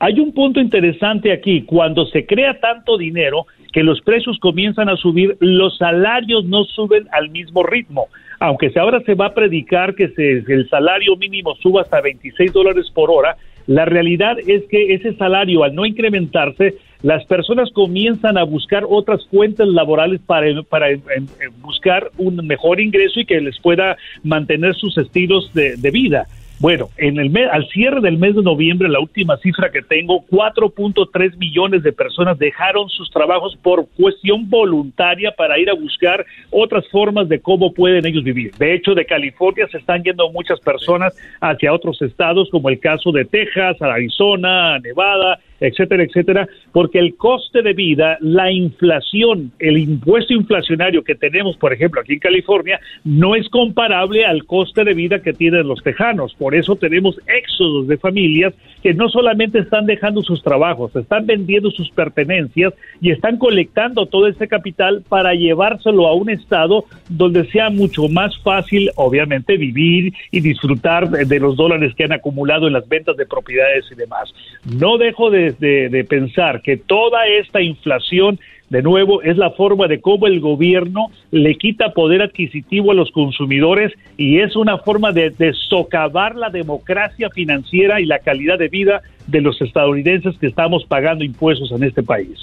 Hay un punto interesante aquí, cuando se crea tanto dinero que los precios comienzan a subir, los salarios no suben al mismo ritmo. Aunque ahora se va a predicar que se- el salario mínimo suba hasta 26 dólares por hora, la realidad es que ese salario al no incrementarse, las personas comienzan a buscar otras fuentes laborales para, para eh, eh, buscar un mejor ingreso y que les pueda mantener sus estilos de, de vida. Bueno, en el mes, al cierre del mes de noviembre, la última cifra que tengo, 4.3 millones de personas dejaron sus trabajos por cuestión voluntaria para ir a buscar otras formas de cómo pueden ellos vivir. De hecho, de California se están yendo muchas personas hacia otros estados, como el caso de Texas, Arizona, Nevada, etcétera, etcétera, porque el coste de vida, la inflación, el impuesto inflacionario que tenemos, por ejemplo, aquí en California, no es comparable al coste de vida que tienen los tejanos. Por eso tenemos éxodos de familias que no solamente están dejando sus trabajos, están vendiendo sus pertenencias y están colectando todo ese capital para llevárselo a un estado donde sea mucho más fácil, obviamente, vivir y disfrutar de, los dólares que han acumulado en las ventas de propiedades y demás. No dejo de de, de- de pensar que toda esta inflación, de nuevo, es la forma de cómo el gobierno le quita poder adquisitivo a los consumidores y es una forma de, de socavar la democracia financiera y la calidad de vida de los estadounidenses que estamos pagando impuestos en este país.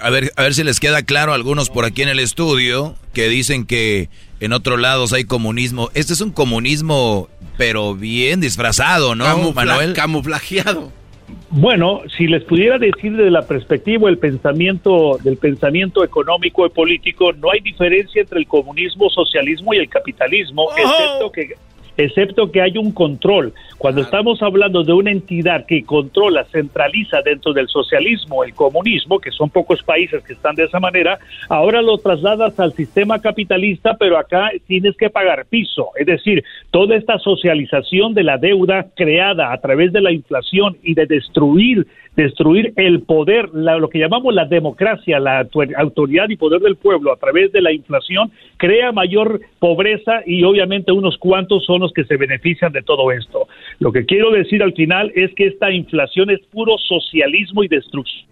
A ver, a ver si les queda claro a algunos por aquí en el estudio que dicen que en otros lados hay comunismo. Este es un comunismo, pero bien disfrazado, ¿no, Camufla- Manuel? Camuflajeado. Bueno, si les pudiera decir desde la perspectiva del pensamiento del pensamiento económico y político, no hay diferencia entre el comunismo, socialismo y el capitalismo, excepto que excepto que hay un control. Cuando estamos hablando de una entidad que controla, centraliza dentro del socialismo, el comunismo, que son pocos países que están de esa manera, ahora lo trasladas al sistema capitalista, pero acá tienes que pagar piso. Es decir, toda esta socialización de la deuda creada a través de la inflación y de destruir destruir el poder, la- lo que llamamos la democracia, la autor- autoridad y poder del pueblo a través de la inflación, crea mayor pobreza y obviamente unos cuantos son los que se benefician de todo esto. Lo que quiero decir al final es que esta inflación es puro socialismo y destrucción.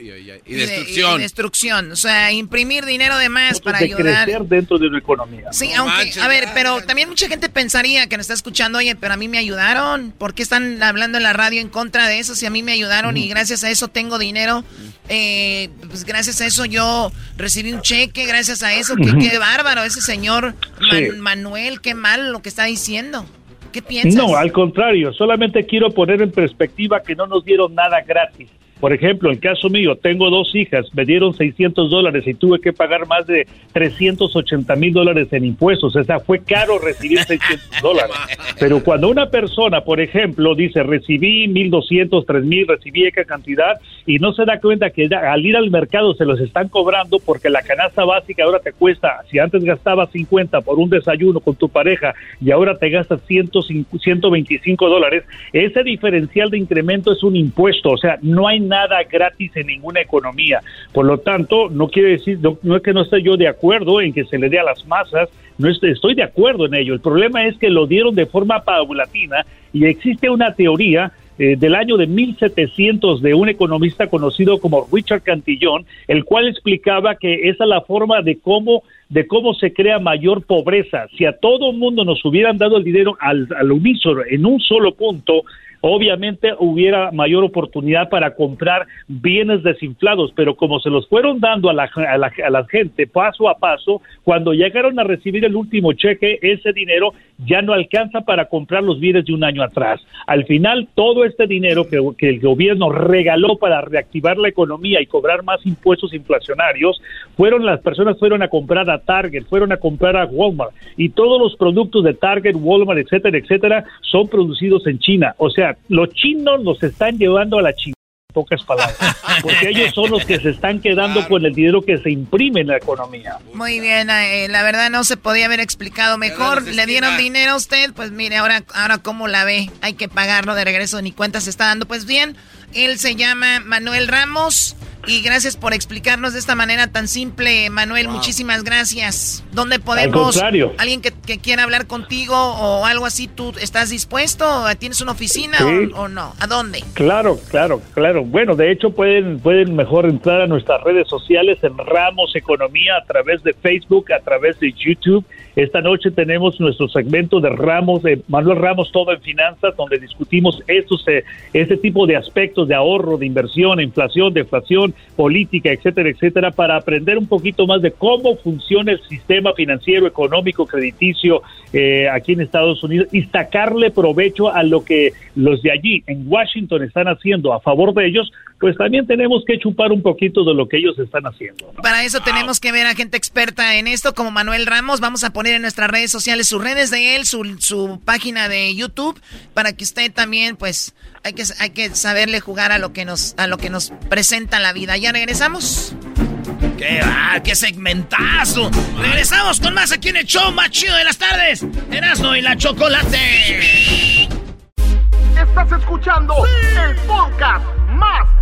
Y destrucción. Y destrucción. O sea, imprimir dinero de más para de ayudar. crecer dentro de una economía. Sí, aunque, a ver, pero también mucha gente pensaría que nos está escuchando, oye, pero a mí me ayudaron. ¿Por qué están hablando en la radio en contra de eso si a mí me ayudaron y gracias a eso tengo dinero? Eh, pues gracias a eso yo recibí un cheque, gracias a eso. Qué, qué bárbaro ese señor Man-. Manuel, qué mal lo que está diciendo. ¿Qué piensas? No, al contrario, solamente quiero poner en perspectiva que no nos dieron nada gratis. Por ejemplo, en el caso mío, tengo dos hijas, me dieron 600 dólares y tuve que pagar más de 380 mil dólares en impuestos. O sea, fue caro recibir 600 dólares. Pero cuando una persona, por ejemplo, dice recibí 1.200, 3.000, recibí esa cantidad y no se da cuenta que ya al ir al mercado se los están cobrando porque la canasta básica ahora te cuesta, si antes gastabas 50 por un desayuno con tu pareja y ahora te gastas 105 125 dólares, ese diferencial de incremento es un impuesto, o sea, no hay nada gratis en ninguna economía. Por lo tanto, no quiere decir, no, no es que no esté yo de acuerdo en que se le dé a las masas, no estoy, estoy de acuerdo en ello. El problema es que lo dieron de forma paulatina y existe una teoría eh, del año de 1700 de un economista conocido como Richard Cantillón, el cual explicaba que esa es la forma de cómo de cómo se crea mayor pobreza. Si a todo mundo nos hubieran dado el dinero al, al unísono en un solo punto, obviamente hubiera mayor oportunidad para comprar bienes desinflados, pero como se los fueron dando a la, a la, a la gente paso a paso, cuando llegaron a recibir el último cheque, ese dinero ya no alcanza para comprar los bienes de un año atrás. Al final, todo este dinero que, el gobierno regaló para reactivar la economía y cobrar más impuestos inflacionarios, fueron las personas fueron a comprar a Target, fueron a comprar a Walmart y todos los productos de Target, Walmart, etcétera, etcétera, son producidos en China. O sea, los chinos los están llevando a la China. Pocas palabras, porque ellos son los que se están quedando con el dinero que se imprime en la economía. Muy bien, eh, la verdad no se podía haber explicado mejor. Le dieron dinero a usted, pues mire, ahora, ahora cómo la ve. Hay que pagarlo de regreso, ni cuenta se está dando. Pues bien, él se llama Manuel Ramos y gracias por explicarnos de esta manera tan simple, Manuel. Muchísimas gracias. ¿Dónde podemos? contrario. Alguien que, que quiera hablar contigo o algo así, ¿tú estás dispuesto? ¿Tienes una oficina Sí. o, o no? ¿A dónde? Claro, claro, claro. Bueno, de hecho pueden pueden mejor entrar a nuestras redes sociales en Ramos Economía a través de Facebook, a través de YouTube. Esta noche tenemos nuestro segmento de Ramos, de Manuel Ramos Todo en Finanzas, donde discutimos estos eh, este tipo de aspectos de ahorro, de inversión, inflación, deflación, política, etcétera, etcétera, para aprender un poquito más de cómo funciona el sistema financiero, económico, crediticio eh, aquí en Estados Unidos y sacarle provecho a lo que los de allí en Washington están haciendo a favor de ellos, pues también tenemos que chupar un poquito de lo que ellos están haciendo. Para eso tenemos que ver a gente experta en esto, como Manuel Ramos. Vamos a poner en nuestras redes sociales sus redes de él, su, su página de YouTube, para que usted también, pues, hay que, hay que saberle jugar a lo que nos, a lo que nos presenta la vida. ¿Ya regresamos? ¡Qué va! ¡Qué segmentazo! Regresamos con más aquí en el show más chido de las tardes. Erasmo y la chocolate. Estás escuchando el podcast más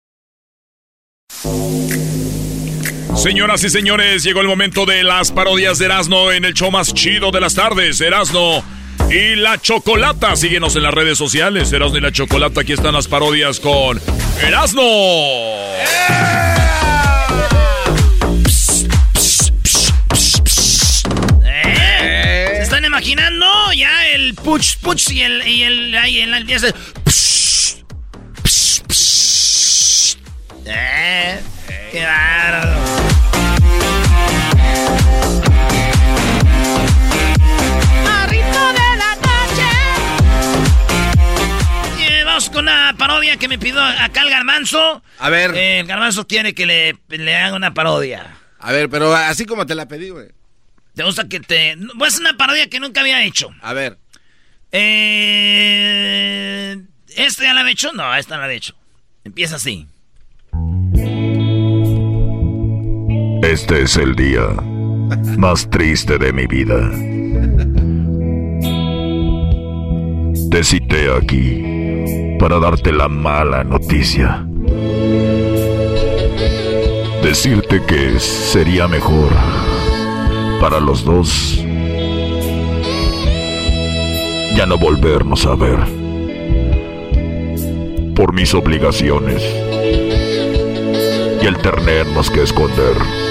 Señoras y señores, llegó el momento de las parodias de Erasmo en el show más chido de las tardes, Erasmo y la Chocolata. Síguenos en las redes sociales, Erasmo y la Chocolata. Aquí están las parodias con Erasmo. ¿Eh? ¿Se están imaginando? Ya el puch puch y el y el ahí en la empieza. Eh, qué bárbaro. Al ritmo de la noche. Y vamos con una parodia que me pidió acá el garbanzo. A ver. Eh, el garbanzo quiere que le, le haga una parodia. A ver, pero así como te la pedí, güey. ¿Te gusta que te.? Voy a hacer una parodia que nunca había hecho. A ver. Eh. ¿Esta ya la había hecho? No, esta no la había hecho. Empieza así. Este es el día más triste de mi vida. Te cité aquí para darte la mala noticia. Decirte que sería mejor para los dos ya no volvernos a ver. Por mis obligaciones y el tenernos que esconder.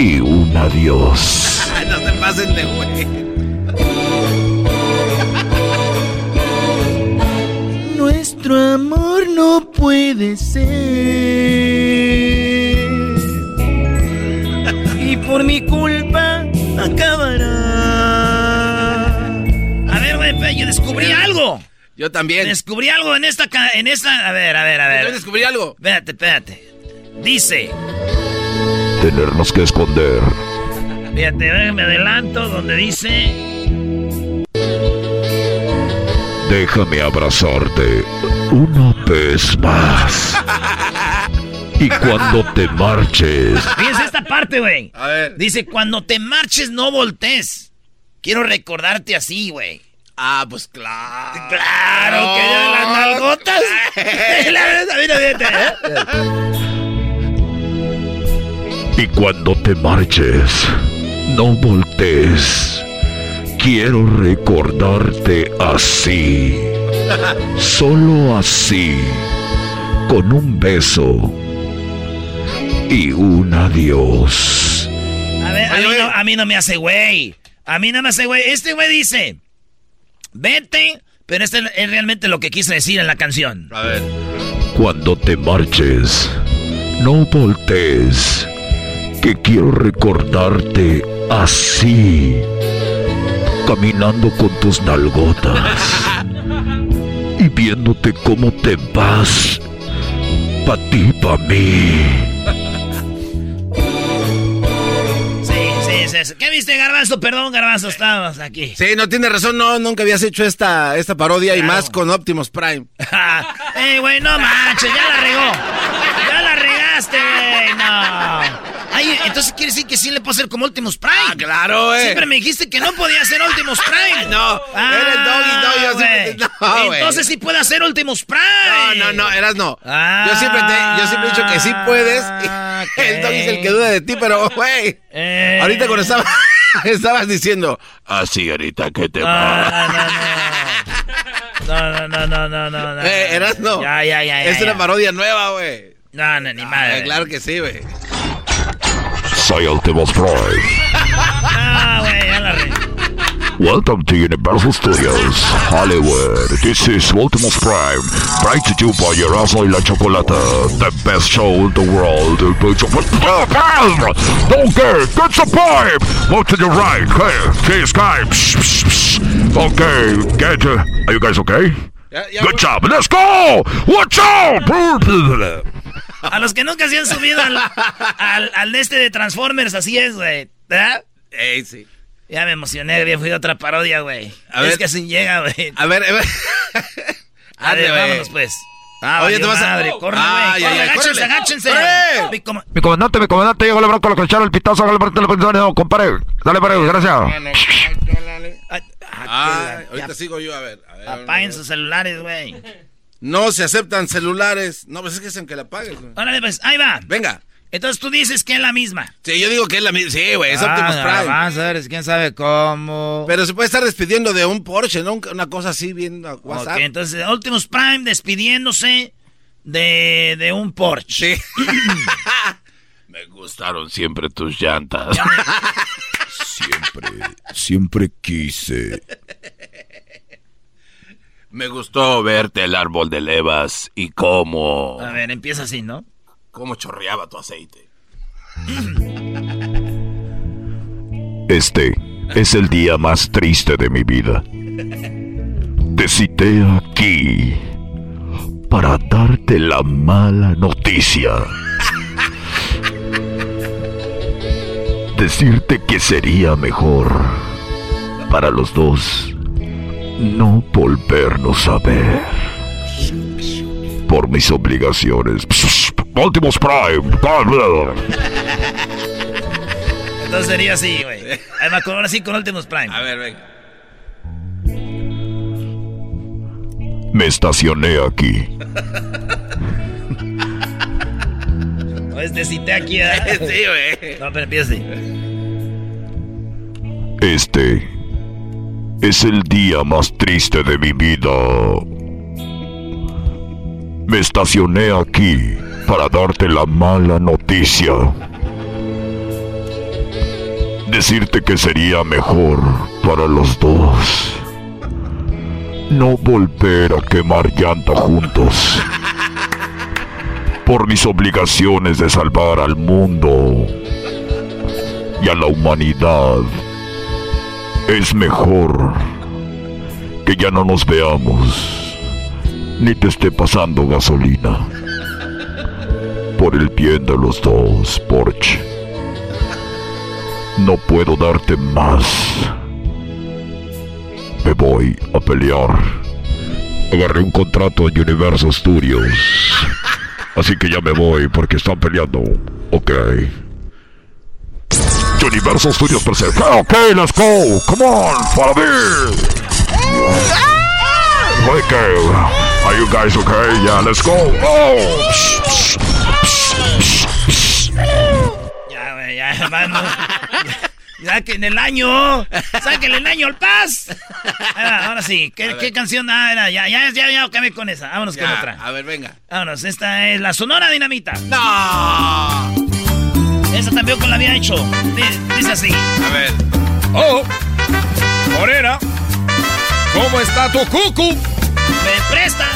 y un adiós. no se pasen de güey. Nuestro amor no puede ser. Y por mi culpa acabará. A ver, güey, yo descubrí algo. Yo también. Descubrí algo en esta. ca- En esta a ver, a ver, a ver. Yo descubrí algo. Espérate, espérate. Dice. Tenernos que esconder. Fíjate, déjame adelanto donde dice. Déjame abrazarte una vez más. Y cuando te marches, Fíjense esta parte, güey. A ver. Dice, cuando te marches, no voltees. Quiero recordarte así, güey. Ah, pues claro. Claro, que ya las nalgotas. La- mira, fíjate, ¿eh? Y cuando te marches, no voltees. Quiero recordarte así. Solo así. Con un beso. Y un adiós. A ver, a mí, no, a mí no me hace güey. A mí no me hace güey. Este güey dice, vete, pero este es realmente lo que quise decir en la canción. A ver. Cuando te marches, no voltees. Que quiero recordarte así. Caminando con tus nalgotas. Y viéndote cómo te vas. Pa' ti, pa' mí. Sí, sí, es eso? ¿Qué viste, Garbanzo? Perdón, Garbanzo, estábamos aquí. Sí, no tiene razón, no, nunca habías hecho esta, esta parodia y más con Optimus Prime. ¡Ey, güey, no manches! ¡Ya la regó! ¡Ya la regaste. Ay, entonces quiere decir que sí le puedo hacer como Optimus Prime. Ah, claro, güey. Siempre me dijiste que no podía hacer Optimus Prime. no, ah, era el doggy, no, yo siempre, no. Entonces sí puede hacer Optimus Prime. No, no, no, eras no. yo, siempre te, yo siempre he dicho que sí puedes. El doggy es el que duda de ti, pero, güey. Eh. Ahorita cuando estaba, estabas diciendo, así ahorita que te va. No, no, no, no, no, no, no. Eh, eras no. Ya, ya, ya. Es una parodia nueva, güey. No, no, ni madre. claro que sí, güey. Soy. Ah, güey, ya la. Welcome to Universal Studios, Hollywood. This is Optimus Prime, brought to you by Erasmo y la Chocolata, the best show in the world. Okay, get the pipe. Move to the right. Okay, please, guys. Psh, psh, psh. Okay, get. Uh, are you guys okay? Yeah. Good job. Let's go. Watch out. A los que nunca se han subido al, al, al de este de Transformers, así es, güey. ¿Verdad? Ey, sí. Ya me emocioné, ya fui a otra parodia, güey. A es ver. que así llega, güey. A ver, a ver. A ver, Ande, güey. vámonos, pues. Ah, Oye, te vas a- madre, corre, güey. ay, ay, agáchense, agáchense. ¡Corre! Mi Mi comandante, mi comandante, llegó el bronco, lo colocaron el pitazo, hágale parte de la compadre. Dale, para gracias. Ah, ahorita sigo yo, a ver. a ver, Apaguen sus celulares, güey. No se aceptan celulares. No, pues es que es en que la pagues, güey. Órale, pues, ahí va. Venga. Entonces tú dices que es la misma. Sí, yo digo que es la misma. Sí, güey, es Ah, Optimus Prime. Vamos a ver, quién sabe cómo. Pero se puede estar despidiendo de un Porsche, ¿no? Una cosa así bien a WhatsApp. Ok, entonces Optimus Prime despidiéndose de, de un Porsche. Sí. Me gustaron siempre tus llantas. siempre, siempre quise. Me gustó verte el árbol de levas y cómo... A ver, empieza así, ¿no? ¿Cómo chorreaba tu aceite? Este es el día más triste de mi vida. Te cité aquí para darte la mala noticia. Decirte que sería mejor para los dos no volvernos a ver. Por mis obligaciones. Optimus Prime. Entonces sería así, güey. Acuerdo ahora sí con Optimus Prime. A ver, venga. Me estacioné aquí. Pues te cité aquí, ¿eh? Sí, güey. No, pero empieza así. Este es el día más triste de mi vida. Me estacioné aquí para darte la mala noticia. Decirte que sería mejor para los dos no volver a quemar llanta juntos. Por mis obligaciones de salvar al mundo y a la humanidad. Es mejor que ya no nos veamos, ni te esté pasando gasolina. Por el bien de los dos, Porsche. No puedo darte más. Me voy a pelear. Agarré un contrato en Universal Studios. Así que ya me voy porque están peleando. Ok. Universal Studios presenta. Ok, let's go. Come on, follow me. Okay, are you guys okay? Yeah, let's go. Oh. Ya, güey, ya, mano. Ya que en el año. Sáquenle el año al paz. Ahí va, ahora sí. ¿Qué, qué canción? Ah, era, ya, ya, ya, ya, acabé con esa. Vámonos con Ya, otra. A ver, venga. Vámonos, esta es la Sonora Dinamita. ¡No! Esa también con la había hecho. Di- Dice así. A ver. Oh, Morena, ¿cómo está tu cucu? Me presta.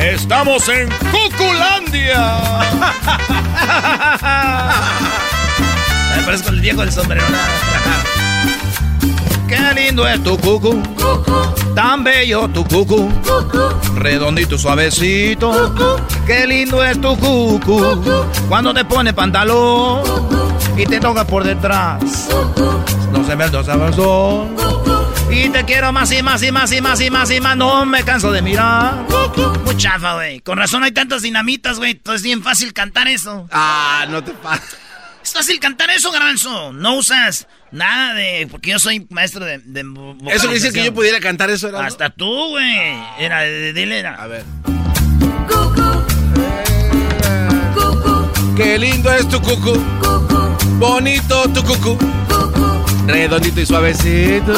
Estamos en Cuculandia. Me parezco el viejo del sombrero. Qué lindo es tu cucu. Tan bello tu cucu. Redondito, suavecito. Qué lindo es tu cucu. Cuando te pone pantalón. y te toca por detrás. No se me dos Y te quiero más y más y más y más y más y más. No me canso de mirar. Muy chafa, güey. Con razón hay tantas dinamitas, güey. Es bien fácil cantar eso. Ah, no te pases. Es fácil cantar eso, Garbanzo. No usas nada de. Porque yo soy maestro de. de eso dice que yo pudiera cantar eso, era. Hasta tú, güey. Era de, dile, era. A ver. Qué lindo es tu cucu. Bonito tu cucu. Redondito y suavecito.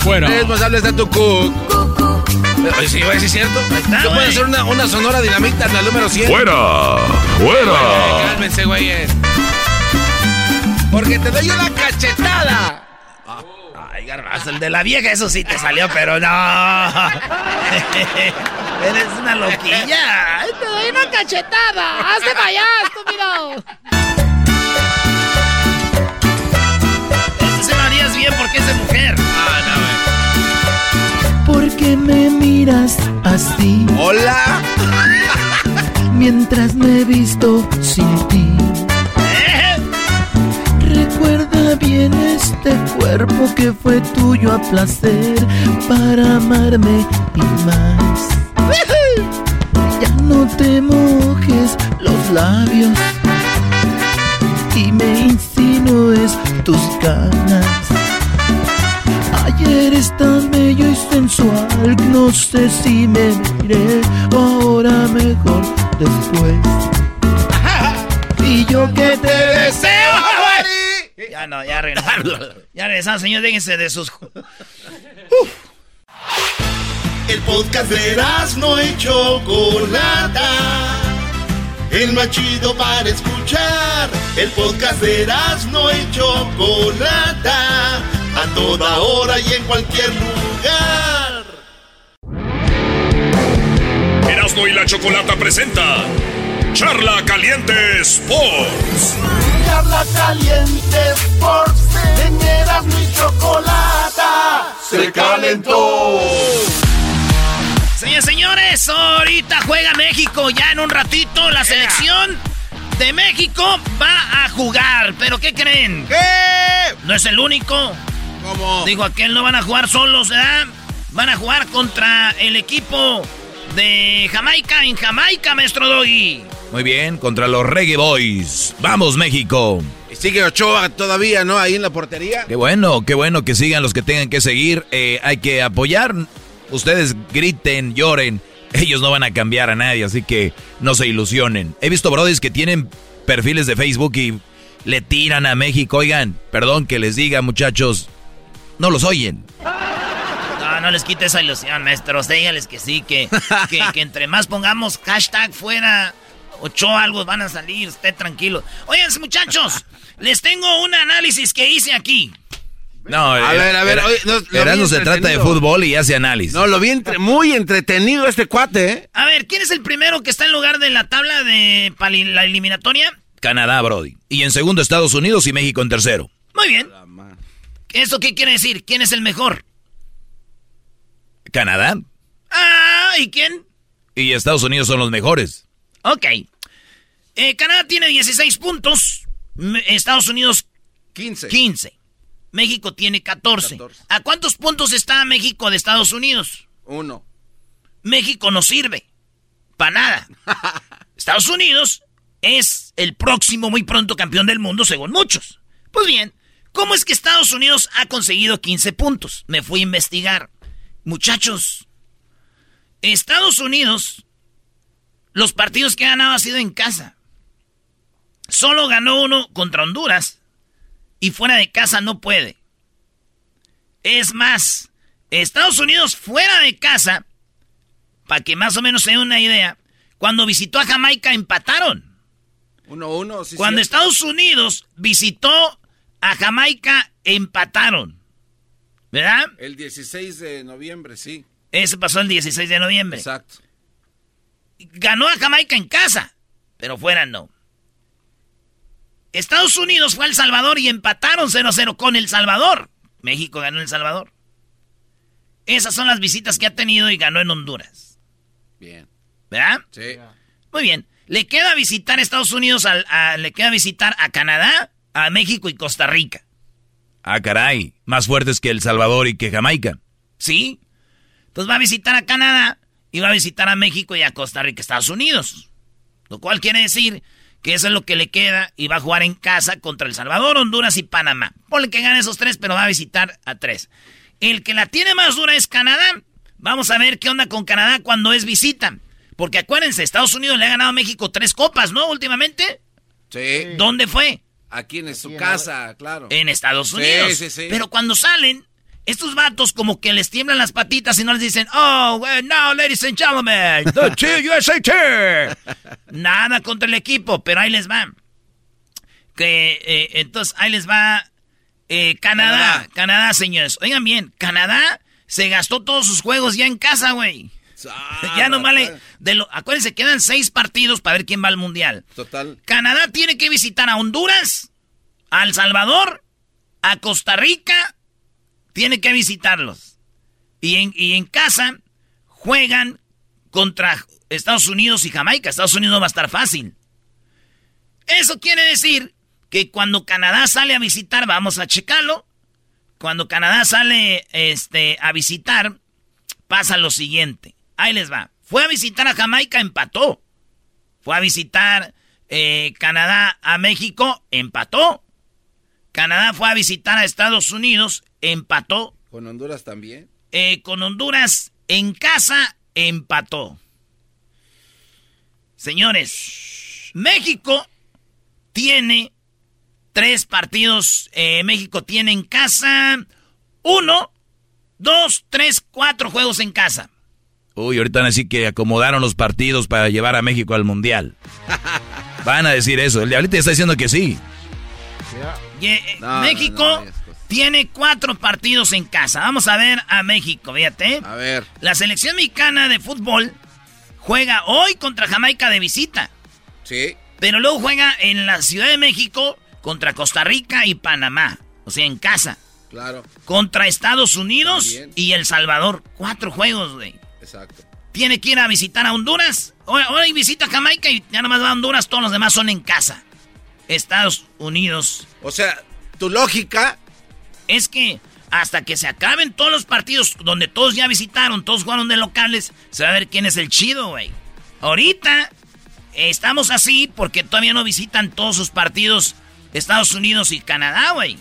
Fuera. Responsable está tu cucu. Sí, güey, sí es cierto. Yo puedo hacer una, una sonora dinamita en el número 100. ¡Fuera! ¡Fuera! Cálmense, güeyes. Porque te doy una cachetada. Ay, garbazo, el de la vieja, eso sí te salió, pero no. Eres una loquilla. Ay, te doy una cachetada. Hazte para allá, estúpido. Este se lo harías bien porque es de mujer. Ah, no. ¿Por qué me miras así? Hola. Mientras me he visto sin ti. Recuerda bien este cuerpo que fue tuyo a placer para amarme y más. Ya no te mojes los labios y me insinúes tus ganas. Ayer es tan bello y sensual, no sé si me miré ahora mejor después. Y yo que te deseo ya no, ya regresamos. ya regresamos, señor, déjense de sus... El podcast de no hecho Chocolata. El más chido para escuchar. El podcast de no hecho Chocolata. A toda hora y en cualquier lugar. Erasmo y la Chocolata presenta Charla Caliente Sports. Charla Caliente Sports. En mi Chocolata se calentó. Señores, señores, ahorita juega México. Ya en un ratito la selección de México va a jugar. ¿Pero qué creen? ¿Qué? No es el único. ¿Cómo? Dijo aquel, no van a jugar solos, ¿verdad? Van a jugar contra el equipo de Jamaica en Jamaica, maestro Doggy. Muy bien, contra los Reggae Boys. ¡Vamos, México! sigue Ochoa todavía, ¿no? Ahí en la portería. Qué bueno, qué bueno que sigan los que tengan que seguir. Eh, hay que apoyar. Ustedes griten, lloren. Ellos no van a cambiar a nadie, así que no se ilusionen. He visto brodis que tienen perfiles de Facebook y le tiran a México. Oigan, perdón que les diga, muchachos, no los oyen. No, no les quite esa ilusión, maestros. Dígales que sí, que, que, que entre más pongamos hashtag fuera Ocho algo van a salir, esté tranquilo. Oigan, muchachos, les tengo un análisis que hice aquí. No, a ver, a ver, no, no se trata de fútbol y hace análisis. No, lo vi muy entretenido este cuate, ¿eh? A ver, ¿quién es el primero que está en lugar de la tabla de la eliminatoria? Canadá, Brody. Y en segundo Estados Unidos y México en tercero. Muy bien. ¿Eso qué quiere decir? ¿Quién es el mejor? Canadá. Ah, ¿y quién? Y Estados Unidos son los mejores. Ok. Eh, Canadá tiene 16 puntos. Estados Unidos 15. 15. México tiene 14. ¿A cuántos puntos está México de Estados Unidos? Uno. México no sirve. Para nada. Estados Unidos es el próximo muy pronto campeón del mundo, según muchos. Pues bien, ¿cómo es que Estados Unidos ha conseguido 15 puntos? Me fui a investigar. Muchachos, Estados Unidos, los partidos que ha ganado ha sido en casa. Solo ganó uno contra Honduras. Y fuera de casa no puede. Es más, Estados Unidos fuera de casa, para que más o menos se den una idea, cuando visitó a Jamaica empataron. Uno, uno, sí, Cuando Estados Unidos visitó a Jamaica empataron. ¿Verdad? El 16 de noviembre, sí. Ese pasó el 16 de noviembre. Exacto. Ganó a Jamaica en casa, pero fuera no. Estados Unidos fue a El Salvador y empataron 0-0 con El Salvador. México ganó El Salvador. Esas son las visitas que ha tenido y ganó en Honduras. Bien. ¿Verdad? Sí. Muy bien. Le queda visitar Estados Unidos, le queda visitar a Canadá a México y Costa Rica. Ah, caray. Más fuertes que El Salvador y que Jamaica. Sí. Entonces va a visitar a Canadá y va a visitar a México y a Costa Rica, Estados Unidos. Lo cual quiere decir que eso es lo que le queda y va a jugar en casa contra El Salvador, Honduras y Panamá. Ponle que gane esos tres, pero va a visitar a tres. El que la tiene más dura es Canadá. Vamos a ver qué onda con Canadá cuando es visita. Porque acuérdense, Estados Unidos le ha ganado a México tres copas, ¿no? Últimamente. Sí. ¿Dónde fue? Aquí en su casa, claro. En Estados Sí, Unidos. sí, sí. Pero cuando salen, estos vatos como que les tiemblan las patitas y no les dicen, oh, well, now, ladies and gentlemen, the USA Team". Nada contra el equipo, pero ahí les va. Que, eh, entonces, ahí les va eh, Canadá. Canadá, señores. Oigan bien, Canadá se gastó todos sus juegos ya en casa, güey. ya nomás le... De lo, acuérdense, quedan seis partidos para ver quién va al Mundial. Total. Canadá tiene que visitar a Honduras, a El Salvador, a Costa Rica, tiene que visitarlos. Y en, y en casa juegan contra Estados Unidos y Jamaica. Estados Unidos va a estar fácil. Eso quiere decir que cuando Canadá sale a visitar, vamos a checarlo. Cuando Canadá sale este, a visitar, pasa lo siguiente. Ahí les va. Fue a visitar a Jamaica, empató. Fue a visitar eh, Canadá a México, empató. Canadá fue a visitar a Estados Unidos, empató. Con Honduras también. Eh, con Honduras en casa, empató. Señores, México tiene tres partidos. eh, México tiene en casa uno, dos, tres, cuatro juegos en casa. Uy, ahorita van a decir que acomodaron los partidos para llevar a México al Mundial. Van a decir eso. El diablito está diciendo que sí. No, México no, no, tiene cuatro partidos en casa. Vamos a ver a México, fíjate. A ver. La selección mexicana de fútbol juega hoy contra Jamaica de visita. Sí. Pero luego juega en la Ciudad de México contra Costa Rica y Panamá. O sea, en casa. Claro. Contra Estados Unidos También. y El Salvador. Cuatro juegos, güey. Exacto. Tiene que ir a visitar a Honduras. Ahora, ahora y visita Jamaica y ya nomás va a Honduras. Todos los demás son en casa. Estados Unidos. O sea, tu lógica es que hasta que se acaben todos los partidos donde todos ya visitaron, todos jugaron de locales, se va a ver quién es el chido, güey. Ahorita estamos así porque todavía no visitan todos sus partidos Estados Unidos y Canadá, güey.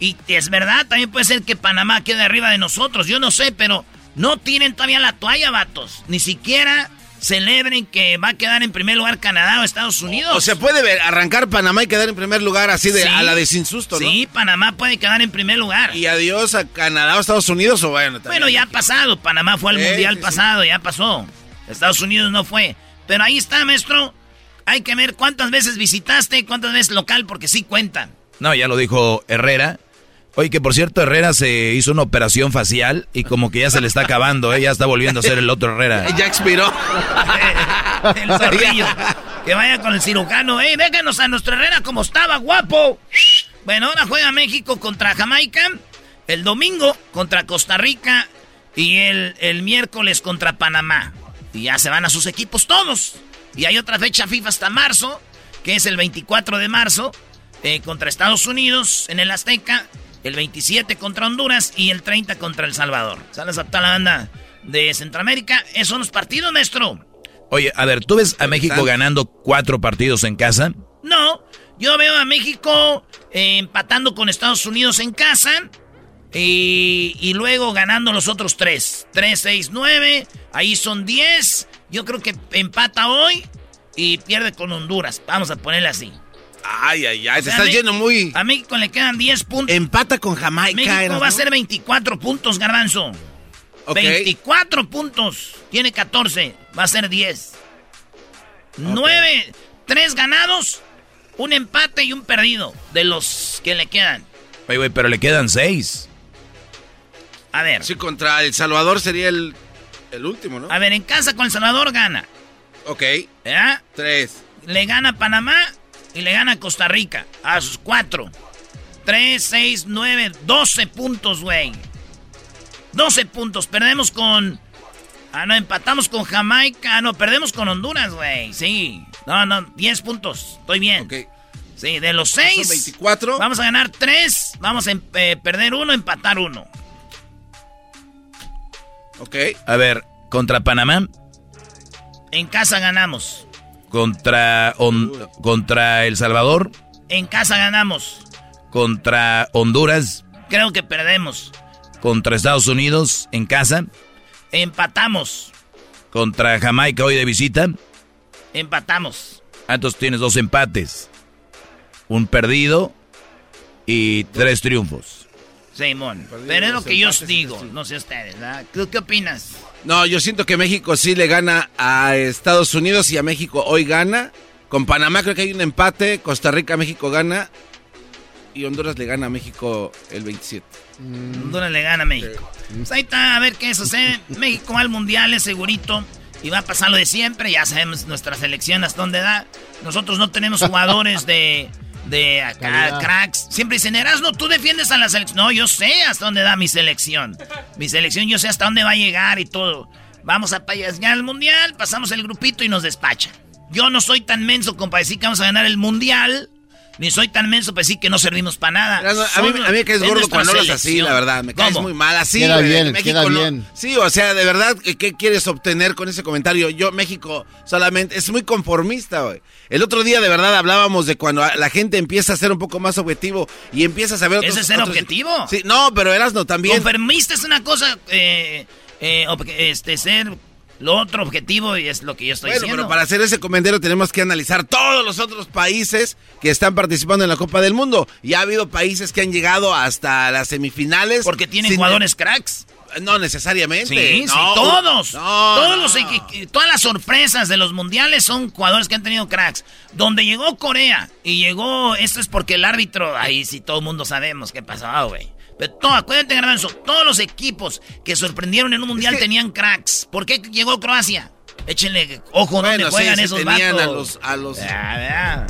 Y es verdad, también puede ser que Panamá quede arriba de nosotros, yo no sé, pero no tienen todavía la toalla, vatos. Ni siquiera celebren que va a quedar en primer lugar Canadá o Estados Unidos. O sea, puede ver- arrancar Panamá y quedar en primer lugar así de Sí. a la de sin susto, ¿no? Sí, Panamá puede quedar en primer lugar. Y adiós a Canadá o Estados Unidos o bueno. también. Bueno, ya ha pasado. Panamá fue al Sí, mundial sí, sí. pasado, ya pasó. Estados Unidos no fue. Pero ahí está, maestro. Hay que ver cuántas veces visitaste, cuántas veces local, porque sí cuentan. No, ya lo dijo Herrera. Oye, que por cierto, Herrera se hizo una operación facial y como que ya se le está acabando, ¿eh? Ya está volviendo a ser el otro Herrera. Ya expiró. El zorrillo. que vaya con el cirujano. ¡Ey, déjanos a nuestro Herrera como estaba, guapo! Bueno, ahora juega México contra Jamaica. El domingo contra Costa Rica. Y el, el miércoles contra Panamá. Y ya se van a sus equipos todos. Y hay otra fecha FIFA hasta marzo, que es el 24 de marzo, eh, contra Estados Unidos en el Azteca. El 27 contra Honduras y el 30 contra El Salvador. Salas a toda la banda de Centroamérica. Esos son los partidos, maestro. Oye, a ver, ¿tú ves a México ganando cuatro partidos en casa? No, yo veo a México eh, empatando con Estados Unidos en casa y, y luego ganando los otros tres. 3, 6, 9, ahí son 10. Yo creo que empata hoy y pierde con Honduras. Vamos a ponerle así. Ay, ay, ay, O te sea, estás yendo muy... A México le quedan 10 puntos. Empata con Jamaica. México Eras, va a ¿no? ser 24 puntos, Garbanzo. Ok. 24 puntos. Tiene 14. Va a ser 10. 9, 3 ganados, un empate y un perdido de los que le quedan. Oye, güey, pero le quedan seis. A ver. Sí, contra El Salvador sería el, el último, ¿no? A ver, en casa con El Salvador gana. Ok. ¿Ya? Tres. Le gana Panamá y le gana a Costa Rica. A sus cuatro. 3, 6, 9, 12 puntos, güey. 12 puntos. Perdemos con. Ah, no, empatamos con Jamaica. Ah, no, perdemos con Honduras, güey. Sí. No, no, 10 puntos. Estoy bien. Sí, de los seis. 24. Vamos a ganar tres. Vamos a em- eh, perder uno, empatar uno. Ok. A ver, contra Panamá, En casa ganamos. Contra, contra El Salvador, En casa ganamos. contra Honduras, Creo que perdemos. contra Estados Unidos en casa, Empatamos. contra Jamaica hoy de visita. Empatamos. Ah, entonces tienes dos empates, un perdido y tres triunfos. Simón. Pero es lo que yo os digo. No sé ustedes, ¿verdad? ¿Tú qué opinas? No, yo siento que México sí le gana a Estados Unidos y a México hoy gana. Con Panamá creo que hay un empate. Costa Rica, México gana. Y Honduras le gana a México el 27. Honduras le gana a México. Pues ahí está, a ver qué sucede. México va al mundial, es segurito. Y va a pasar lo de siempre. Ya sabemos nuestra selección hasta dónde da. Nosotros no tenemos jugadores de, de acá, Calidad. cracks. Siempre dicen, Erasmo, tú defiendes a la selección. No, yo sé hasta dónde da mi selección. Mi selección, yo sé hasta dónde va a llegar y todo. Vamos a llegar al mundial, pasamos el grupito y nos despachan. Yo no soy tan menso como para decir que vamos a ganar el mundial. Ni soy tan menso para decir que no servimos para nada. A mí, a mí me caes Es gordo cuando hablas así, la verdad. Me caes ¿Cómo? muy mal así. Queda güey, bien, México queda no- bien. Sí, o sea, de verdad, ¿qué, qué quieres obtener con ese comentario? Yo, México, solamente es muy conformista, güey. El otro día, de verdad, hablábamos de cuando la gente empieza a ser un poco más objetivo y empieza a saber. ¿Ese es ser otros- objetivo? Sí, no, pero Erasno también. Conformista es una cosa, eh, eh, este, ser lo otro objetivo y es lo que yo estoy Bueno, diciendo. pero para hacer ese comentario tenemos que analizar todos los otros países que están participando en la Copa del Mundo. Y ha habido países que han llegado hasta las semifinales. Porque tienen jugadores cracks. No necesariamente. Sí, No, sí, todos. no, todos los todas las sorpresas de los mundiales son jugadores que han tenido cracks. Donde llegó Corea y llegó, esto es porque el árbitro, ahí sí todo el mundo sabemos qué pasaba, güey. Pero todo, acuérdate, Garbanzo, todos los equipos que sorprendieron en un mundial tenían cracks. ¿Por qué llegó Croacia? Échenle ojo Bueno, donde sí, juegan sí esos tenían vatos. a los- a los- Ah, ¿verdad?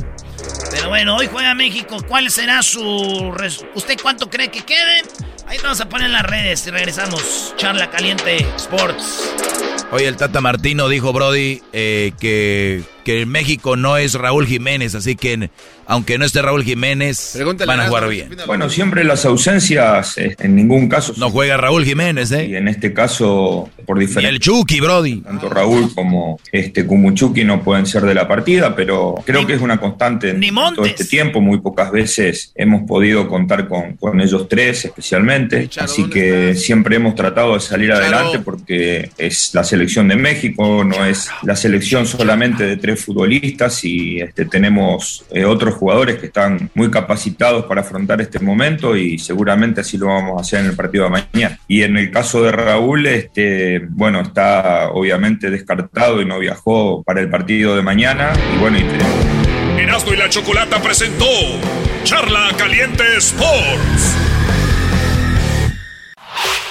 Pero bueno, hoy juega México. ¿Cuál será su... res- ¿Usted cuánto cree que quede? Ahí vamos a poner en las redes y regresamos. Charla Caliente Sports. Oye, el Tata Martino dijo, Brody, eh, que, que México no es Raúl Jiménez, así que aunque no esté Raúl Jiménez, van a jugar bien. Bueno, siempre las ausencias, eh, en ningún caso. No juega Raúl Jiménez, ¿eh? Y en este caso, por diferencia. el Chucky, Brody. Tanto Raúl como este Kumuchuki no pueden ser de la partida, pero creo que es una constante en ni todo este tiempo. Muy pocas veces hemos podido contar con, con ellos tres, especialmente. Así que siempre hemos tratado de salir adelante porque es la selección de México, no es la selección solamente de tres futbolistas y este, tenemos eh, otros jugadores que están muy capacitados para afrontar este momento y seguramente así lo vamos a hacer en el partido de mañana. Y en el caso de Raúl, este, bueno, está obviamente descartado y no viajó para el partido de mañana y bueno, y tenemos Erasmo y la Chocolata presentó Charla Caliente Sports.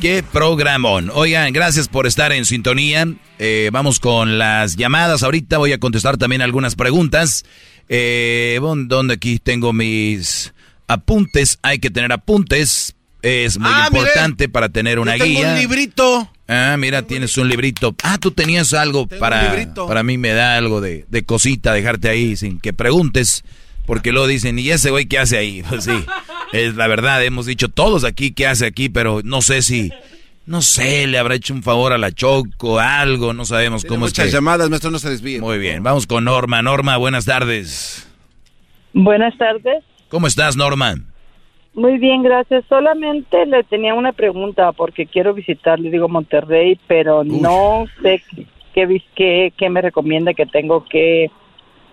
¡Qué programón! Oigan, gracias por estar en sintonía. Eh, vamos con las llamadas. Ahorita voy a contestar también algunas preguntas. Eh, ¿Dónde aquí tengo mis apuntes? Hay que tener apuntes. Es muy Ah, mire. importante para tener una Yo tengo guía. un librito. Ah, mira, tienes un librito. Ah, tú tenías algo para, librito. para mí me da algo de, de cosita dejarte ahí sin que preguntes, porque luego dicen, ¿y ese güey qué hace ahí? Pues sí. Es la verdad, hemos dicho todos aquí qué hace aquí, pero no sé si, no sé, le habrá hecho un favor a la Choco, algo, no sabemos cómo muchas es que... llamadas, maestro, no se desvíe. Muy bien, vamos con Norma. Norma, buenas tardes. Buenas tardes. ¿Cómo estás, Norma? Muy bien, gracias. Solamente le tenía una pregunta porque quiero visitar, le digo Monterrey, pero no sé qué, vis- qué, qué me recomienda que tengo que,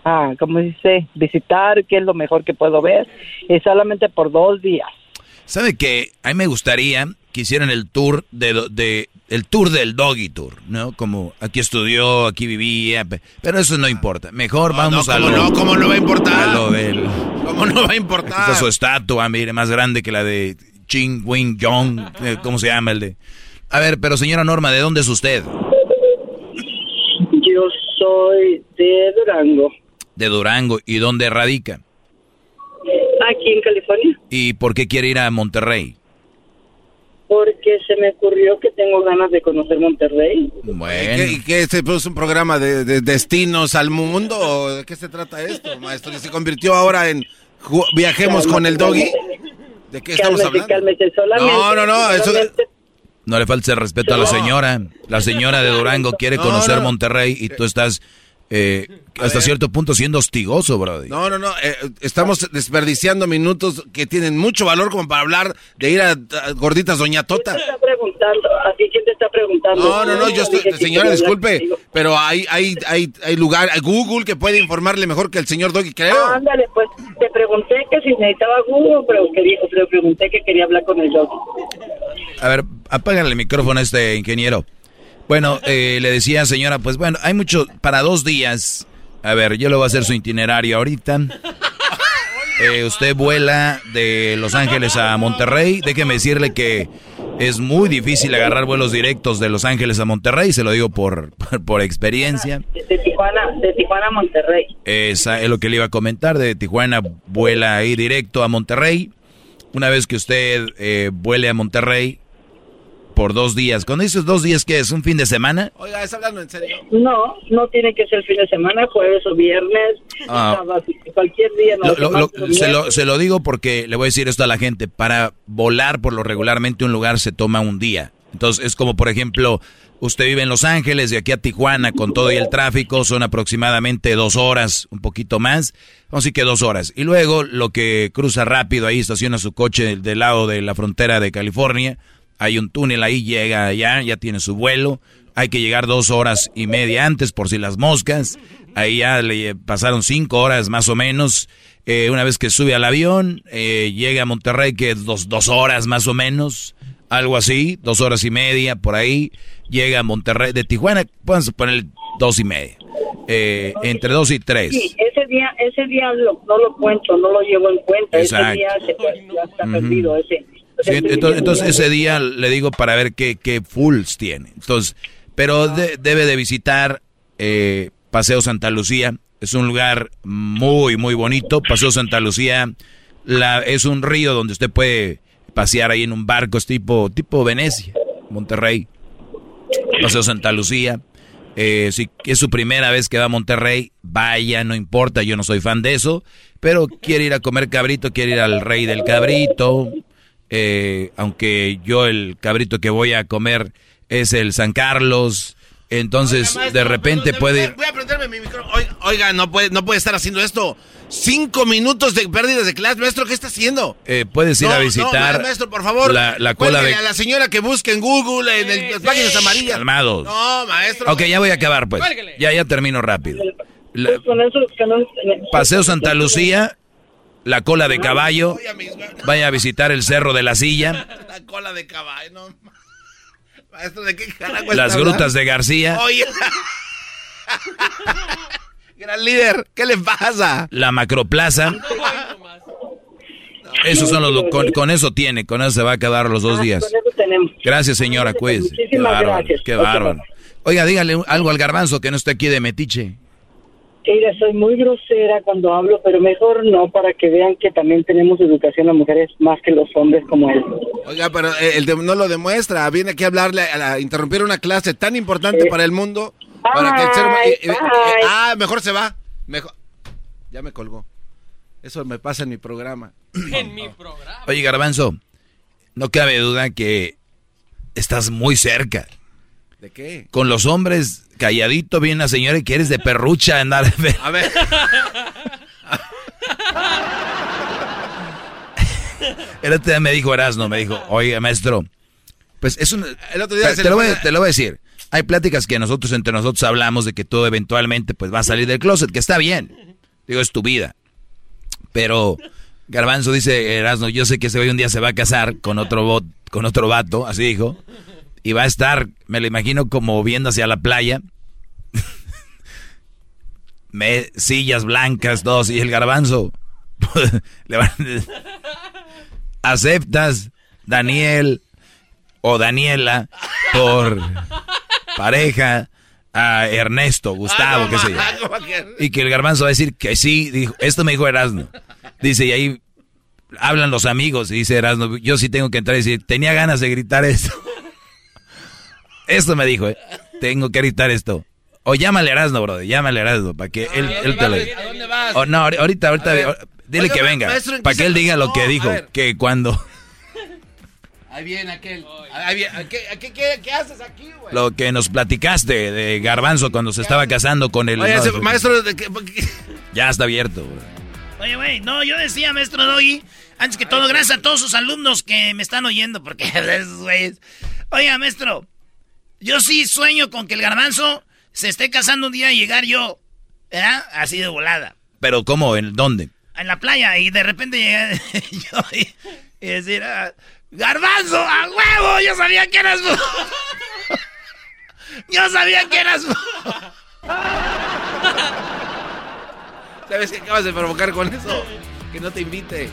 ah, ¿cómo dice? Visitar, qué es lo mejor que puedo ver. Y solamente por dos días. ¿Sabe que A mí me gustaría que hicieran el tour de, de el tour del Doggy Tour, ¿no? Como aquí estudió, aquí vivía, pe- pero eso no importa. Mejor vamos no, a ¿cómo lo, no? ¿Cómo no va a importar? a lo del ¿Cómo no va a importar? está su estatua, mire, más grande que la de Ching Wing Jong, eh, ¿cómo se llama el de? A ver, pero señora Norma, ¿de dónde es usted? Yo soy de Durango, De Durango, ¿y dónde radica? aquí en California, ¿Y por qué quiere ir a Monterrey? porque se me ocurrió que tengo ganas de conocer Monterrey. Bueno. ¿Y qué, se puso un programa de, de destinos al mundo? ¿O ¿De qué se trata esto, maestro? ¿Y se convirtió ahora en viajemos con el doggy? ¿De qué estamos Cálmese, hablando? cálmese, solamente- No, no, no, eso... No le falte respeto a la señora. La señora de Durango quiere No, conocer no. Monterrey y tú estás eh, hasta cierto punto siendo hostigoso, brody. No, no, no, eh, estamos desperdiciando minutos que tienen mucho valor como para hablar de ir a, a gorditas Doña Tota. ¿Quién te está preguntando? ¿A ti quién te está preguntando? No, no, no, yo estoy, señora, disculpe, contigo. pero hay, hay, hay, hay lugar, hay Google que puede informarle mejor que el señor Doggy, creo. Ah, ándale, pues te pregunté que si necesitaba Google, pero quería, pero pregunté que quería hablar con el dog. A ver, apágale el micrófono a este ingeniero. Bueno, eh, le decía, señora, pues bueno, hay mucho, para dos días. A ver, yo le voy a hacer su itinerario ahorita. Eh, usted vuela de Los Ángeles a Monterrey. Déjeme decirle que es muy difícil agarrar vuelos directos de Los Ángeles a Monterrey, se lo digo por, por, por experiencia. De Tijuana, de Tijuana a Monterrey. Esa es lo que le iba a comentar. De Tijuana vuela ahí directo a Monterrey. Una vez que usted eh, vuele a Monterrey por dos días. Cuando dices dos días, ¿qué es? ¿Un fin de semana? Oiga, ¿está hablando en serio? No, no tiene que ser fin de semana, jueves o viernes, Ah. sábado, cualquier día. No, Lo- lo- lo- martes o se, lo, se lo digo porque le voy a decir esto a la gente. Para volar por lo regularmente un lugar se toma un día. Entonces es como por ejemplo, usted vive en Los Ángeles, de aquí a Tijuana con todo y el tráfico son aproximadamente dos horas, un poquito más. Vamos a decir que dos horas. Y luego lo que cruza rápido ahí, estaciona su coche del lado de la frontera de California. Hay un túnel ahí, llega allá, ya tiene su vuelo. Hay que llegar dos horas y media antes por si las moscas. Ahí ya le pasaron cinco horas más o menos. Eh, una vez que sube al avión, eh, llega a Monterrey, que es dos, dos horas más o menos, algo así, dos horas y media por ahí. Llega a Monterrey, de Tijuana, pueden poner dos y media. Eh, entre dos y tres. Sí, ese día, ese día lo- no lo cuento, no lo llevo en cuenta. Exacto. Ese día se, ya está perdido. Ese, Sí, entonces, ese día le digo para ver qué, qué fulls tiene. Entonces, pero de- debe de visitar eh, Paseo Santa Lucía. Es un lugar muy, muy bonito. Paseo Santa Lucía la, es un río donde usted puede pasear ahí en un barco, es tipo, tipo Venecia, Monterrey. Paseo Santa Lucía. Eh, si es su primera vez que va a Monterrey, vaya, no importa, yo no soy fan de eso, pero quiere ir a comer cabrito, quiere ir al rey del cabrito, eh, aunque yo el cabrito que voy a comer es el San Carlos, entonces de repente puede ir... Voy a prenderme mi micrófono. Oiga, oiga, no puede, no puede estar haciendo esto. Cinco minutos de pérdidas de clase, maestro, ¿qué está haciendo? eh, puedes ir No, a no, visitar maestro, por favor. la, la cola Cuélguele de... a la señora que busque en Google, en el- las páginas amarillas. Calmados. No, maestro. Ok, ya voy a acabar pues. Ya, ya termino rápido. La- Pues no- Paseo Santa Lucía, la cola de caballo, vaya a visitar el cerro de la silla, La cola de caballo, no. Maestro, ¿de qué carajo las grutas de García, Oye. Gran líder, ¿qué le pasa? la macroplaza. Esos son los con, con eso tiene, con eso se va a quedar los dos días. Con eso tenemos. Gracias, señora, cuídese. Qué Muchísimas bárbaro, gracias. qué bárbaro. Oiga, dígale algo al garbanzo que no esté aquí de metiche. Mira, soy muy grosera cuando hablo, pero mejor no, para que vean que también tenemos educación las mujeres más que los hombres como él. Oiga, pero eh, el de- no lo demuestra. Viene aquí a hablarle, a, a interrumpir una clase tan importante para el mundo. Para que el ser Bye, eh, eh, eh, bye. ah, mejor se va. Mejor. Ya me colgó. Eso me pasa en mi programa. En mi programa. Oye, Garbanzo, no cabe duda que estás muy cerca. ¿De qué? Con los hombres, calladito, viene la señora y que eres de perrucha andar. A ver. El otro día me dijo Erasno, me dijo, oye, maestro, pues es un... El otro día te, lo voy, te lo voy a decir. Hay pláticas que nosotros entre nosotros hablamos de que tú eventualmente pues vas a salir del closet, que está bien. Digo, es tu vida. Pero Garbanzo dice, Erasno, yo sé que ese hoy un día se va a casar con otro bot, con otro vato, así dijo. Y va a estar, me lo imagino como viendo hacia la playa. Me- sillas blancas, dos, y el garbanzo. ¿Aceptas, Daniel o Daniela, por pareja a Ernesto, Gustavo, qué sé yo? Y que el garbanzo va a decir que sí, dijo, esto me dijo Erasno. Dice, y ahí hablan los amigos, y dice Erasno, yo sí tengo que entrar y decir, tenía ganas de gritar esto. Esto me dijo, eh, tengo que gritar esto. O llámale a Erasno, brother, llámale a Erasno, para que él, él te lo ¿A dónde vas? Oh, no, ahori- ahorita, ahorita, dile Oiga, que venga, maestro, ¿en qué para que él diga lo que dijo, que cuando Ahí viene aquel. Ahí viene. ¿Qué, qué, qué, qué haces aquí, güey? lo que nos platicaste de Garbanzo cuando se estaba casando con el... Oye, no, maestro, ¿de qué- Ya está abierto. güey. Oye, güey, no, yo decía, maestro Doggy, antes que todo, gracias a todos sus alumnos que me están oyendo, porque esos güeyes. Oiga, maestro, yo sí sueño con que el garbanzo se esté casando un día y llegar yo, ¿verdad? Así de volada, Pero ¿cómo? ¿En dónde? en la playa, y de repente llegar yo y, y decir, ah, garbanzo, a huevo, yo sabía que eras tú. yo sabía que eras tú. ¿Sabes qué acabas de provocar con eso? Que no te invite.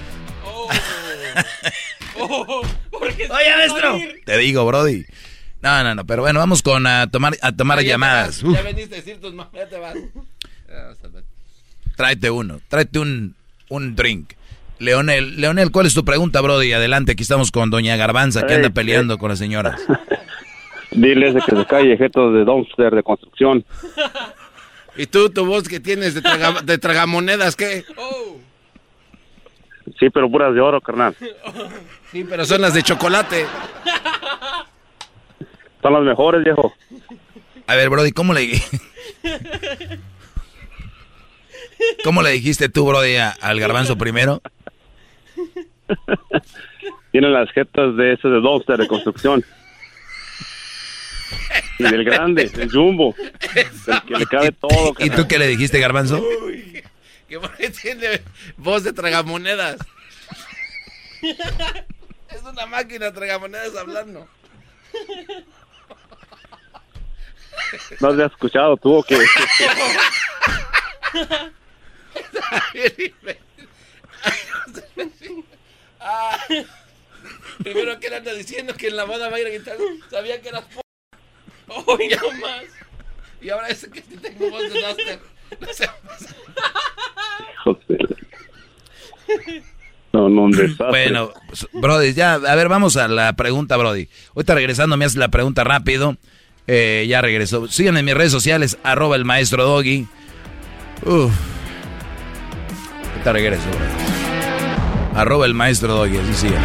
Oye, maestro. Te digo, Brody. No, no, no, pero bueno, vamos con a tomar, a tomar Ah, llamadas. Ya veniste a decir tus manos, ya te vas. Luego. tráete uno, tráete un, un drink. Leonel, Leonel, ¿cuál es tu pregunta, Brody? Adelante, aquí estamos con Doña Garbanza, que anda peleando con la señora. Diles de que se calle, jetos de dumpster de construcción. ¿Y tú, tu voz que tienes de, traga- de tragamonedas, qué? Sí, pero puras de oro, carnal. Sí, pero son las de chocolate. Son las mejores, viejo. A ver, Brody, ¿cómo le, ¿cómo le dijiste tú, Brody, al Garbanzo primero? Tienen las jetas de ese de dumpster de construcción. Y del grande, del jumbo. Del que le cabe todo, ¿Y tú qué le dijiste, Garbanzo? Que por qué tiene voz de tragamonedas. es una máquina de tragamonedas hablando. No has escuchado tú o qué? Ah, primero que él anda diciendo que en la boda va a ir a gritar, sabía que eras po... Oh, ya más. Y ahora ese que tengo voz de Duster. No. No, un desastre. Bueno, Brody, ya, a ver, vamos a la pregunta, Brody. Ahorita regresando me haces la pregunta rápido. Eh, ya regresó. Síganme en mis redes sociales, arroba el maestro Doggy. Uf. Regreso. Arroba el maestro Doggy, así sigue.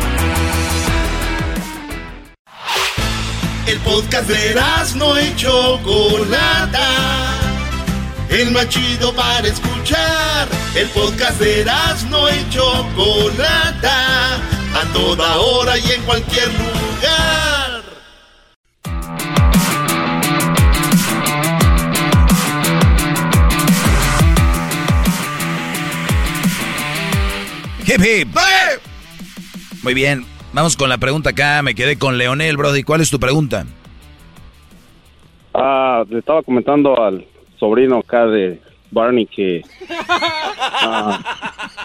El podcast de no y Chocolata. El más chido para escuchar. El podcast de no y Chocolata. A toda hora y en cualquier lugar. Hip hip. Muy bien, vamos con la pregunta acá. Me quedé con Leonel, Brody. ¿Cuál es tu pregunta? Ah, le estaba comentando al sobrino acá de Barney que ah,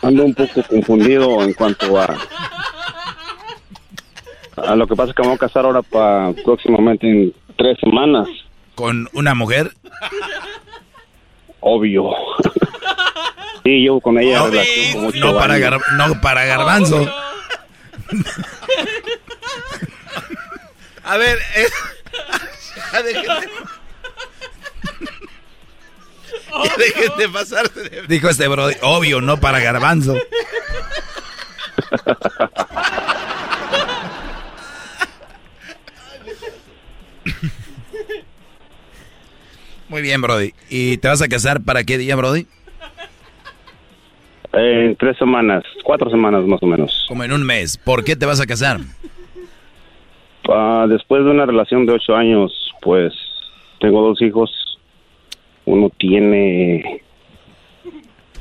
ando un poco confundido en cuanto a a lo que pasa es que me voy a casar ahora para próximamente en tres semanas. ¿Con una mujer? Obvio. Sí, llevo con ella ocho No para, gar- no para garbanzo. A ver, eh, ya déjenme. Dejen de pasarse de... Dijo este Brody, obvio, no para garbanzo. Muy bien, Brody. ¿Y te vas a casar para qué día, Brody? En tres semanas, cuatro semanas más o menos. Como en un mes. ¿Por qué te vas a casar? Ah, después de una relación de ocho años, pues tengo dos hijos. Uno tiene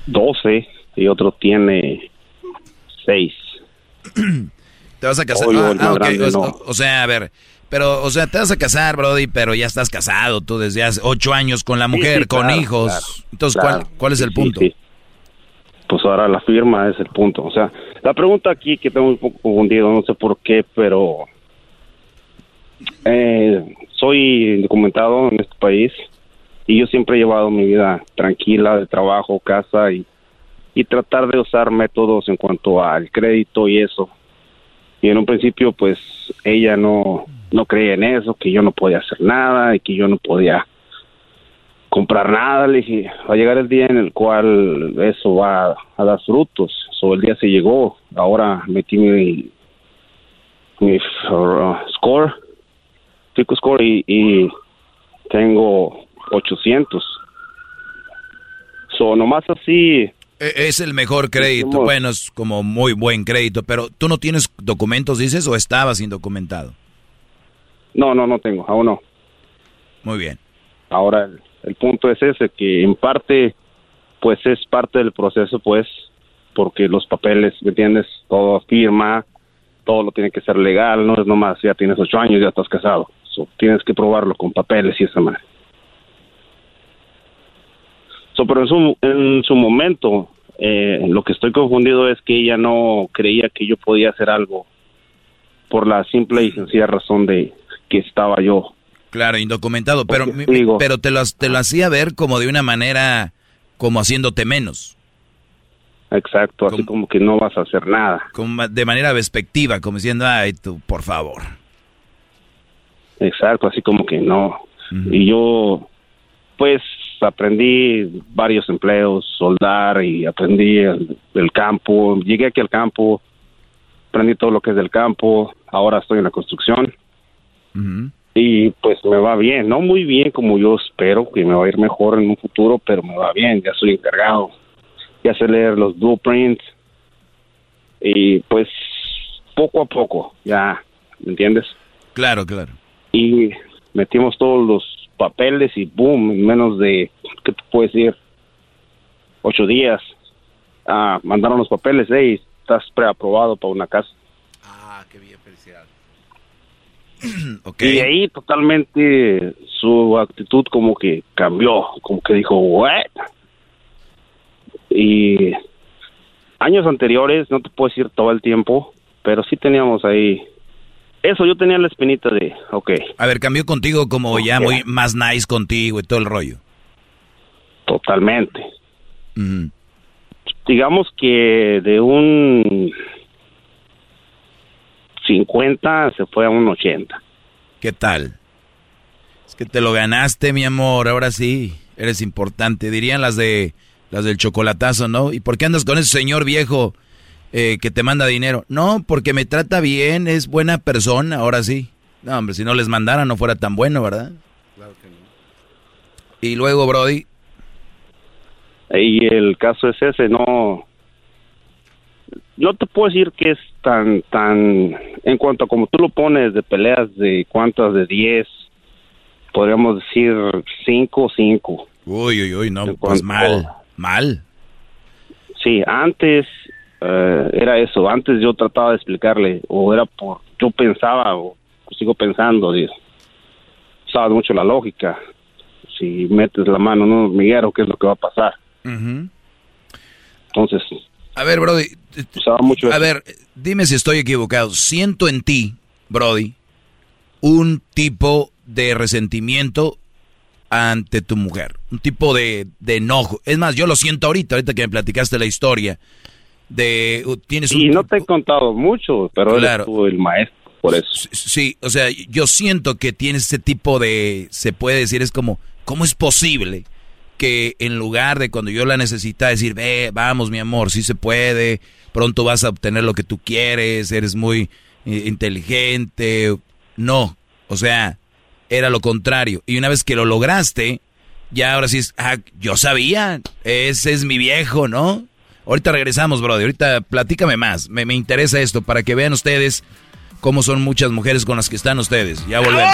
doce y otro tiene seis. ¿Te vas a casar? Obvio, Ah, ah, grande, o, no. o sea, a ver, pero, o sea, te vas a casar, Brody, pero ya estás casado tú desde hace ocho años con la mujer, sí, con claro, hijos. claro, Entonces, claro. ¿cuál, cuál es el punto? sí. Pues ahora la firma es el punto. O sea, la pregunta aquí que tengo un poco confundido, no sé por qué, pero eh, soy documentado en este país y yo siempre he llevado mi vida tranquila de trabajo, casa y, y tratar de usar métodos en cuanto al crédito y eso. Y en un principio, pues ella no, no creía en eso, que yo no podía hacer nada y que yo no podía comprar nada. Le dije, va a llegar el día en el cual eso va a dar frutos. So, el día se llegó. Ahora metí mi, mi uh, score, Fico score, y, y tengo 800. So, nomás así. E- Es el mejor crédito. Bueno, es como muy buen crédito, pero ¿tú no tienes documentos, dices, o estabas indocumentado? No, no, no tengo, aún no. Muy bien. Ahora, el, el punto es ese, que en parte, pues es parte del proceso, pues, porque los papeles, ¿me entiendes? Todo firma, todo lo tiene que ser legal, no es nomás, ya tienes ocho años, ya estás casado. Tienes que probarlo con papeles y esa madre. So, pero en su, en su momento, eh, lo que estoy confundido es que ella no creía que yo podía hacer algo por la simple y sencilla razón de que estaba yo Claro, indocumentado, pero, digo- pero te lo, te lo hacía ver como de una manera, como haciéndote menos, Exacto, así como que no vas a hacer nada. como de manera despectiva, como diciendo, ay, tú, por favor. Exacto, así como que no. Y yo, pues, aprendí varios empleos, soldar y aprendí el, el campo. Llegué aquí al campo, aprendí todo lo que es del campo. Ahora estoy en la construcción y pues me va bien. No muy bien como yo espero, que me va a ir mejor en un futuro, pero me va bien. Ya soy encargado. Ya sé leer los blueprints y pues poco a poco, ya, ¿me entiendes? Claro, claro. y metimos todos los papeles y boom, en menos de, ¿qué te puedo decir? Ocho días, ah, mandaron los papeles, hey, estás preaprobado para una casa. Ah, qué bien, felicidades. Y de ahí totalmente su actitud como que cambió, como que dijo, what? Y años anteriores, no te puedo decir todo el tiempo, pero sí teníamos ahí, eso yo tenía la espinita de, ok, A ver, cambió contigo como ya muy más nice contigo y todo el rollo. totalmente. digamos que de un 50 se fue a un 80. ¿Qué tal? Es que te lo ganaste, mi amor, ahora sí, eres importante. Dirían las de las del chocolatazo, ¿no? ¿Y por qué andas con ese señor viejo eh, que te manda dinero? No, porque me trata bien, es buena persona, ahora sí. No, hombre, si no les mandara no fuera tan bueno, ¿verdad? Claro que no. Y luego, Brody, Y el caso es ese, no no te puedo decir que es tan tan en cuanto a como tú lo pones de peleas de cuántas de 10 podríamos decir 5 5. Uy, uy, uy, no, En pues cuanto- mal, mal. Sí, antes eh, era eso, antes yo trataba de explicarle o era por yo pensaba o sigo pensando, digo, sabes mucho la lógica. Si metes la mano en un hormiguero, ¿qué es lo que va a pasar? Entonces, A ver, Brody. usaba mucho A ver, dime si estoy equivocado. Siento en ti, Brody, un tipo de resentimiento ante tu mujer. Un tipo de, de enojo. Es más, yo lo siento ahorita, ahorita que me platicaste la historia. De, uh, tienes Y un, no te he contado mucho, pero Claro. eres tú el maestro, por eso. Sí, o sea, yo siento que tienes ese tipo de, se puede decir, es como, ¿cómo es posible que en lugar de cuando yo la necesitaba decir, ve, vamos mi amor, sí se puede, pronto vas a obtener lo que tú quieres, eres muy eh, inteligente, no, o sea, era lo contrario. Y una vez que lo lograste, ya ahora sí ah, yo sabía, ese es mi viejo, ¿no? Ahorita regresamos, brother, ahorita platícame más, me, me interesa esto para que vean ustedes cómo son muchas mujeres con las que están ustedes. Ya volvemos.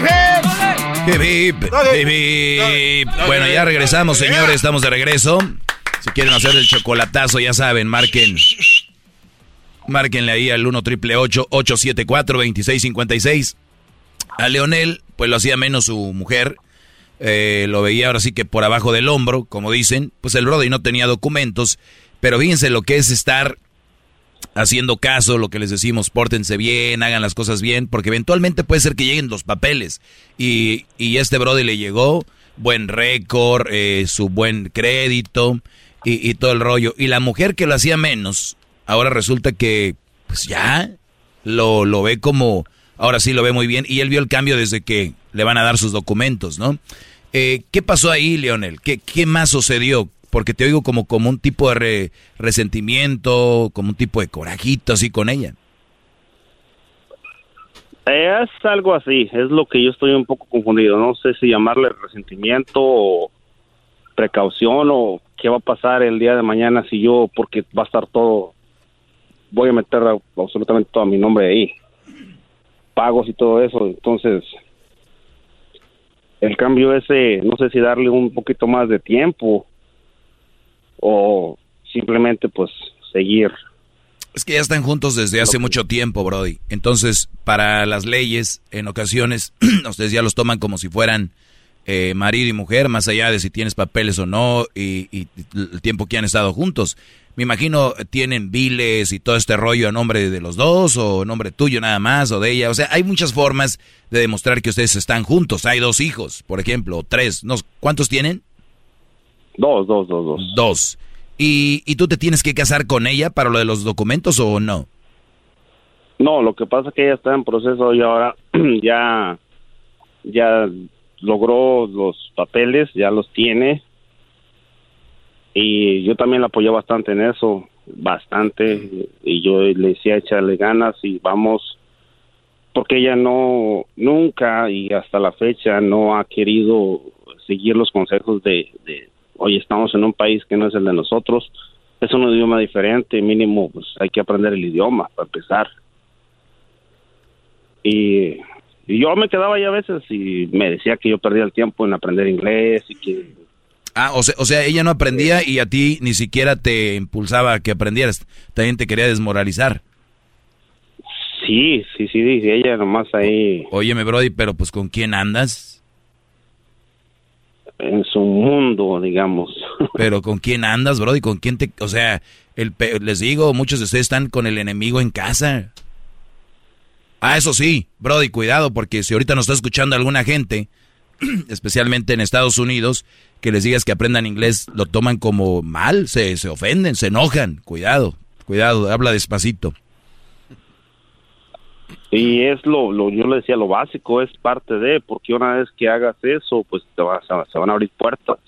más chido. Bueno, ya regresamos, señores. Estamos de regreso. Si quieren hacer el chocolatazo, ya saben, marquen. Márquenle ahí al 1 triple 874 2656. A Leonel, pues lo hacía menos su mujer. Eh, lo veía ahora sí que por abajo del hombro, como dicen. Pues el Brody no tenía documentos. Pero fíjense lo que es estar haciendo caso, lo que les decimos, pórtense bien, hagan las cosas bien, porque eventualmente puede ser que lleguen los papeles. Y, y este Brody le llegó buen récord, eh, su buen crédito y, y, todo el rollo. Y la mujer que lo hacía menos, ahora resulta que, pues ya, lo, lo ve como, ahora sí lo ve muy bien. Y él vio el cambio desde que le van a dar sus documentos, ¿no? Eh, ¿Qué pasó ahí, Leonel? ¿Qué, ¿Qué más sucedió? Porque te oigo como, como un tipo de resentimiento, como un tipo de corajito así con ella. Es algo así, es lo que yo estoy un poco confundido. No sé si llamarle resentimiento o precaución o qué va a pasar el día de mañana si yo, porque va a estar todo, voy a meter absolutamente todo mi nombre ahí, pagos y todo eso. Entonces, el cambio ese, no sé si darle un poquito más de tiempo o simplemente pues seguir. Es que ya están juntos desde hace mucho tiempo, Brody. Entonces, para las leyes, en ocasiones, ustedes ya los toman como si fueran eh, marido y mujer, más allá de si tienes papeles o no y, y, el tiempo que han estado juntos. Me imagino tienen biles y todo este rollo a nombre de los dos o a nombre tuyo nada más o de ella. O sea, hay muchas formas de demostrar que ustedes están juntos. Hay dos hijos, por ejemplo, o tres. ¿Cuántos tienen? Dos, dos, dos, dos. Dos. ¿Y, ¿Y tú te tienes que casar con ella para lo de los documentos o no? No, lo que pasa es que ella está en proceso y ahora ya, ya logró los papeles, ya los tiene. Y yo también la apoyé bastante en eso, bastante. Y yo le decía, échale ganas y vamos, porque ella no, nunca y hasta la fecha no ha querido seguir los consejos de, de, hoy estamos en un país que no es el de nosotros, es un idioma diferente, mínimo pues hay que aprender el idioma para empezar. Y, y yo me quedaba ahí a veces y me decía que yo perdía el tiempo en aprender inglés y que... Ah, o sea, o sea, ella no aprendía y a ti ni siquiera te impulsaba a que aprendieras, también te quería desmoralizar. Sí, sí, sí, ella nomás ahí... Óyeme, Brody, pero pues ¿con quién andas? En su mundo, digamos. Pero ¿con quién andas, bro? ¿Y con quién te...? O sea, el, les digo, muchos de ustedes están con el enemigo en casa. Ah, eso sí, Brody, cuidado, porque si ahorita nos está escuchando alguna gente, especialmente en Estados Unidos, que les digas que aprendan inglés, lo toman como mal, se, se ofenden, se enojan. Cuidado, cuidado, habla despacito. Y es lo, lo, yo le decía, lo básico es parte de, porque una vez que hagas eso, pues te vas se van a abrir puertas,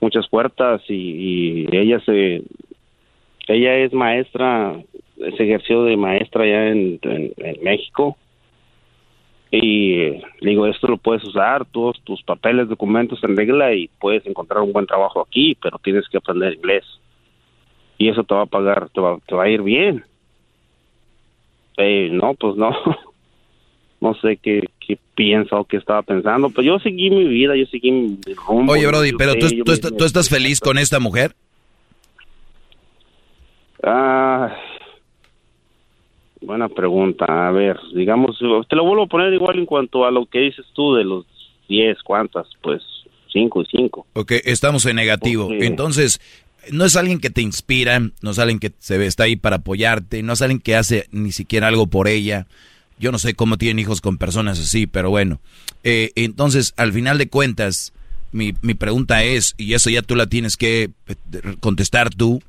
muchas puertas, y, ella se, ella es maestra, se ejerció de maestra ya en, en, en México, y digo, esto lo puedes usar, todos tus papeles, documentos en regla, y puedes encontrar un buen trabajo aquí, pero tienes que aprender inglés, y eso te va a pagar, te va, te va a ir bien, no, pues no. no sé qué, qué piensa o qué estaba pensando, pero yo seguí mi vida, yo seguí mi rumbo. Oye, Brody, pero tú, tú, tú estás feliz con esta mujer? Ah, buena pregunta. A ver, digamos, te lo vuelvo a poner igual en cuanto a lo que dices tú de los 10, ¿cuántas? Pues 5 y 5. Ok, estamos en negativo. Entonces, no es alguien que te inspira, no es alguien que se está ahí para apoyarte, no es alguien que hace ni siquiera algo por ella. Yo no sé cómo tienen hijos con personas así, pero bueno. Eh, entonces, al final de cuentas, mi, mi pregunta es, y eso ya tú la tienes que eh, contestar tú,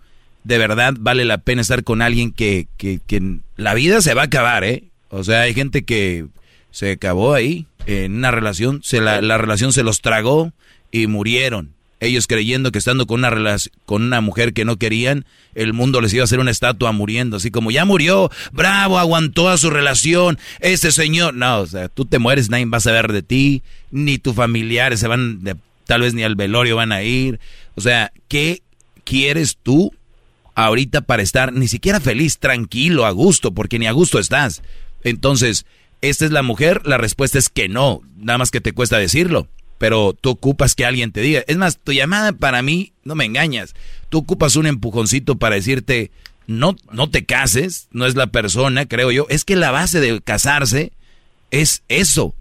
de verdad vale la pena estar con alguien que, que, que la vida se va a acabar, ¿eh? O sea, hay gente que se acabó ahí, en una relación, se la, la relación se los tragó y murieron. Ellos creyendo que estando con una, relación, con una mujer que no querían, el mundo les iba a hacer una estatua muriendo. Así como ya murió, bravo, aguantó a su relación, ese señor. No, o sea, tú te mueres, nadie va a saber de ti, ni tus familiares se van, tal vez ni al velorio van a ir. O sea, ¿qué quieres tú ahorita para estar ni siquiera feliz, tranquilo, a gusto, porque ni a gusto estás. Entonces, ¿esta es la mujer? La respuesta es que no, nada más que te cuesta decirlo, pero tú ocupas que alguien te diga. Es más, tu llamada para mí, no me engañas, tú ocupas un empujoncito para decirte, no, no te cases, no es la persona, creo yo, es que la base de casarse es eso,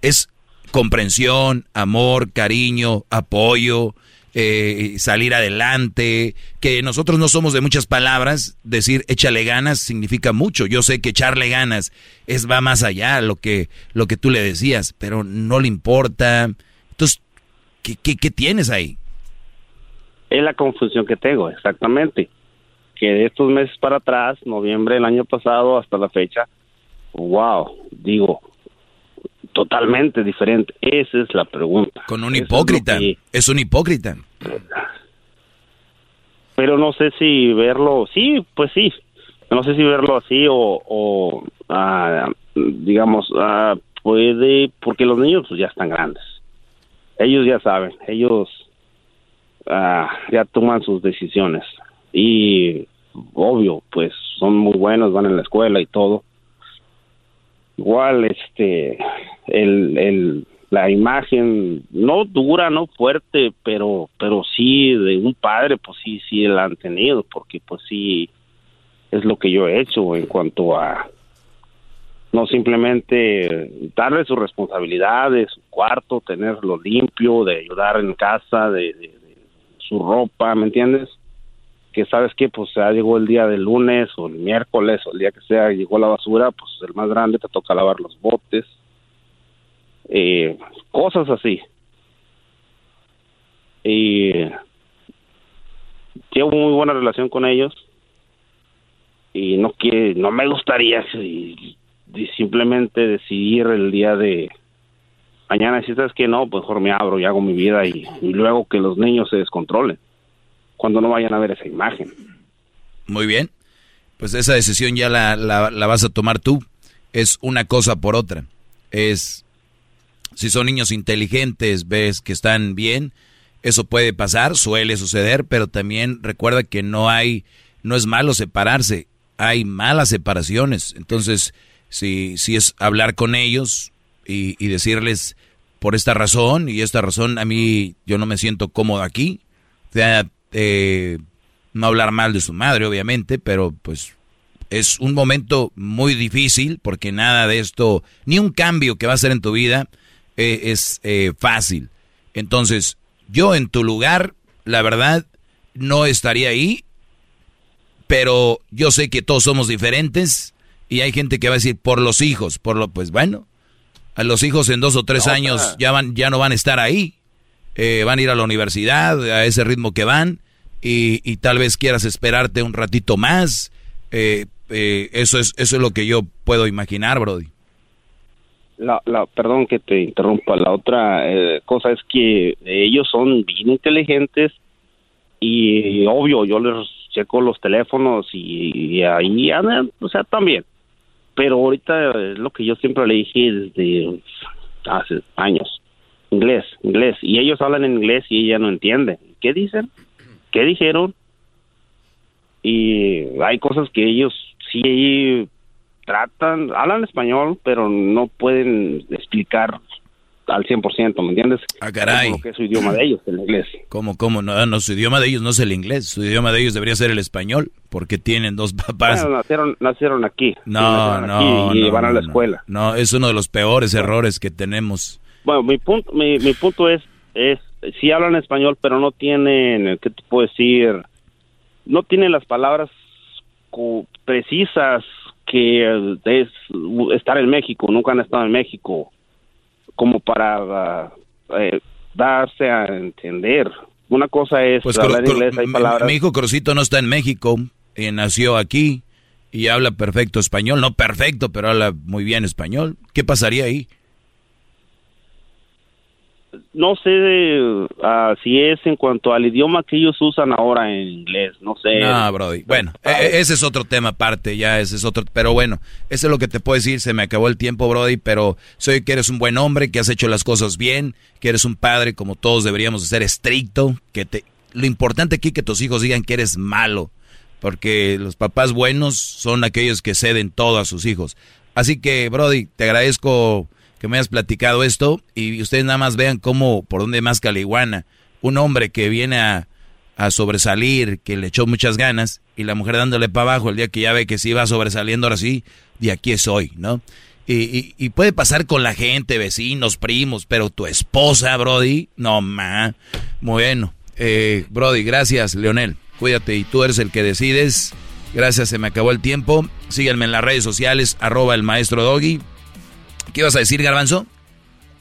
es comprensión, amor, cariño, apoyo, eh, salir adelante, que nosotros no somos de muchas palabras, decir échale ganas significa mucho. Yo sé que echarle ganas es va más allá lo que lo que tú le decías, pero no le importa. Entonces, ¿qué, qué, tienes ahí? Es la confusión que tengo, exactamente. Que de estos meses para atrás, noviembre del año pasado hasta la fecha, wow, digo, totalmente diferente? Esa es la pregunta. Con un hipócrita. Es, un hipócrita. Pero no sé si verlo, sí, pues sí. No sé si verlo así o, ah, digamos, ah, puede, porque los niños pues ya están grandes. Ellos ya saben, ellos ah, ya toman sus decisiones. Y obvio, pues son muy buenos, van en la escuela y todo igual este el, el la imagen no dura no fuerte pero pero sí de un padre pues sí sí la han tenido porque pues sí es lo que yo he hecho en cuanto a no simplemente darle sus responsabilidades su cuarto tenerlo limpio de ayudar en casa de su ropa me entiendes que sabes que pues ya llegó el día del lunes o el miércoles o el día que sea llegó la basura pues el más grande te toca lavar los botes eh, cosas así. Y tengo muy buena relación con ellos y no que no me gustaría simplemente decidir el día de mañana si sabes que no pues mejor me abro y hago mi vida y luego que los niños se descontrolen cuando no vayan a ver esa imagen. Muy bien. Pues esa decisión ya la, la, vas a tomar tú. Es una cosa por otra. Es, si son niños inteligentes, ves que están bien, eso puede pasar, suele suceder, pero también recuerda que no hay, no es malo separarse, hay malas separaciones. Entonces, si, si es hablar con ellos y, y decirles por esta razón y esta razón a mí yo no me siento cómodo aquí, o sea, eh, no hablar mal de su madre, obviamente, pero pues es un momento muy difícil porque nada de esto, ni un cambio que va a hacer en tu vida eh, es eh, fácil. Entonces, yo en tu lugar, la verdad, no estaría ahí, pero yo sé que todos somos diferentes y hay gente que va a decir por los hijos, por lo, pues bueno, a los hijos en dos o tres años ya van, ya no van a estar ahí. Eh, van a ir a la universidad a ese ritmo que van y, tal vez quieras esperarte un ratito más. Eh, eh, eso, es, eso es lo que yo puedo imaginar, Brody. La, la, perdón que te interrumpa. La otra cosa es que ellos son bien inteligentes y, obvio, yo les checo los teléfonos y, ahí andan, o sea, también. Pero ahorita es lo que yo siempre le dije desde hace años inglés, inglés, y ellos hablan en inglés y ella no entiende. ¿Qué dicen? ¿Qué dijeron? Y hay cosas que ellos sí tratan, hablan español, pero no pueden explicar al 100%, ¿me entiendes? Ah, caray. Como que es su idioma de ellos, el inglés. ¿Cómo, cómo? No, no, su idioma de ellos no es el inglés, su idioma de ellos debería ser el español, porque tienen dos papás. Bueno, nacieron, nacieron aquí. No, nacieron no, aquí y no, van a la escuela. No, es uno de los peores errores que tenemos. Bueno, mi punto, mi, mi punto es, es, sí hablan español, pero no tienen, ¿qué te puedo decir? No tienen las palabras precisas que es estar en México, nunca han estado en México, como para eh, darse a entender. Una cosa es Pues hablar inglés, hay mi- palabras. mi hijo Crosito no está en México, eh, nació aquí y habla perfecto español, no perfecto, pero habla muy bien español. ¿Qué pasaría ahí? No sé ah, si es en cuanto al idioma que ellos usan ahora en inglés, no sé. No, Brody. Bueno, e- e- ese es otro tema aparte, ya ese es otro. Pero bueno, eso es lo que te puedo decir. Se me acabó el tiempo, Brody, pero soy que eres un buen hombre, que has hecho las cosas bien, que eres un padre como todos deberíamos de ser estricto. Que te, lo importante aquí que tus hijos digan que eres malo, porque los papás buenos son aquellos que ceden todo a sus hijos. Así que, Brody, te agradezco que me hayas platicado esto y ustedes nada más vean cómo, por dónde más caliguana. Un hombre que viene a, a sobresalir, que le echó muchas ganas, y la mujer dándole para abajo el día que ya ve que sí va sobresaliendo ahora sí, de aquí soy, ¿no? Y, y, y puede pasar con la gente, vecinos, primos, pero tu esposa, Brody, no ma. Bueno, eh, Brody, gracias, Leonel. Cuídate y tú eres el que decides. Gracias, se me acabó el tiempo. Síganme en las redes sociales, arroba el maestro Doggy. ¿Qué ibas a decir, Garbanzo?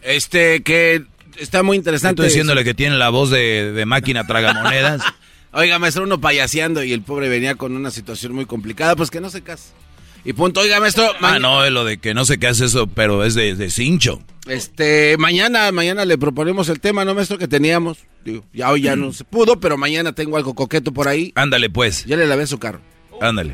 Este, que está muy interesante. Estoy diciéndole que tiene la voz de, de máquina tragamonedas. Oiga, maestro, uno payaseando y el pobre venía con una situación muy complicada, pues que no se case. Y punto, oiga, maestro. ah, no, lo de que no qué hace eso, pero es de, de cincho. Este, mañana, mañana le proponemos el tema, ¿no, maestro? Que teníamos. Digo, ya hoy ya no se pudo, pero mañana tengo algo coqueto por ahí. Ándale, pues. Ya le lavé su carro. Ándale.